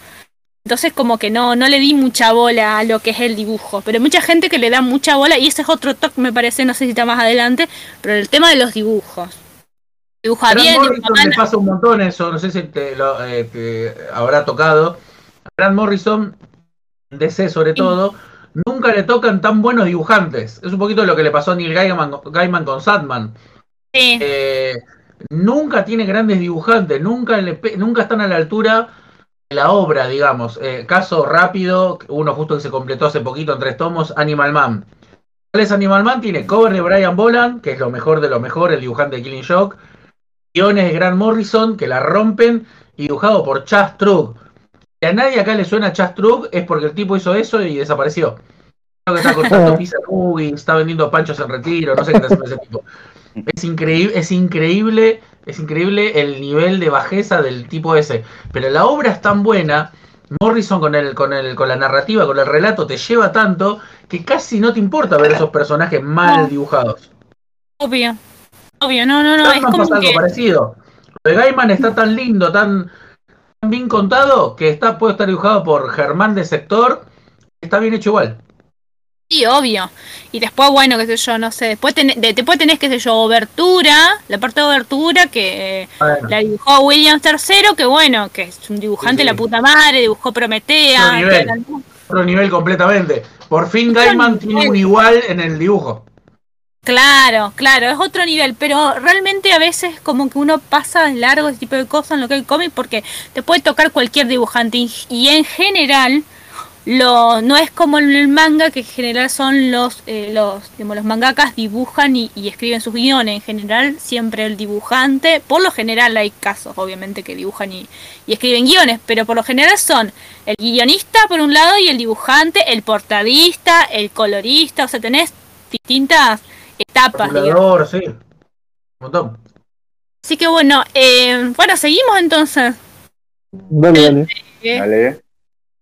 Entonces como que no, no le di mucha bola a lo que es el dibujo, pero hay mucha gente que le da mucha bola y ese es otro toque me parece, no sé si está más adelante, pero el tema de los dibujos. Dibuja Grant bien, Morrison dibuja le pasa un montón eso, no sé si te, lo, eh, te habrá tocado. Grant Morrison, DC sobre todo, nunca le tocan tan buenos dibujantes. Es un poquito lo que le pasó a Neil Gaiman, Gaiman con Sadman. Sí. Eh, nunca tiene grandes dibujantes, nunca, le pe- nunca están a la altura de la obra, digamos. Eh, caso rápido, uno justo que se completó hace poquito en tres tomos, Animal Man. ¿Cuál es Animal Man? Tiene cover de Brian Boland, que es lo mejor de lo mejor, el dibujante de Killing Shock. Guiones de Grant Morrison, que la rompen, y dibujado por Chas Trug. Si a nadie acá le suena Chas Trug, es porque el tipo hizo eso y desapareció. Creo que está cortando pizza Ubi, está vendiendo panchos en retiro, no sé qué está haciendo ese tipo. Es increíble, es increíble, es increíble el nivel de bajeza del tipo ese. Pero la obra es tan buena, Morrison con el, con el, con la narrativa, con el relato, te lleva tanto que casi no te importa ver esos personajes mal dibujados. Obvio. Obvio, no, no, no. Es Batman como pasa algo que. parecido. Lo de Gaiman está tan lindo, tan bien contado, que está, puede estar dibujado por Germán de Sector. Está bien hecho igual. Sí, obvio. Y después, bueno, qué sé yo, no sé. Después, ten- de- después tenés, qué sé yo, obertura. La parte de obertura que eh, Bueno, la dibujó Williams III, que bueno, que es un dibujante Sí, sí. la puta madre, dibujó Prometea. Otro nivel. otro nivel completamente. Por fin Gaiman tiene un igual en el dibujo. Claro, claro, es otro nivel, pero realmente a veces como que uno pasa largo ese tipo de cosas en lo que el cómic porque te puede tocar cualquier dibujante y, en general lo no es como el manga que en general son los eh, los digamos, los mangakas dibujan y, y escriben sus guiones. En general siempre el dibujante por lo general hay casos obviamente que dibujan y, y escriben guiones pero por lo general son el guionista por un lado y el dibujante el portadista el colorista o sea tenés distintas etapas digamos. Sí. Un montón. así que bueno eh, bueno seguimos entonces Dale, dale. Eh, Dale.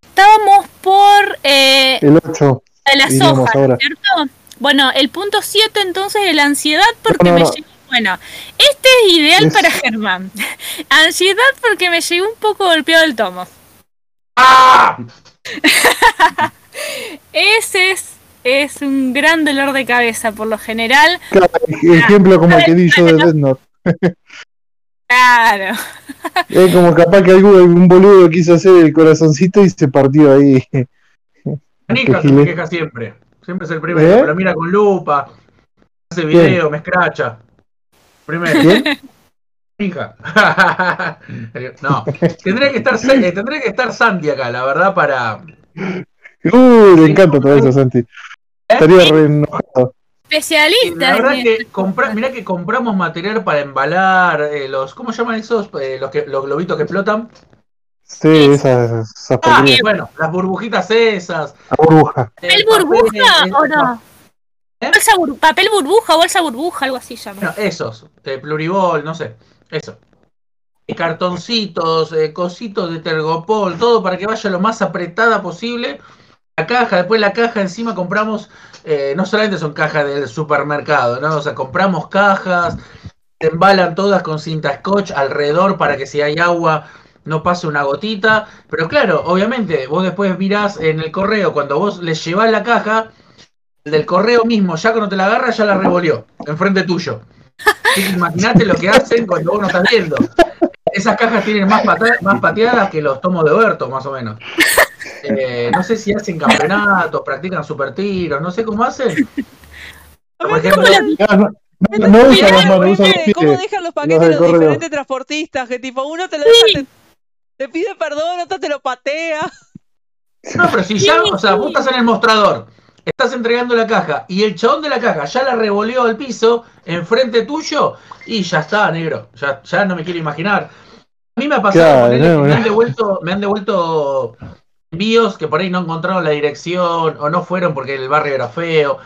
estábamos por eh, El 8. de las hojas, ahora. ¿cierto? Bueno, el punto 7 entonces es la ansiedad porque No, no, me no. llegó. Bueno, este es ideal Es- para Germán. Ansiedad porque me llegó un poco golpeado el tomo. ¡Ah! Ese es, es un gran dolor de cabeza por lo general. Claro, ejemplo como el que di yo de Death Note. Claro. Es como capaz que algún, algún boludo quiso hacer el corazoncito y se partió ahí. Qué se me queja siempre. Siempre es el primero. ¿Eh? Lo mira con lupa. Hace video, me escracha. Primero. ¿Quién? No. Tendría que estar eh, tendría que estar Santi acá, la verdad, para. Uh, le encanta todo eso, Santi. Estaría re enojado. Especialista. La verdad es que compra, mirá que compramos material para embalar eh, los. ¿Cómo llaman esos? Eh, los, que, los globitos que explotan. Sí, esas, esas Ah, bueno, las burbujitas esas. La burbuja. ¿Papel eh, burbuja papel, eh, o no? ¿Eh? Bolsa bur- papel burbuja, bolsa burbuja, algo así llama. Bueno, esos, de pluribol, no sé, eso. Eh, Cartoncitos, eh, cositos de tergopol, todo para que vaya lo más apretada posible. La caja, después la caja encima compramos, eh, no solamente son cajas del supermercado, ¿no? O sea, compramos cajas, se embalan todas con cinta scotch alrededor para que si hay agua no pase una gotita. Pero claro, obviamente, vos después mirás en el correo, cuando vos les llevás la caja, el del correo mismo, ya cuando te la agarra, ya la revolvió, enfrente tuyo. Imaginate lo que hacen cuando vos no estás viendo. Esas cajas tienen más, más pateadas que los tomos de Oberto, más o menos. Eh, no sé si hacen campeonatos, practican super tiros, no sé cómo hacen. Por ejemplo, no, no, no usa las manos, usa los ¿Viste ¿Cómo dejan los los paquetes los, correo. diferentes transportistas? Que tipo, uno te lo Sí. deja, te, te pide perdón, otro te lo patea. No, pero si ya, o sea, vos estás en el mostrador, estás entregando la caja y el chabón de la caja ya la revoleó al piso enfrente tuyo y ya está, negro. Ya, ya no me quiero imaginar. A mí me ha pasado Claro, ponele, no, que me no. han devuelto, me han devuelto envíos que por ahí no encontraron la dirección o no fueron porque el barrio era feo.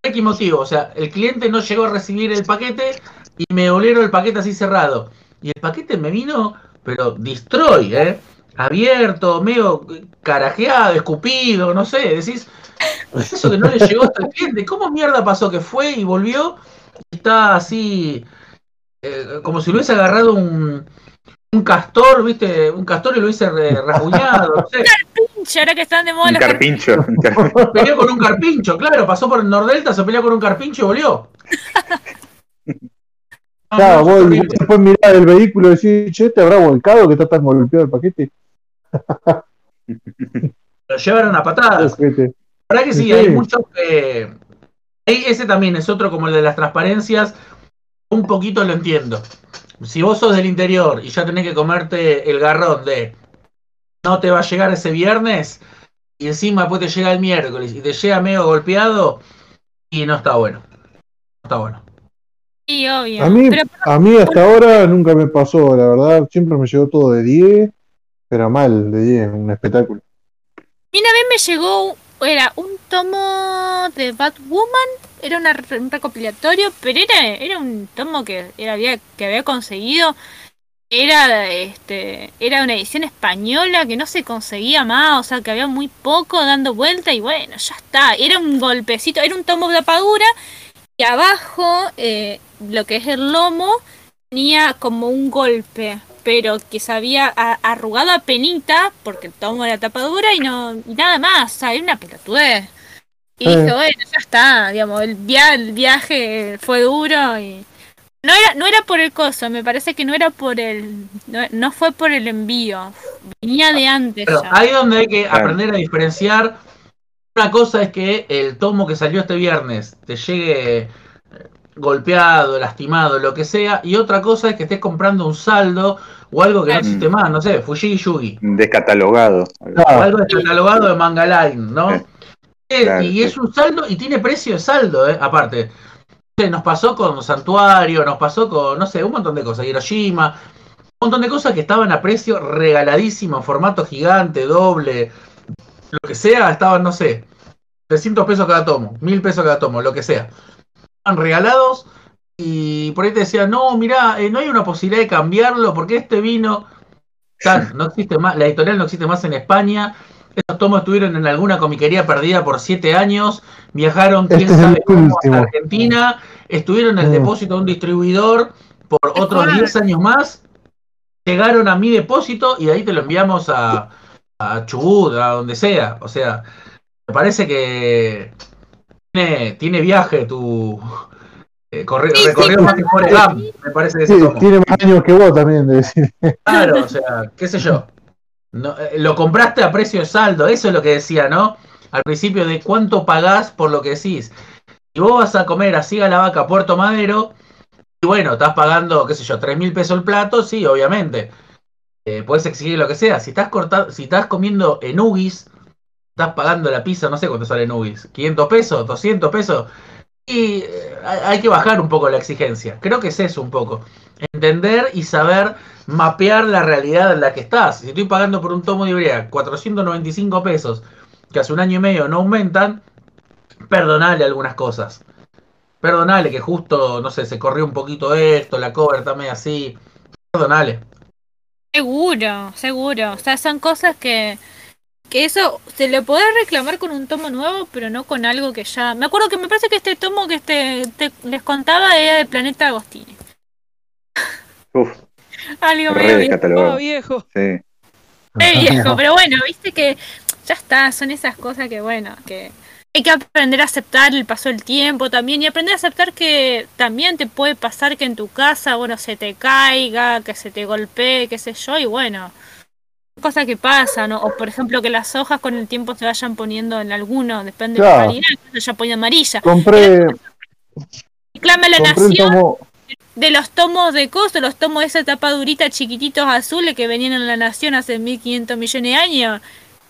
¿Por qué motivo? O sea, el cliente no llegó a recibir el paquete y me devolvieron el paquete así cerrado. Y el paquete me vino pero destroy, ¿eh? Abierto, medio carajeado, escupido, no sé, decís, eso que no le llegó hasta el cliente, ¿cómo mierda pasó que fue y volvió? Está así, eh, como si lo hubiese agarrado un, un castor, ¿viste? Un castor y lo hubiese rasguñado, no sé. Pinche, ahora que están de moda Un carpincho. Peleó con un carpincho, claro, pasó por el Nordelta, se peleó con un carpincho y volvió. No, Claro, no, vos después mirás el vehículo y decís, che, te habrá volcado que está tan golpeado el paquete. Lo llevaron a patadas. La verdad que sí, Sí. hay muchos que. ahí Ese también es otro como el de las transparencias. Un poquito lo entiendo. Si vos sos del interior y ya tenés que comerte el garrón de no te va a llegar ese viernes y encima después te llega el miércoles y te llega medio golpeado y no está bueno. No está bueno. Sí, obvio. A mí, Pero a mí hasta ahora nunca me pasó, la verdad, siempre me llegó todo de 10, pero mal, de 10, un espectáculo. Y una vez me llegó, era un tomo de Batwoman, era una un recopilatorio, pero era, era un tomo que era, había, que había conseguido, era este, era una edición española que no se conseguía más, o sea que había muy poco dando vuelta y bueno, ya está, era un golpecito, era un tomo de tapadura y abajo eh, lo que es el lomo tenía como un golpe, pero que se había arrugado a penita, porque el tomo era tapadura y no y nada más, o sea, era una pelotudez. Y Eh. dije, bueno, ya está, digamos, el, via- el viaje fue duro y... No era, no era por el coso, me parece que no era por el... No, no fue por el envío, venía de antes Pero ya. ahí donde hay que Claro. aprender a diferenciar. Una cosa es que el tomo que salió este viernes te llegue eh, golpeado, lastimado, lo que sea, y otra cosa es que estés comprando un saldo o algo que no existe más, no sé, Fuji Yugi, Descatalogado. algo descatalogado de Manga Line, ¿no? Eh, Claro, y es un saldo y tiene precio de saldo, ¿eh? aparte. Nos pasó con Santuario, nos pasó con, no sé, un montón de cosas, Hiroshima, un montón de cosas que estaban a precio regaladísimo, formato gigante, doble, lo que sea, estaban, no sé, 300 pesos cada tomo, 1000 pesos cada tomo, lo que sea. Estaban regalados y por ahí te decían, no, mirá, eh, no hay una posibilidad de cambiarlo porque este vino, no existe más, la editorial no existe más en España. Esos tomos estuvieron en alguna comiquería perdida por siete años, viajaron quién Este sabe cómo a Argentina, estuvieron en el Mm. depósito de un distribuidor por otros Claro. 10 años más, llegaron a mi depósito y de ahí te lo enviamos a, a Chubut, a donde sea. O sea, me parece que tiene, tiene viaje tu eh, corre- Sí, sí, recorrido más que Forrest me parece que sí, tiene más años que vos también, de decir. Claro, o sea, qué sé yo. No, eh, lo compraste a precio de saldo, eso es lo que decía, ¿no? Al principio de cuánto pagás por lo que decís. Y vos vas a comer así a la vaca Puerto Madero, y bueno, estás pagando, qué sé yo, tres mil pesos el plato, sí, obviamente. Eh, puedes exigir lo que sea. Si estás cortando, si estás comiendo en Ugis, estás pagando la pizza, no sé cuánto sale en Ugis, 500 pesos, 200 pesos. Y eh, hay que bajar un poco la exigencia. Creo que es eso un poco. Entender y saber mapear la realidad en la que estás. Si estoy pagando por un tomo de Ibrea 495 pesos, que hace un año y medio no aumentan, perdonale algunas cosas. Perdonale que justo, no sé, se corrió un poquito esto, la cover está medio así. Perdonale. Seguro, seguro. O sea, son cosas que, que eso se le puede reclamar con un tomo nuevo, pero no con algo que ya... Me acuerdo que me parece que este tomo que este, te- les contaba era de Planeta Agostini. Uf, Algo medio viejo. Oh, viejo. Sí. re viejo, pero bueno, viste que ya está, son esas cosas que bueno, que hay que aprender a aceptar el paso del tiempo también y aprender a aceptar que también te puede pasar que en tu casa, bueno, se te caiga, que se te golpee, qué sé yo, y bueno, cosas que pasan, ¿no? o por ejemplo que las hojas con el tiempo se vayan poniendo en alguno, depende de la Claro. calidad, que se pone amarilla. Compré, Clama la compré nación tomo, de los tomos de costo, los tomos de esa tapa durita chiquititos azules que venían en la nación hace 1500 millones de años,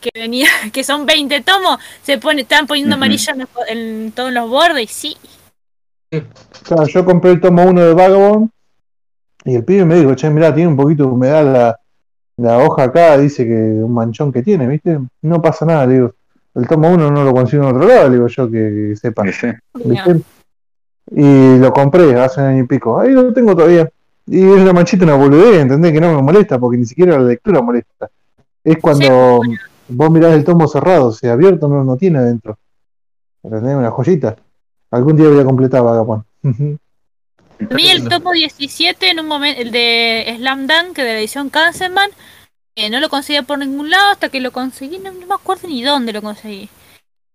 que venía, que son 20 tomos, se pone, están poniendo amarilla en, los- en todos los bordes y sí. claro, yo compré el tomo 1 de Vagabond y el pibe me dijo, che, mirá, tiene un poquito de humedad la, la hoja acá, dice que un manchón que tiene, ¿viste? No pasa nada, le digo. El tomo 1 no lo consigo en otro lado, le digo yo que sepa. Sí. ¿viste? Y lo compré hace un año y pico. Ahí lo tengo todavía. Y es una manchita, una boludez, ¿entendés? Que no me molesta, porque ni siquiera la lectura molesta. Es cuando vos mirás el tomo cerrado, o sea, abierto no, no tiene adentro. ¿Entendés? Una joyita. Algún día voy a completar. A mí el tomo 17, en un momento, el de Slam Dunk, de la edición Kansenman, que no lo conseguía por ningún lado hasta que lo conseguí, no, no me acuerdo ni dónde lo conseguí.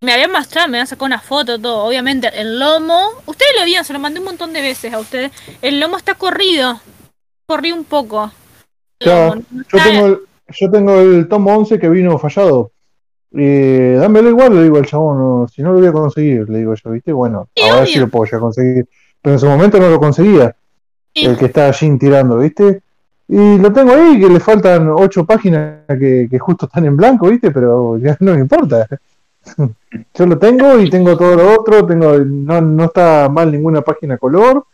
Me habían mostrado, me habían sacado una foto, todo. Obviamente, el lomo, ustedes lo vieron, se lo mandé un montón de veces a ustedes. El lomo está corrido, corrí un poco. Ya, no yo tengo, el, yo tengo el tomo 11 que vino fallado. Eh, dámelo igual, le digo al chabón, no, si no lo voy a conseguir, le digo yo, ¿viste? Bueno, Sí, ahora obvio. sí lo puedo ya conseguir. Pero en su momento no lo conseguía, Sí. el que está allí tirando, ¿viste? Y lo tengo ahí, que le faltan ocho páginas que, que justo están en blanco, ¿viste? Pero ya no me importa. Yo lo tengo y tengo todo lo otro, tengo no, no está mal ninguna página color.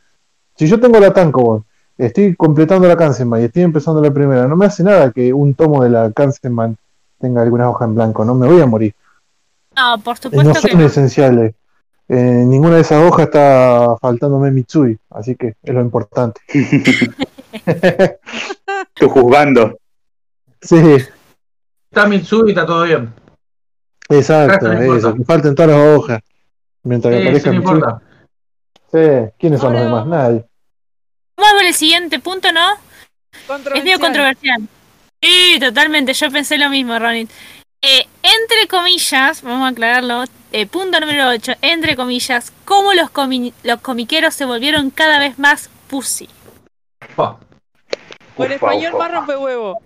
Si yo tengo la Tankobon, estoy completando la Kansenman y estoy empezando la primera, no me hace nada que un tomo de la Kansenman tenga alguna hoja en blanco, no me voy a morir. No, por supuesto No que son no. esenciales. Eh, ninguna de esas hojas está faltándome Mitsui, así que es lo importante. Tú juzgando. Sí, Está Mitsui y está todo bien. Exacto, No importa. eso, que falten todas las hojas. Mientras que Sí, sí, aparezca no Mitsui. importa. Sí, ¿quiénes son los demás? Nadie. Vamos a ver el siguiente punto, ¿no? Es medio Controversial. Sí, totalmente. Yo pensé lo mismo, Ronit. Eh, entre comillas, vamos a aclararlo. eh, punto número 8. Entre comillas, cómo los, comi- los comiqueros se volvieron cada vez más pussy. Ufa, español ufa, más ufa. rompehuevo.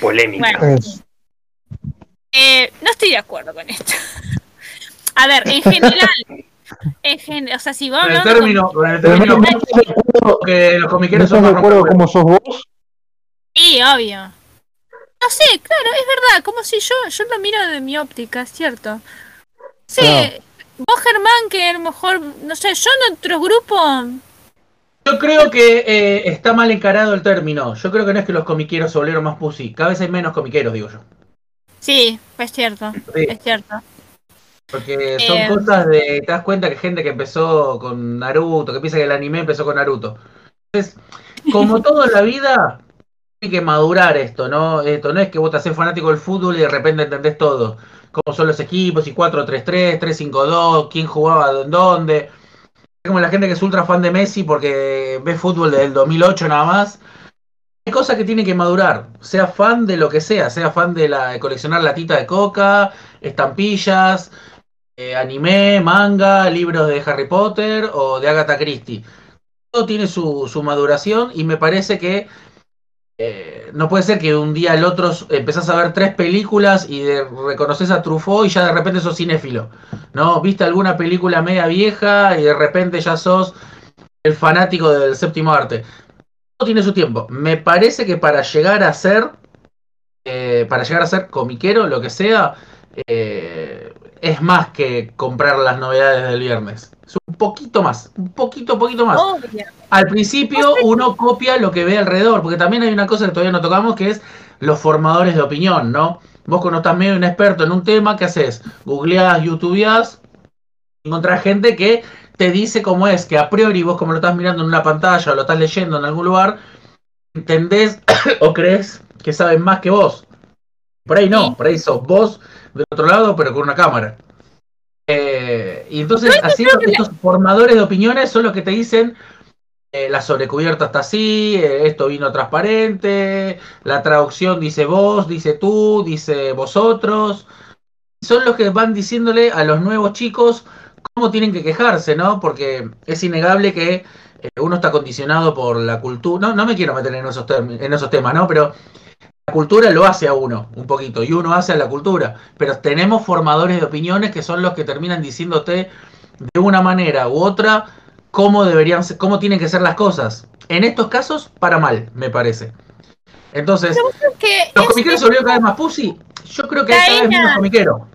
Polémica. Bueno, eh, no estoy de acuerdo con esto. a ver, en general. En gen- o sea, si vamos Con el término, con el no, término no acuerdo, que los no comiqueros estás son de acuerdo como sos vos. Sí, obvio. No sé, claro, es verdad, como si yo, yo lo miro de mi óptica, es cierto. Sí, Claro. vos Germán, que a lo mejor, no sé, yo en otros grupos, Yo creo que eh, está mal encarado el término. Yo creo que no es que los comiqueros se volvieron más pussy. Cada vez hay menos comiqueros, digo yo. Sí, es cierto, Sí, es cierto. porque son Eh, cosas de. Te das cuenta que gente que empezó con Naruto, que piensa que el anime empezó con Naruto. Entonces, como todo en la vida, hay que madurar esto, ¿no? Esto no es que vos te haces fanático del fútbol y de repente entendés todo. Cómo son los equipos, y 4-3-3, 3-5-2, quién jugaba en dónde. Es como la gente que es ultra fan de Messi porque ve fútbol desde el 2008 nada más. Hay cosas que tiene que madurar. Sea fan de lo que sea, sea fan de, la, de coleccionar latita de coca, estampillas, eh, anime, manga, libros de Harry Potter o de Agatha Christie. Todo tiene su, su maduración y me parece que eh, no puede ser que un día al otro empezás a ver tres películas y reconoces a Truffaut y ya de repente sos cinéfilo. ¿No? Viste alguna película media vieja y de repente ya sos el fanático del séptimo arte. Tiene su tiempo. Me parece que para llegar a ser, eh, para llegar a ser comiquero, lo que sea, eh, es más que comprar las novedades del viernes. Es un poquito más, un poquito, poquito más. Obvio. Al principio uno copia lo que ve alrededor, porque también hay una cosa que todavía no tocamos, que es los formadores de opinión, ¿no? Vos cuando estás medio un experto en un tema, ¿qué haces? Googleás, youtubeás, encontrás gente que te dice cómo es, que a priori vos como lo estás mirando en una pantalla o lo estás leyendo en algún lugar, entendés o crees que saben más que vos. Por ahí no, por ahí sos vos del otro lado, pero con una cámara. Eh, y entonces, así que estos formadores de opiniones son los que te dicen eh, la sobrecubierta está así, eh, esto vino transparente, la traducción dice vos, dice tú, dice vosotros. Son los que van diciéndole a los nuevos chicos cómo tienen que quejarse, ¿no? Porque es innegable que eh, uno está condicionado por la cultura. No, no me quiero meter en esos, en esos temas, ¿no? Pero la cultura lo hace a uno un poquito y uno hace a la cultura. Pero tenemos formadores de opiniones que son los que terminan diciéndote de una manera u otra cómo deberían ser- cómo tienen que ser las cosas. En estos casos, para mal, me parece. Entonces, que ¿los comiqueros se volvieron cada vez más pussy? Yo creo que hay cada vez menos comiquero.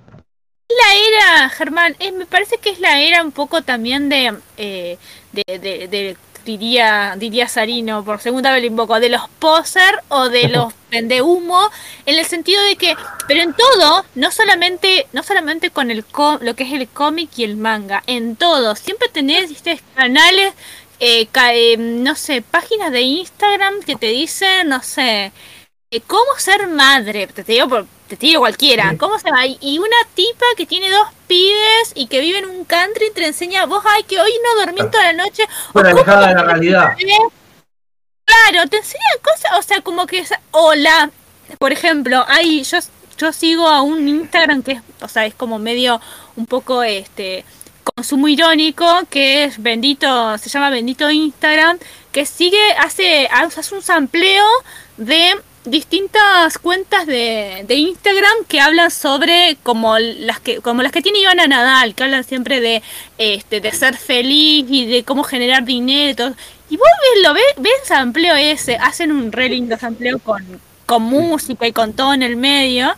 La era, Germán, es- me parece que es la era un poco también de, eh, de, de- de- diría, diría Sarino, por segunda vez lo invoco, de los poser o de los vende humo, en el sentido de que, pero en todo, no solamente, no solamente con el lo que es el cómic y el manga, en todo, siempre tenés ¿viste? canales eh, eh, no sé, páginas de Instagram que te dicen, no sé, eh, cómo ser madre, te digo por- te digo cualquiera, cómo se va, y- una tipa que tiene dos pibes y que vive en un country te enseña, vos, ay, que hoy no dormí toda la noche, o Fuera cómo alejada de la realidad. Claro, te enseñan cosas, o sea, como que, hola, por ejemplo, hay, yo, yo sigo a un Instagram que es, o sea, es como medio, un poco, este, consumo irónico, que es bendito, se llama bendito Instagram, que sigue, hace, hace un sampleo de distintas cuentas de, de Instagram que hablan sobre como las que como las que tiene Ivana Nadal, que hablan siempre de este de ser feliz y de cómo generar dinero y todo. Y vos ves, lo ves, ves sampleo ese, hacen un re lindo sampleo con, con música y con todo en el medio.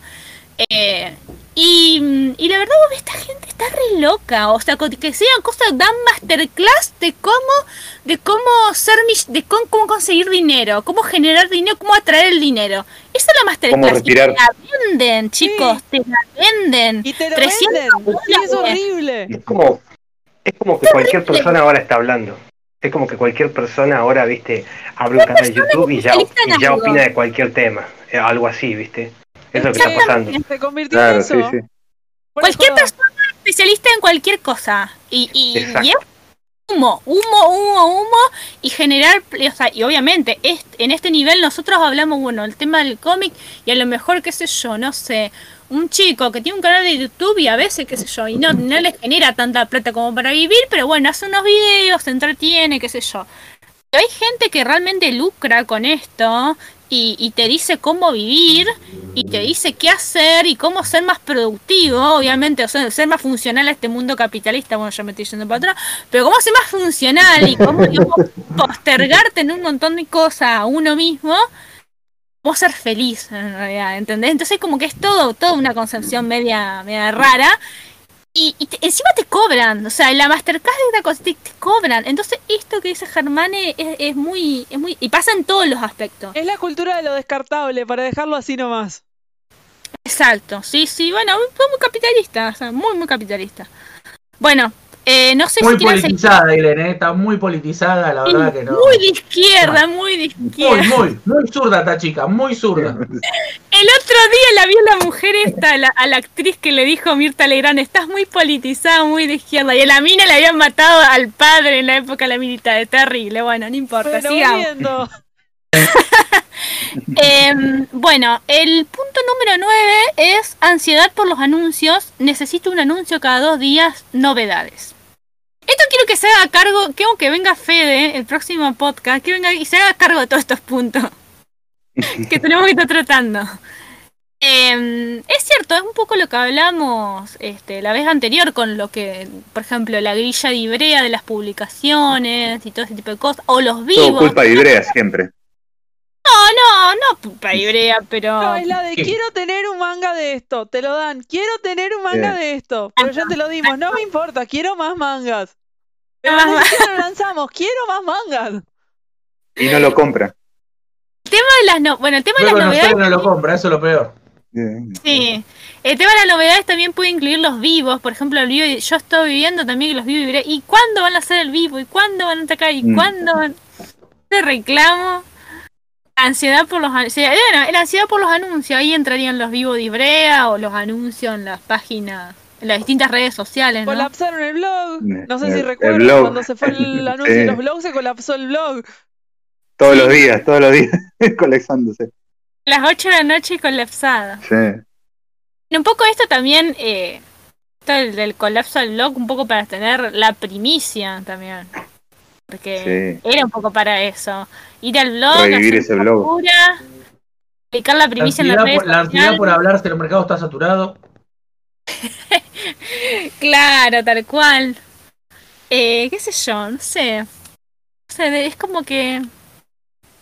Eh, y, y la verdad, vos ves, esta gente está re loca. O sea, que sean cosas, dan masterclass de cómo, de cómo ser, mis- de cómo, cómo conseguir dinero, cómo generar dinero, cómo atraer el dinero. Esa es la masterclass. Y te la venden, chicos, te la venden. Y te lo 300 venden. Sí, es horrible. Es como, es como que cualquier persona ahora está hablando. Es como que cualquier persona ahora, viste, abre un canal de YouTube y ya, y ya opina de cualquier tema. Eh, Algo así, viste. Es lo que está pasando. Se convirtió Claro, en sí, eso. sí. Fuera de Cualquier persona es especialista en cualquier cosa. Y, y, Exacto. y es humo, humo, humo, humo. Y generar, o sea, y obviamente, es- en este nivel nosotros hablamos, bueno, el tema del cómic y a lo mejor, qué sé yo, no sé, un chico que tiene un canal de YouTube y a veces, qué sé yo, y no, no le genera tanta plata como para vivir, pero bueno, hace unos videos, se entretiene, qué sé yo. Pero hay gente que realmente lucra con esto y, y te dice cómo vivir y te dice qué hacer y cómo ser más productivo, obviamente, o sea, ser más funcional a este mundo capitalista, bueno, ya me estoy yendo para atrás, pero cómo ser más funcional y cómo postergarte en un montón de cosas a uno mismo, cómo ser feliz en realidad, ¿entendés? Entonces como que es todo, toda una concepción media, media rara. Y, y te- encima te cobran, o sea, en la Mastercard de una cosa te, te cobran. Entonces, esto que dice Germane es, es muy, es muy. Y pasa en todos los aspectos. Es la cultura de lo descartable, para dejarlo así nomás. Exacto, sí, sí, bueno, fue muy capitalista, o sea, muy, muy capitalista. Bueno, eh, no sé Muy si politizada, Irene, ¿eh? está muy politizada, la verdad que no. Muy de izquierda, muy de Muy, izquierda. muy, muy zurda esta chica, muy zurda. El otro día la vio la mujer esta, a la, a la actriz que le dijo Mirta Legrand, estás muy politizada, muy de izquierda. Y a la mina le habían matado al padre en la época de la militar, terrible. Bueno, no importa, sigamos. Em, bueno, el punto número 9 es ansiedad por los anuncios. Necesito un anuncio cada dos días, novedades. Esto quiero que se haga cargo, quiero que venga Fede, el próximo podcast, que venga y se haga cargo de todos estos puntos que tenemos que estar tratando. Em, es cierto, es un poco lo que hablamos este, la vez anterior con lo que, por ejemplo, la grilla de Ibrea de las publicaciones y todo ese tipo de cosas, o los Todo vivos. culpa de Ibrea siempre. No, no, no, puta Ibrea, pero... No, es la de ¿Qué? quiero tener un manga de esto, te lo dan. Quiero tener un manga de esto, pero ya te lo dimos. No me importa, quiero más mangas. Lo lanzamos, quiero más mangas. Y no lo compra. El tema de las no- bueno, el tema de las novedades, no lo compra, eso es lo peor. Sí. El tema de las novedades también puede incluir los vivos, por ejemplo, el vivo, yo estoy viviendo también que los vivos ¿y cuándo van a hacer el vivo? ¿Y cuándo van a atacar? ¿Y Mm. cuándo van de reclamo? Ansiedad por los anuncios. Bueno, la ansiedad por los anuncios, ahí entrarían los vivos de Ibrea o los anuncios en las páginas, en las distintas redes sociales, ¿no? Colapsaron el blog. No sé El- si recuerdan cuando se fue el anuncio de los blogs, se colapsó el blog. Todos los días, todos los días, colectándose. Las 8 de la noche colapsada. Sí. Y un poco esto también, eh, esto del, del colapso del blog, un poco para tener la primicia también. Porque era un poco para eso. Ir al blog, Revivir hacer ese una blog. locura, publicar la La primicia en las redes por, la ansiedad por hablar si el mercado está saturado. Claro, tal cual. Eh, qué sé yo, no sé. No sé, de- es como que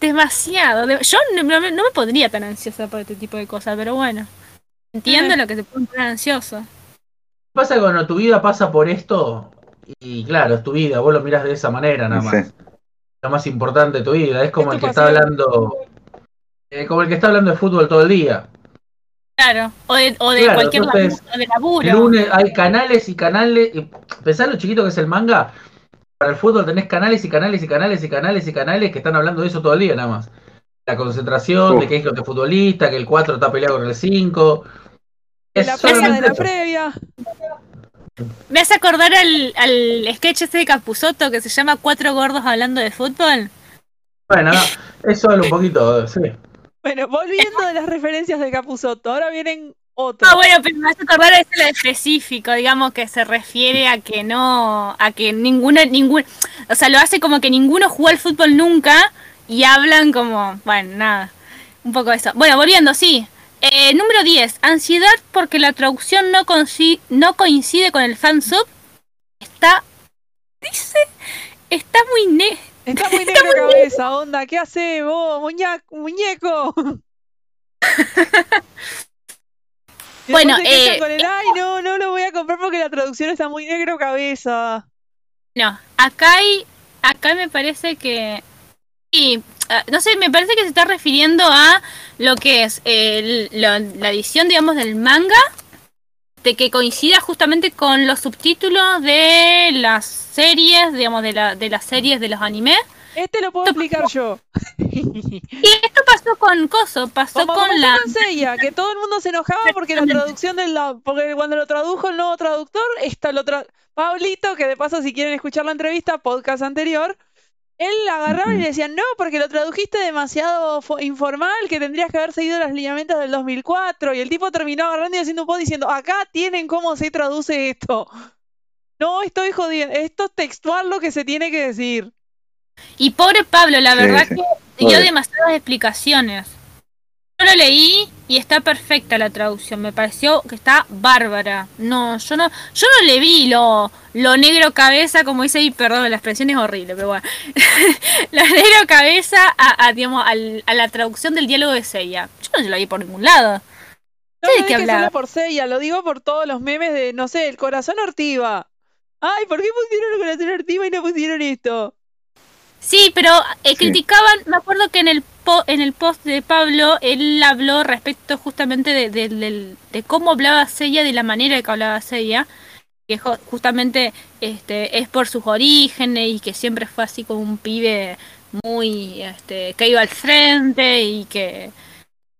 demasiado. de- yo no, no me- no me pondría tan ansiosa por este tipo de cosas, pero bueno. Entiendo lo que se puede poner ansioso. Pasa cuando tu vida pasa por esto, y claro, es tu vida, vos lo mirás de esa manera nada Sí. más. Lo más importante de tu vida, es como el que está hablando, eh, como el que está hablando de fútbol todo el día. Claro, o de, o de Claro, cualquier entonces, laburo, de laburo. El lunes hay canales y canales, y pensá lo chiquito que es el manga, para el fútbol tenés canales y canales y canales y canales y canales que están hablando de eso todo el día nada más. La concentración, de que es lo de futbolista, que el 4 está peleado con el 5. En Es la previa de la eso. previa. Me hace acordar al, al sketch ese de Capuzoto que se llama Cuatro gordos hablando de fútbol. Bueno, no, es un poquito, sí. Bueno, volviendo de las referencias de Capuzotto, ahora vienen otros. Ah, bueno, pero me hace acordar a ese lo específico, digamos que se refiere a que no, a que ninguno, ningún, o sea, lo hace como que ninguno jugó al fútbol nunca y hablan como, bueno, nada, un poco eso. Bueno, volviendo, sí. Eh, número 10, ansiedad porque la traducción no, no coincide con el fansub. Está, dice, está muy ne Está muy negro cabeza, onda. ¿Qué hace vos, muñeco? Y Bueno, eh, con el, ay, no, no lo voy a comprar porque la traducción está muy negro cabeza. No, acá hay, acá me parece que, sí, ah, no sé, me parece que se está refiriendo a lo que es el- la, la edición, digamos, del manga, de que coincida justamente con los subtítulos de las series, digamos, de, la, de las series de los animes. Este lo puedo explicar yo. Y esto pasó con Coso, pasó Como con pasó la... Seiya, que todo el mundo se enojaba porque la traducción de la, porque cuando lo tradujo el nuevo traductor, esta lo tra- Pablito, que de paso si quieren escuchar la entrevista, podcast anterior, él la agarraba y le decían, no, porque lo tradujiste demasiado fo- informal, que tendrías que haber seguido los lineamientos del 2004, y el tipo terminó agarrando y haciendo un post diciendo, acá tienen cómo se traduce esto. No estoy jodiendo, esto es textual lo que se tiene que decir. Y pobre Pablo, la Sí, verdad sí. que dio demasiadas explicaciones. Yo lo leí y está perfecta la traducción, me pareció que está bárbara. No, yo no, yo no le vi lo, lo negro cabeza, como dice ahí, perdón, la expresión es horrible, pero bueno. lo negro cabeza a, a, digamos, al- a la traducción del diálogo de Seiya. Yo no se lo vi por ningún lado. No lo ¿de qué hablaba? solo por Seiya, lo digo por todos los memes de, no sé, el corazón ortiva. Ay, ¿por qué pusieron el corazón ortiva y no pusieron esto? Sí, pero eh, Sí. criticaban, me acuerdo que en el po- en el post de Pablo, él habló respecto justamente de, de- de cómo hablaba Seiya, de la manera que hablaba Seiya, que justamente este es por sus orígenes y que siempre fue así como un pibe muy este que iba al frente y que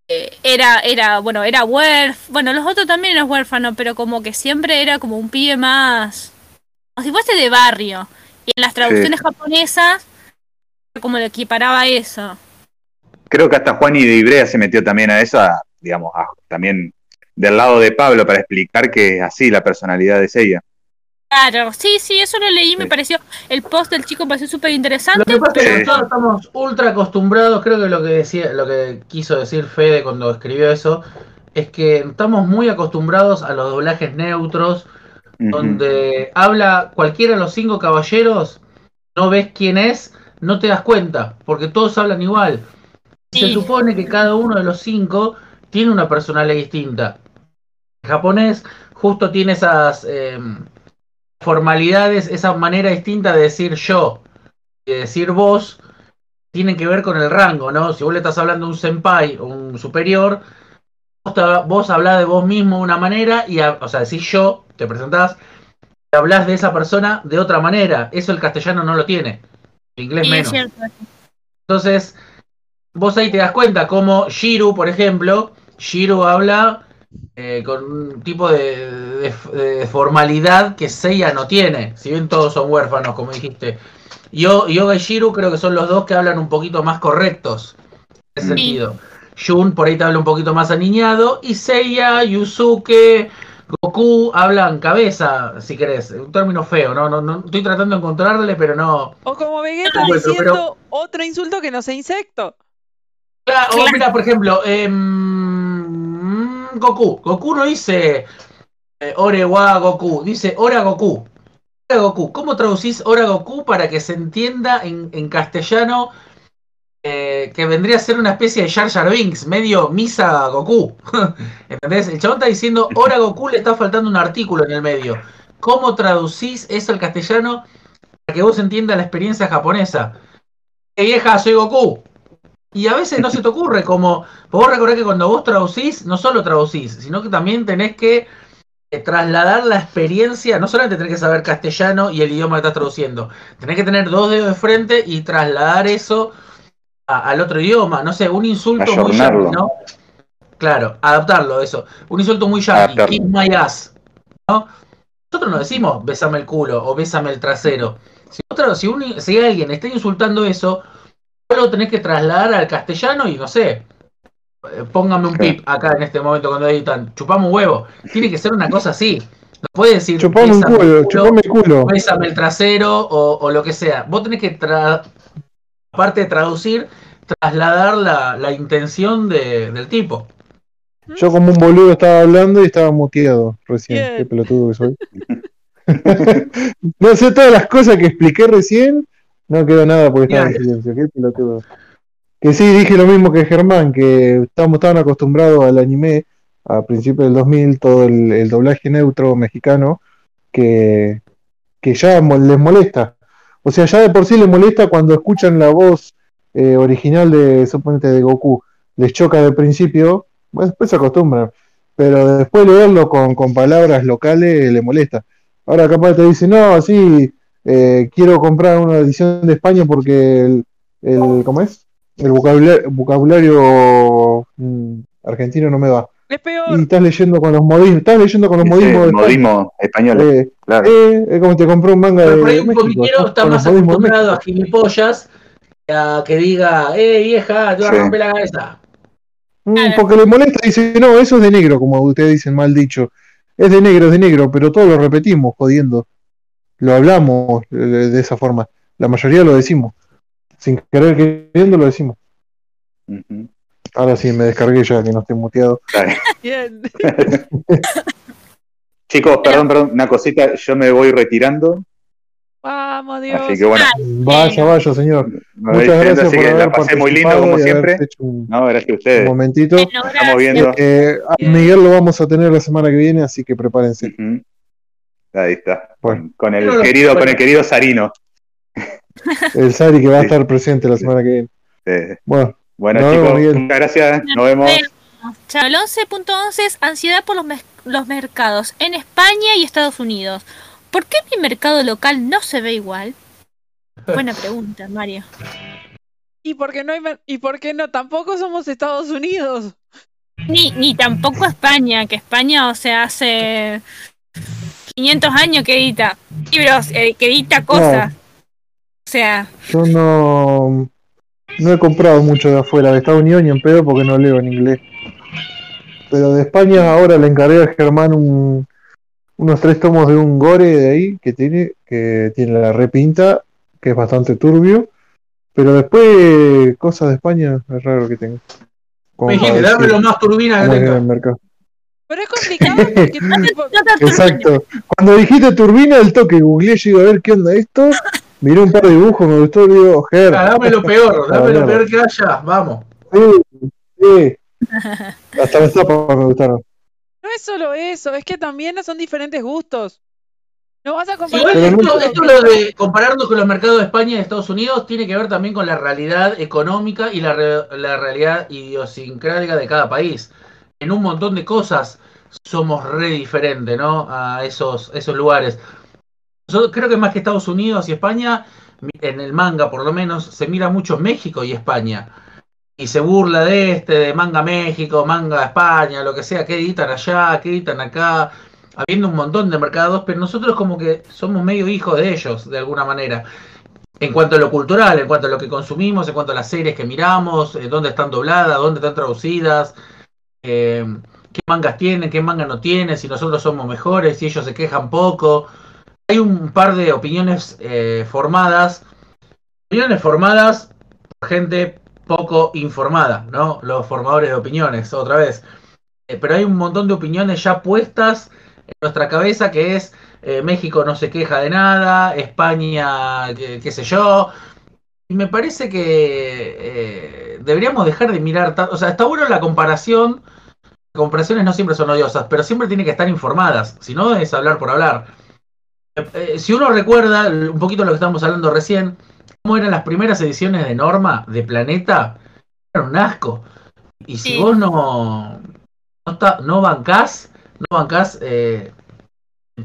eh, era era bueno era huérfano bueno los otros también eran huérfanos pero como que siempre era como un pibe más como si fuese de barrio y en las traducciones japonesas como lo equiparaba eso. Creo que hasta Juan y de Ibrea se metió también a eso, a, digamos, a- también del lado de Pablo para explicar que es así la personalidad de Seiya. claro sí sí eso lo leí me pareció el post del chico me pareció súper Lo interesante que pasa es que nosotros estamos ultra acostumbrados, creo que lo que decía, lo que quiso decir Fede cuando escribió eso, es que estamos muy acostumbrados a los doblajes neutros, donde habla cualquiera de los cinco caballeros, no ves quién es, no te das cuenta, porque todos hablan igual. Se supone que cada uno de los cinco tiene una personalidad distinta. El japonés justo tiene esas eh, formalidades, esa manera distinta de decir yo y de decir vos, tienen que ver con el rango, ¿no? Si vos le estás hablando a un senpai o un superior, vos, te- vos hablás de vos mismo de una manera, y a- o sea, decís yo, te presentás, y hablás de esa persona de otra manera. Eso el castellano no lo tiene. El inglés Sí, menos. Entonces, vos ahí te das cuenta como Shiru, por ejemplo, Shiru habla eh, con un tipo de, de- de formalidad que Seiya no tiene, si bien todos son huérfanos, como dijiste. Yo, Yoga y Shiru creo que son los dos que hablan un poquito más correctos, en ese Sí. sentido. Jun por ahí te habla un poquito más aniñado, y Seiya, Yusuke, Goku hablan cabeza, si querés, un término feo, no, no, no estoy tratando de encontrarle, pero no, O como Vegeta Bueno, diciendo pero- otro insulto que no sea insecto. Claro, o mira, por ejemplo, em, Goku. Goku no dice eh, Ore wa Goku, dice Ora Goku. Ora Goku. ¿Cómo traducís Ora Goku para que se entienda en, en castellano eh, que vendría a ser una especie de Jar Jar Binks, medio misa Goku? ¿Entendés? El chabón está diciendo Ora Goku, le está faltando un artículo en el medio. ¿Cómo traducís eso al castellano para que vos entiendas la experiencia japonesa? Eh, vieja, soy Goku. Y a veces no se te ocurre, como vos recordás que cuando vos traducís, no solo traducís, sino que también tenés que eh, trasladar la experiencia, no solamente tenés que saber castellano y el idioma que estás traduciendo, tenés que tener dos dedos de frente y trasladar eso al otro idioma. No sé, un insulto muy Ayornarlo. yankee, ¿no? Claro, adaptarlo, eso. Un insulto muy yankee, kiss my ass, ¿no? Nosotros no decimos bésame el culo o bésame el trasero. Si, otro, si, un- si alguien está insultando eso, vos lo tenés que trasladar al castellano y no sé. eh, Póngame un pip acá en este momento cuando editan. Chupame un huevo. Tiene que ser una cosa así. No puede decir Chupame un culo, culo, chupame el culo. bésame el trasero o, o lo que sea. Vos tenés que, tra- aparte de traducir, trasladar la, la intención de- del tipo. Yo como un boludo estaba hablando y estaba muteado recién. Bien. Qué pelotudo que soy. no sé todas las cosas que expliqué recién. No quedó nada porque estaba en silencio. Qué pelotudo. Que sí, dije lo mismo que Germán, que estamos estaban acostumbrados al anime a principios del 2000, todo el, el doblaje neutro mexicano, que, que ya mo- les molesta. O sea, ya de por sí les molesta cuando escuchan la voz eh, original de, suponete, de Goku. Les choca de principio, después se acostumbran. Pero después leerlo con, palabras locales le molesta. Ahora capaz te dice, no, sí, eh, quiero comprar una edición de España porque el, el ¿cómo es? El vocabulario, vocabulario mm, argentino no me va. Es Y estás leyendo con los modismos, estás leyendo con los modismos de España. modismo español, Eh, claro. eh, es como te compró un manga Pero de, por ahí de un México. comiquero estás está más acostumbrado a gilipollas que a que diga, eh vieja, te voy a Sí. romper la cabeza. Mm, porque le molesta, dice, no, eso es de negro, como ustedes dicen, mal dicho. Es de negro, es de negro, pero todos lo repetimos, jodiendo. Lo hablamos eh, de esa forma. La mayoría lo decimos. Sin querer queriendo lo decimos. Ujú. Ahora sí, me descargué ya que no estoy muteado. Dale. Bien. Chicos, perdón, perdón, una cosita, yo me voy retirando, Vamos, Dios. así que bueno, Vaya, vaya, señor. me Muchas gracias por haber la pasé muy lindo como siempre. un, No, gracias a un ustedes. momentito. Bueno, Estamos viendo. Eh, a Miguel lo vamos a tener la semana que viene, así que prepárense. Ujú. Ahí está. Bueno. Con, el querido, con el querido Sarino. El Sari que va a Sí. estar presente la semana que viene. Eh, Bueno, bueno, vemos, chicos, muchas gracias. Nos vemos. Chao. El 11.11 es ansiedad por los, los mercados en España y Estados Unidos. ¿Por qué mi mercado local no se ve igual? Buena pregunta, Mario. ¿Y por qué no hay ¿Y por qué no? Tampoco somos Estados Unidos. Ni, ni tampoco España, que España, o sea, hace 500 años que edita libros, eh, que edita cosas. O sea, yo no, no he comprado mucho de afuera, de Estados Unidos ni en pedo porque no leo en inglés. Pero de España ahora le encargué a Germán un- unos tres tomos de un gore de ahí que tiene, que tiene la repinta, que es bastante turbio. Pero después, cosas de España, es raro que tenga. Como Me dijiste, dame decir lo más turbina que en el tenga. mercado. Pero es complicado porque Exacto. Cuando dijiste turbina, el toque, googleé, yo digo, a ver qué onda esto. Miré un par de dibujos, me gustó, digo, Ger. Ah, dame lo peor, dame lo peor que haya, vamos. Sí, sí. Hasta las tapas me gustaron. no es solo eso, es que también son diferentes gustos. No vas a comparar esto, esto lo de compararnos con los mercados de España y de Estados Unidos tiene que ver también con la realidad económica y la, re- la realidad idiosincrática de cada país. En un montón de cosas somos re diferentes, ¿no? A esos, esos lugares. Yo creo que más que Estados Unidos y España, en el manga por lo menos, se mira mucho México y España. Y se burla de este, de manga México, manga España, lo que sea, que editan allá, que editan acá habiendo un montón de mercados, pero nosotros como que somos medio hijos de ellos, de alguna manera. En cuanto a lo cultural, en cuanto a lo que consumimos, en cuanto a las series que miramos, eh, dónde están dobladas, dónde están traducidas, eh, qué mangas tienen, qué mangas no tienen, si nosotros somos mejores, si ellos se quejan poco. Hay un par de opiniones eh, formadas, opiniones formadas por gente poco informada, ¿no? Los formadores de opiniones, otra vez. Eh, pero hay un montón de opiniones ya puestas en nuestra cabeza que es eh, México no se queja de nada, España, qué, sé yo. Y me parece que deberíamos dejar de mirar. O sea, está bueno la comparación. Comparaciones no siempre son odiosas, pero siempre tienen que estar informadas. Si no, es hablar por hablar. Eh, si uno recuerda un poquito lo que estábamos hablando recién, cómo eran las primeras ediciones de Norma, de Planeta, eran un asco. Y si Sí. vos no, no, está- no bancás, no bancás eh,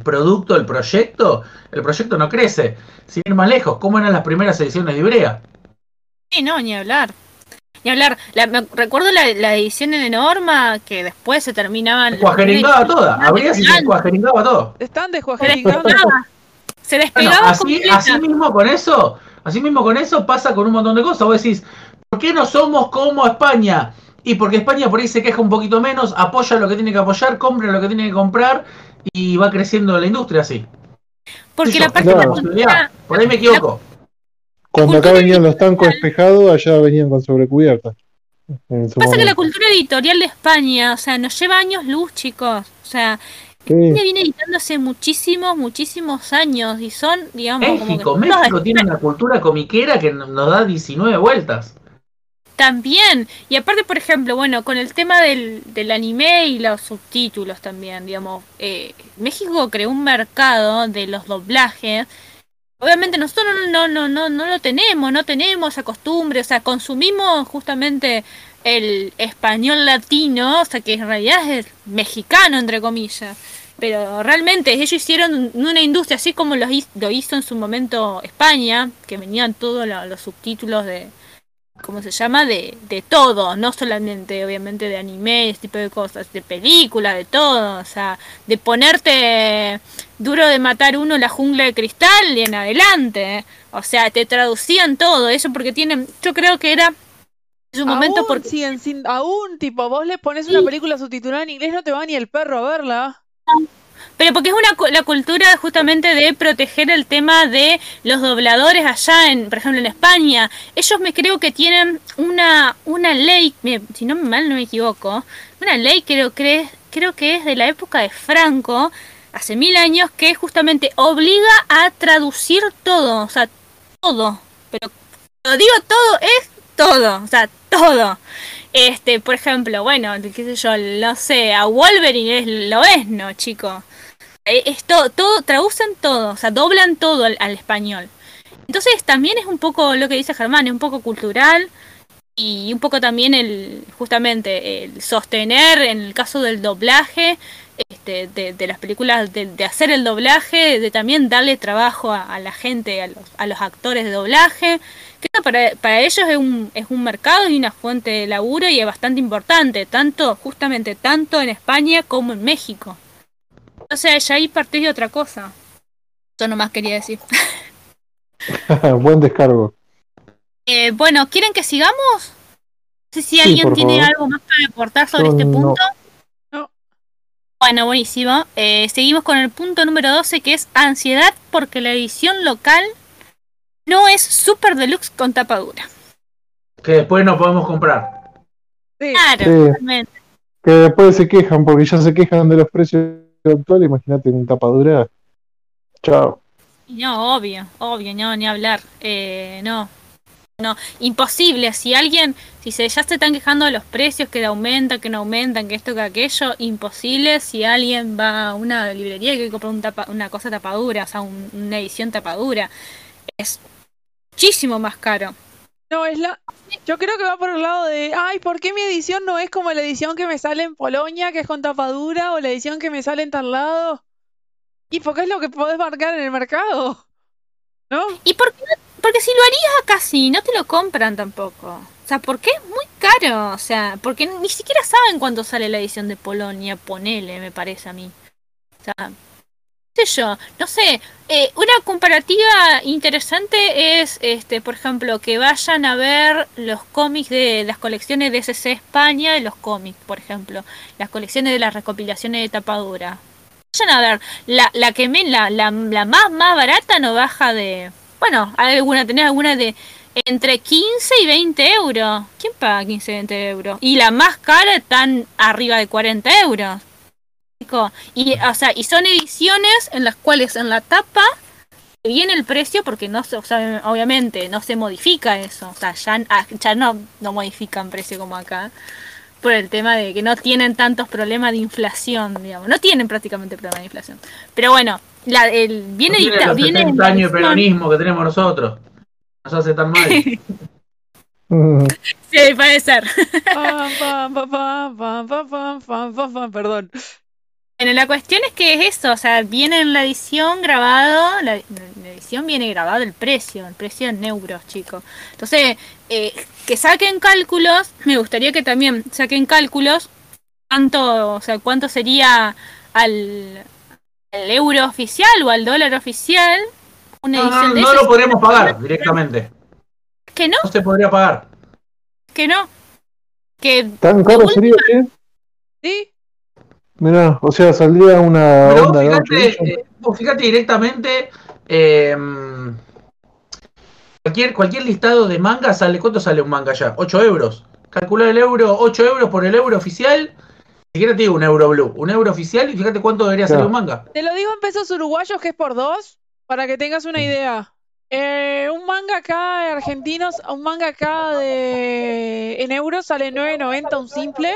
producto, el proyecto, el proyecto no crece. Sin ir más lejos, ¿cómo eran las primeras ediciones de Ibrea? Sí, no, ni hablar. Ni hablar. La- me- recuerdo la, la edición de Norma que después se terminaban. Cuajeringaba toda, se Se cuajeringaba todo. Están despegaba. descuajeringando. Se Bueno, despegaba así, completa. así mismo con eso, así mismo con eso pasa con un montón de cosas. Vos decís, ¿por qué no somos como España? Y porque España por ahí se queja un poquito menos, apoya lo que tiene que apoyar, compra lo que tiene que comprar y va creciendo la industria así. Porque Sí, la parte de la cultura- Por ahí me equivoco. Cuando acá venían los tancos espejados, allá venían con sobrecubierta. Pasa que la cultura editorial de España, o sea, nos lleva años luz, chicos. O sea, Sí. España viene editando hace muchísimos, muchísimos años y son, digamos, como que México, México tiene una cultura comiquera que nos da 19 vueltas. También, y aparte, por ejemplo, bueno, con el tema del, del anime y los subtítulos también, digamos, eh, México creó un mercado de los doblajes. Obviamente nosotros no, no, no, no, lo tenemos, no tenemos esa costumbre, o sea, consumimos justamente el español latino, o sea, que en realidad es mexicano, entre comillas. Pero realmente ellos hicieron una industria, así como lo hizo, en su momento España, que venían todos lo- los subtítulos de, ¿cómo se llama? De, de todo, no solamente obviamente de anime, ese tipo de cosas, de películas, de todo, o sea, de ponerte duro de matar uno la jungla de cristal y en adelante, ¿eh? o sea, te traducían todo, eso porque tienen, yo creo que era en su momento Aún porque sin- aún, tipo, vos le pones una película subtitulada en inglés, no te va ni el perro a verla. Pero porque es una la cultura justamente de proteger el tema de los dobladores allá en, por ejemplo, en España. Ellos me creo que tienen una una ley, si no mal no me equivoco, una ley creo que creo que es de la época de Franco, hace mil años, que justamente obliga a traducir todo, o sea, todo. Pero cuando digo todo es todo, o sea, todo. Este, por ejemplo, bueno, qué sé yo, no sé, a Wolverine es, lo es, ¿no, chico? Eh, Es todo, traducen todo, o sea, doblan todo al, al español. Entonces también es un poco lo que dice Germán, es un poco cultural y un poco también el, justamente, el sostener en el caso del doblaje, este, de, de las películas, de, de hacer el doblaje, de también darle trabajo a, a la gente, a los, a los actores de doblaje, que para, para ellos es un, es un mercado y una fuente de laburo y es bastante importante, tanto, justamente, tanto en España como en México. O sea, ya ahí partís de otra cosa. Eso nomás quería decir. Buen descargo. Eh, bueno, ¿quieren que sigamos? No sé si alguien tiene favor. algo más para aportar sobre Yo este punto. No. Bueno, buenísimo. Eh, seguimos con el punto número 12, que es ansiedad porque la edición local no es super deluxe con tapadura. Que después no podemos comprar. Sí. Claro, Sí. totalmente. Que después se quejan, porque ya se quejan de los precios actuales. Imagínate un tapadura. Chao. Y No, obvio, obvio, no, ni hablar. Eh, no, no, imposible. Si alguien, si se ya se están quejando de los precios, que aumentan, que no aumentan, que esto, que aquello, imposible si alguien va a una librería y un tapa- una cosa tapadura, o sea, un- una edición tapadura. Es muchísimo más caro. No, es la. Yo creo que va por el lado de. Ay, ¿por qué mi edición no es como la edición que me sale en Polonia, que es con tapadura, o la edición que me sale en tal lado? Y porque es lo que podés marcar en el mercado. ¿No? ¿Y por qué? Porque si lo harías acá sí, no te lo compran tampoco. O sea, porque es muy caro. O sea, porque ni siquiera saben cuánto sale la edición de Polonia, ponele, me parece a mí. O sea, sé yo, no sé. eh, una comparativa interesante es, este, por ejemplo, que vayan a ver los cómics de las colecciones de SC España, de los cómics, por ejemplo. Las colecciones de las recopilaciones de tapadura. Vayan a ver, la, la que me, la, la, la más, más barata no baja de. Bueno, hay alguna, tenés alguna de entre 15 y 20 euros. ¿Quién paga 15 y 20 euros? Y la más cara están arriba de 40 euros. Y, o sea, y son ediciones en las cuales en la tapa viene el precio porque no se, o sea, obviamente no se modifica eso. O sea, ya, ah, ya no, no modifican precio como acá. Por el tema de que no tienen tantos problemas de inflación, digamos. No tienen prácticamente problemas de inflación. Pero bueno, la, el, viene no viene 70 años peronismo que tenemos nosotros. Nos hace tan mal. sí, puede ser. Perdón. Bueno, la cuestión es que es eso, o sea, viene en la edición grabado, la, la edición viene grabado el precio, el precio en euros, chicos. Entonces, eh, que saquen cálculos, me gustaría que también saquen cálculos, cuánto, o sea, cuánto sería al, al euro oficial o al dólar oficial una No, edición no, de no esas. lo podremos pagar directamente. Que no, No se podría pagar. que no. Que ¿Tan caro sería que? ¿Sí? Mirá, o sea, saldría una Pero vos onda de 8 fíjate, eh, vos fíjate directamente. eh, cualquier, cualquier listado de manga sale. ¿Cuánto sale un manga ya? 8 euros. Calcular el euro, 8 euros por el euro oficial. Siquiera te digo un euro blue. Un euro oficial y fíjate cuánto debería salir Claro. un manga. Te lo digo en pesos uruguayos que es por dos, para que tengas una idea. Eh, un manga acá de argentinos, un manga acá de en euros sale 9.90 un simple,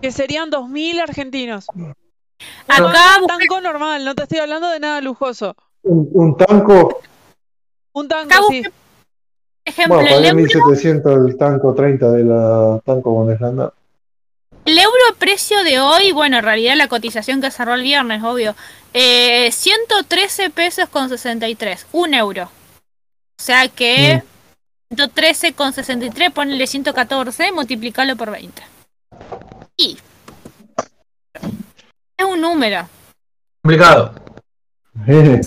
que serían 2.000 argentinos. acá Un tanco normal, no te estoy hablando de nada lujoso. Un, un tanco, Un tanco, sí. ejemplo, bueno, el pagué euro, 1700 el tanco 30 de la tanco Bundesländer. El euro precio de hoy, bueno, en realidad la cotización que cerró el viernes, obvio, eh, 113 pesos con 63, un euro. O sea que 113 con 63, ponle 114, multiplicarlo por 20. Y es un número. Complicado. Eh,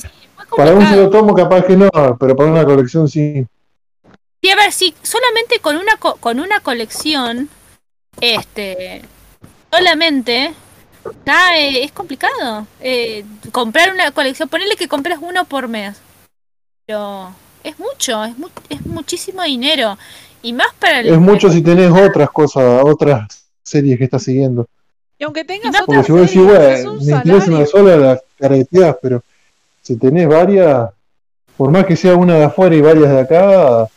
para un solo tomo capaz que no, pero para una colección sí. Sí, a ver, si solamente con una co- con una colección, este, solamente, ya eh, es complicado. Eh, comprar una colección, ponerle que compres uno por mes, pero es mucho, es, mu- es muchísimo dinero y más para el Es mucho si tenés otras cosas, otras series que estás siguiendo. Y aunque tengas No, Porque si vos decís, bueno, un me interesa una sola, la careteás, pero si tenés varias, por más que sea una de afuera y varias de acá,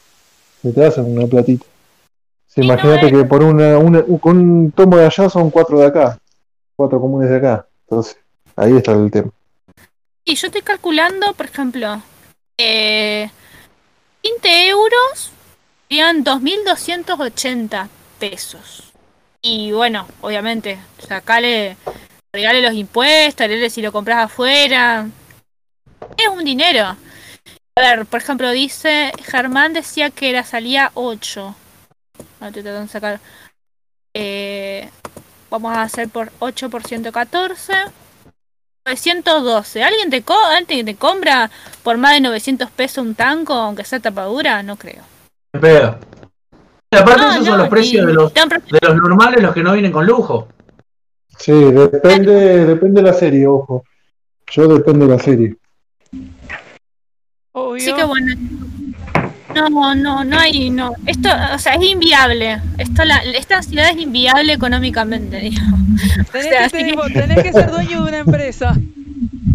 se te hacen una platita. Sí, no, Imagínate eh. que por una, una, con un tomo de allá son cuatro de acá, cuatro comunes de acá. Entonces, ahí está el tema. Y yo estoy calculando, por ejemplo, eh, 20 euros serían 2.280 pesos. Y bueno, obviamente, sacale, regale los impuestos, agregale si lo compras afuera. Es un dinero. A ver, por ejemplo, dice, Germán decía que la salía 8. Ahora estoy tratando de sacar. Eh, vamos a hacer por 8 por 114. 912. ¿Alguien te, co ¿Alguien te compra por más de 900 pesos un tanco, aunque sea tapadura? No creo. Qué pedo. Y aparte, No, esos no, son los precios de los, de los normales, los que no vienen con lujo. Sí, depende, depende de la serie, ojo. Yo depende de la serie. Obvio. Así que bueno. No, no, no hay, no. Esto, o sea, es inviable. Esto, la, esta ciudad es inviable económicamente, digamos. Tenés, o sea, que, así te- que- tenés que ser dueño de una empresa.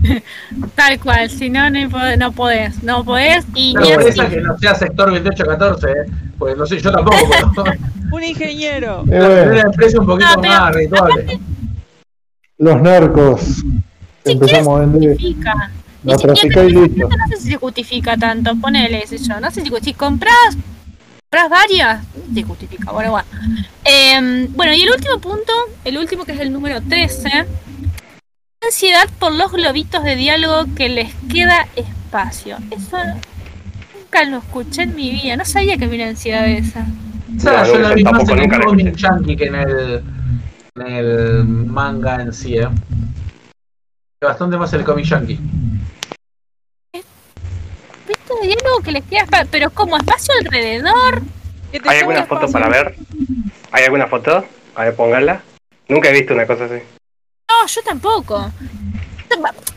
Tal cual, si no, no, no podés, no podés. Y Una ni así- empresa que no sea sector 2814, ¿eh? pues no sé, yo tampoco, pero Un ingeniero. Eh, una bueno, empresa un poquito No, pero más ritual. los narcos Si empezamos a vender, justifica. Siquiera trafica y listo. no sé si se justifica tanto, ponele, sé yo, no sé si, si compras, compras varias, se justifica, bueno, bueno. Em, bueno, y el último punto, el último que es el número 13, ansiedad por los globitos de diálogo que les queda espacio. Eso nunca lo escuché en mi vida, no sabía que había una ansiedad de esa. Esa No, yo la vi más en el cómic yankee que en el, en el manga en sí, ¿eh? Bastante más el cómic yankee. ¿Viste de diálogo que les queda? Pero como espacio alrededor, ¿Hay alguna foto para ver? ¿Hay alguna foto? A ver, pónganla. Nunca he visto una cosa así. No, yo tampoco.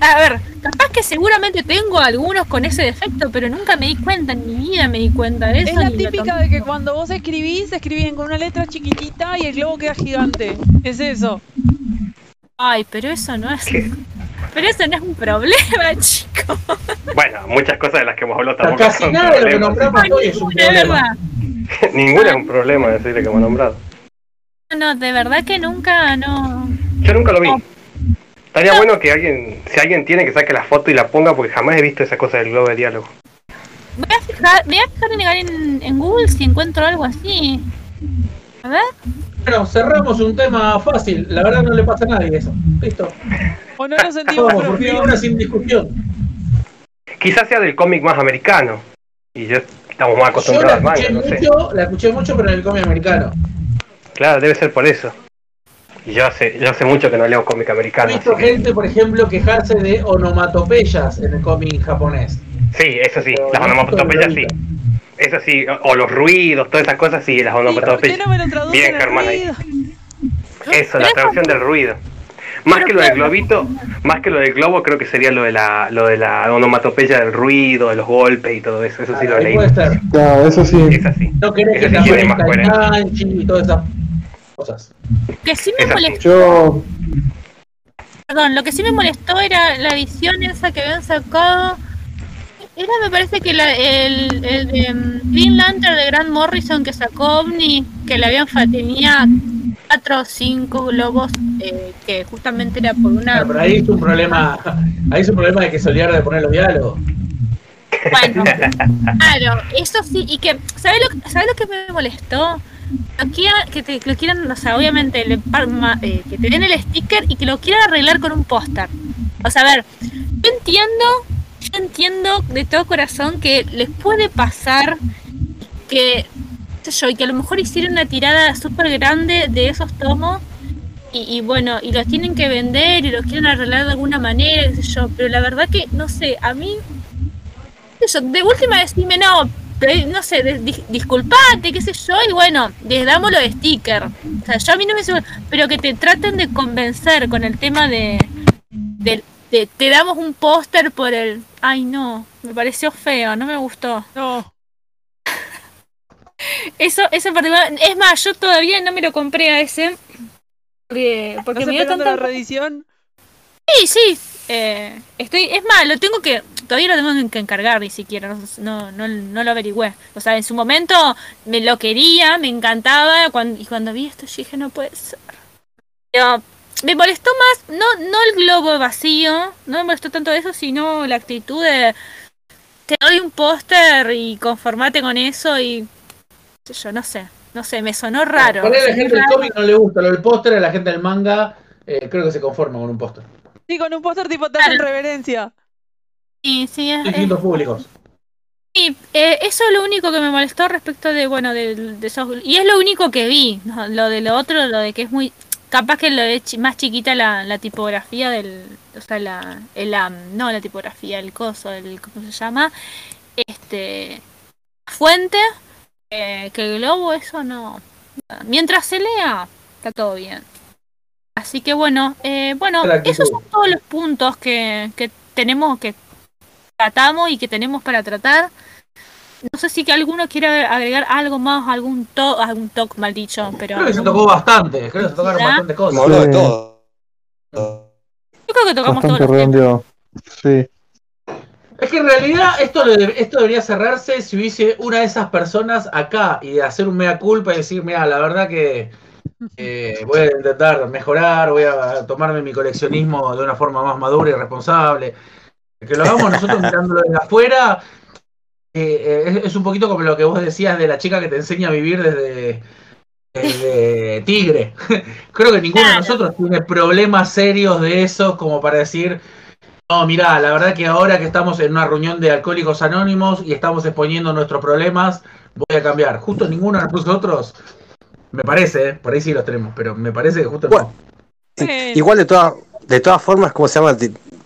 A ver, capaz que seguramente tengo algunos con ese defecto, pero nunca me di cuenta, en mi vida me di cuenta de eso. Es la típica de que cuando vos escribís, escribís con una letra chiquitita y el globo queda gigante. Es eso. Ay, pero eso no es. ¿Qué? Pero eso no es un problema, chico. Bueno, muchas cosas de las que hemos hablado tampoco Casi son nada de lo que problemas. nombramos Ay, hoy es un problema. verdad. Ninguna es un problema decirle que hemos nombrado. No, de verdad que nunca, no. Yo nunca lo vi. No. Estaría bueno que alguien, si alguien tiene, que saque la foto y la ponga porque jamás he visto esa cosa del globo de diálogo. Voy a fijar, voy a fijar en, en Google si encuentro algo así. A ver. Bueno, cerramos un tema fácil. La verdad no le pasa a nadie eso. Listo. O no nos sentimos Vamos, por una sin discusión. Quizás sea del cómic más americano. Y yo estamos más Yo la acostumbrados al manga, no sé. mucho, la escuché mucho, pero en el cómic americano. Claro, debe ser por eso. Y yo hace, yo hace mucho que no leo cómic He americano. visto así que- gente, por ejemplo, quejarse de onomatopeyas en el cómic japonés. Sí, eso sí, Pero las no onomatopeyas sí. Eso sí, o, o los ruidos, todas esas cosas sí, las Sí, ¿Por qué onomatopeyas. no me lo traducen Bien, el Germán, ahí. ruido? Eso, la traducción del ruido. Más que lo del globito, más que lo del globo, creo que sería lo de la, lo de la onomatopeya del ruido, de los golpes y todo eso. Eso sí lo leí. Claro, eso sí. Es así. No querés que te el y todas esas cosas. Que sí me molestó, perdón, lo que sí me molestó era la edición esa que habían sacado. Era, me parece que la- el, el de mm, Green Lantern de Grant Morrison que sacó OVNI, que le habían tenía cuatro o cinco globos, eh, que justamente era por una. Ah, pero ahí es un problema, ahí es un problema de que se olvidaron de poner los diálogos. Bueno, claro, eso sí, y que, ¿sabes lo, que- ¿sabes lo que me molestó? Que te lo quieran, o sea, obviamente, le eh, que te den el sticker y que lo quieran arreglar con un póster. O sea, a ver, yo entiendo, yo entiendo de todo corazón que les puede pasar que, qué sé yo, y que a lo mejor hicieron una tirada súper grande de esos tomos y, bueno, y los tienen que vender y los quieren arreglar de alguna manera, qué sé yo, pero la verdad que, no sé, a mí eso, de última decime no, no sé, disculpate, qué sé yo, y bueno, les damos los sticker. O sea, yo a mí no me pero que te traten de convencer con el tema de, de, de- te damos un póster por el, ay no, me pareció feo, no me gustó. No. Eso, eso en particular, es más, yo todavía no me lo compré a ese, porque, porque ¿Estás me dio tanta la reedición? Sí, sí. eh, estoy, es más, lo tengo que, todavía lo tengo que encargar ni siquiera, no, no, no, lo averigüé. O sea, en su momento me lo quería, me encantaba, cuando, y cuando vi esto yo dije, no puede ser. Pero me molestó más, no, no el globo vacío, no me molestó tanto eso, sino la actitud de, te doy un póster y conformate con eso y, yo, no sé, no sé, me sonó raro. Por ahí la gente del cómic no le gusta lo del póster, a la gente del manga eh, creo que se conforma con un póster. Sí, con un póster tipo hacen Claro. reverencia. Sí, sí, es- es- Distintos públicos. Sí, eh, eso es lo único que me molestó respecto de, bueno, de, de esos... Y es lo único que vi, ¿no? lo de lo otro, lo de que es muy... Capaz que lo chi- más chiquita la, la tipografía del... O sea, la, el, am- no la tipografía, el coso, el... ¿Cómo se llama? Este... Fuente, eh, que el globo, eso no... Mientras se lea, está todo bien. Así que bueno, eh, bueno, esos son todos los puntos que, que tenemos, que tratamos y que tenemos para tratar. No sé si que alguno quiere agregar algo más, algún to algún toque mal dicho, pero Creo que se tocó bastante, creo que se tocaron bastantes cosas. Como habló de Sí. todo. yo creo que tocamos bastante redondeado. Sí. Es que en realidad esto, esto debería cerrarse si hubiese una de esas personas acá y hacer un mea culpa y decir, mira, la verdad que eh, voy a intentar mejorar, voy a tomarme mi coleccionismo de una forma más madura y responsable. Que lo hagamos nosotros mirándolo desde afuera eh, eh, es, es un poquito como lo que vos decías de la chica que te enseña a vivir desde, desde Tigre. Creo que ninguno de nosotros tiene problemas serios de esos como para decir, no, mirá, la verdad que ahora que estamos en una reunión de alcohólicos anónimos y estamos exponiendo nuestros problemas, voy a cambiar. Justo ninguno de nosotros, me parece, eh, por ahí sí los tenemos, pero me parece que justo Bueno. no. Bueno. Igual de todas de todas formas, ¿cómo se llama?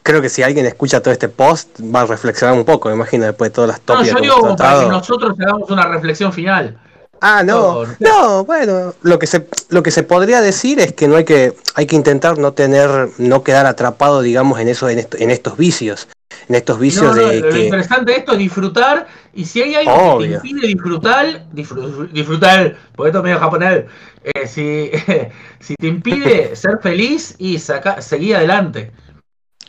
Creo que si alguien escucha todo este post va a reflexionar un poco, me imagino, después de todas las No, yo digo como para que nosotros hagamos una reflexión final. Ah, no, No, no, bueno, lo que se lo que se podría decir es que no hay que hay que intentar no tener no quedar atrapado, digamos, en eso en, esto- en estos vicios, en estos vicios No, no, de lo que interesante de esto es disfrutar y si hay algo que te impide disfrutar, disfru- disfrutar, porque esto es medio japonés, eh, si, si te impide ser feliz y saca, seguir adelante.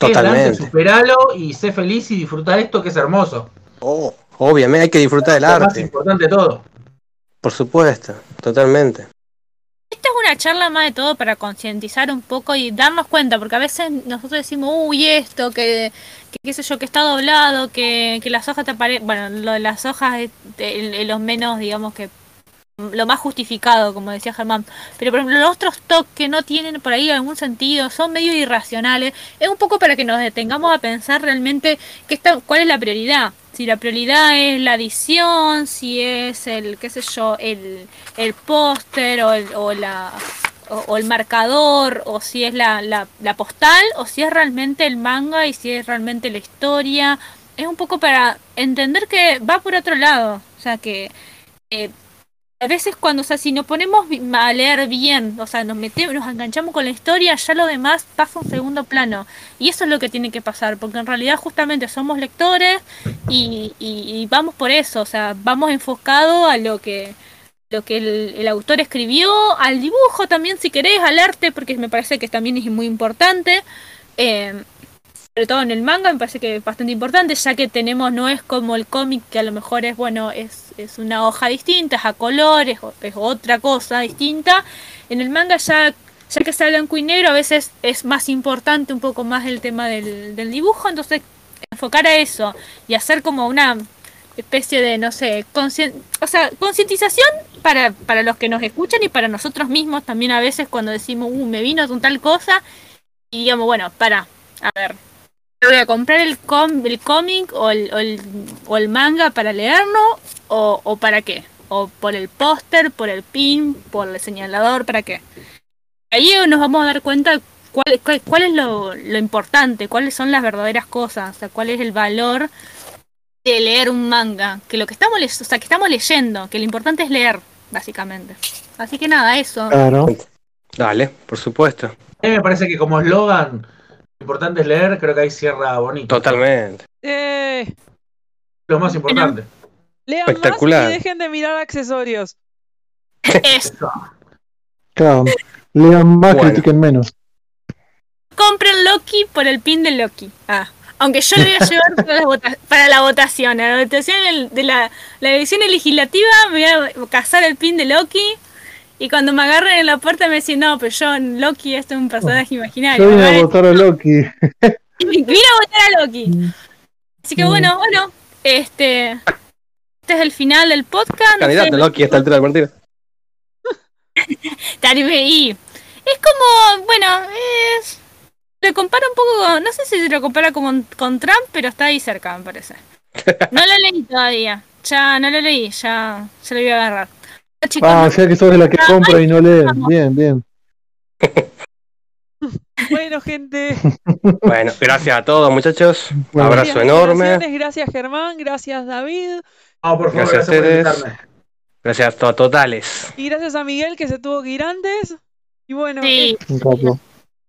Seguí adelante, totalmente, superalo y sé feliz y disfrutar esto que es hermoso. oh, obviamente hay que disfrutar del Lo más arte, importante todo. Por supuesto, totalmente. Esta es una charla más de todo para concientizar un poco y darnos cuenta, porque a veces nosotros decimos, uy, esto, que, que qué sé yo, que está doblado, que, que las hojas te aparecen, bueno, lo de las hojas es de- los menos, digamos, que lo más justificado, como decía Germán. Pero por ejemplo, los otros TOC que no tienen por ahí algún sentido, son medio irracionales, es un poco para que nos detengamos a pensar realmente qué está, cuál es la prioridad. Si la prioridad es la edición, si es el, qué sé yo, el, el póster o, el, o la el marcador, o si es la, la, la postal, o si es realmente el manga y si es realmente la historia. Es un poco para entender que va por otro lado. O sea, que eh, a veces cuando, o sea, si nos ponemos a leer bien, o sea, nos metemos, nos enganchamos con la historia, ya lo demás pasa a un segundo plano. Y eso es lo que tiene que pasar, porque en realidad justamente somos lectores y, y- vamos por eso, o sea, vamos enfocados a lo que lo que el, el autor escribió, al dibujo también si querés, al arte, porque me parece que también es muy importante. Eh, sobre todo en el manga me parece que es bastante importante, ya que tenemos, no es como el cómic que a lo mejor es, bueno, es, es una hoja distinta, es a colores, es otra cosa distinta. En el manga ya, ya que sea blanco y negro, a veces es más importante un poco más el tema del, del dibujo, entonces enfocar a eso y hacer como una especie de, no sé, o sea, concientización para, para los que nos escuchan y para nosotros mismos también a veces cuando decimos, uh, me vino con tal cosa, y digamos, bueno, para, a ver, ¿me voy a comprar el, com- el cómic o el, o, el, o el manga para leerlo o, o para qué? ¿O por el póster, por el pin, por el señalador, para qué? Ahí nos vamos a dar cuenta cuál, cuál, cuál es lo, lo importante, cuáles son las verdaderas cosas, o sea, cuál es el valor de leer un manga, que lo que estamos, le- o sea, que estamos leyendo, que lo importante es leer, básicamente. Así que nada, eso. Claro. Dale, por supuesto. A mí me parece que como eslogan, lo importante es leer, creo que ahí cierra bonito. Totalmente. Eh, Lo más importante. lean Espectacular. más y dejen de mirar accesorios. Eso. Claro. Lean más, Bueno. critiquen menos. Compren Loki por el pin de Loki. Ah. Aunque yo lo voy a llevar para la, vota- para la votación. A la votación de la, la elección legislativa me voy a cazar el pin de Loki. Y cuando me agarren en la puerta me dicen, no, pero yo, Loki, este es un personaje imaginario. Yo vine a votar a Loki. Vine a votar a Loki. Así que bueno, bueno, este, este es el final del podcast. no Candidato sé, Loki a esta altura del partido. Tal vez, y es como, bueno, es, lo compara un poco con, no sé si se lo compara con, con Trump, pero está ahí cerca, me parece. No lo leí todavía, ya no lo leí, ya, ya lo voy a agarrar. Chicos, Ah, o sea que sos de la que compra y no lee. Bien, bien. Bueno, gente. Bueno, gracias a todos, muchachos. Bueno. Abrazo Gracias, enorme. Gracias Germán, gracias David No, por favor, Gracias gracias, a por ustedes. invitarme. Gracias a totales. y gracias a Miguel que se tuvo que ir antes. Y bueno, Sí, Un capo.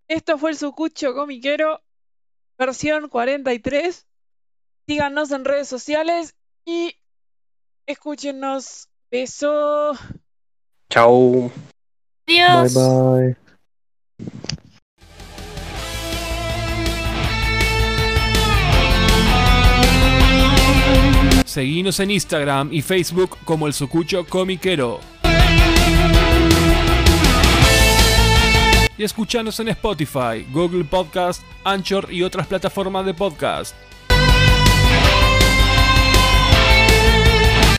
esto fue el Sucucho Comiquero, versión 43. Síganos en redes sociales y escúchenos. Beso. Chau. Bye adiós. bye. Seguinos en Instagram y Facebook como el Sucucho Comiquero. Y escuchanos en Spotify, Google Podcast, Anchor y otras plataformas de podcast.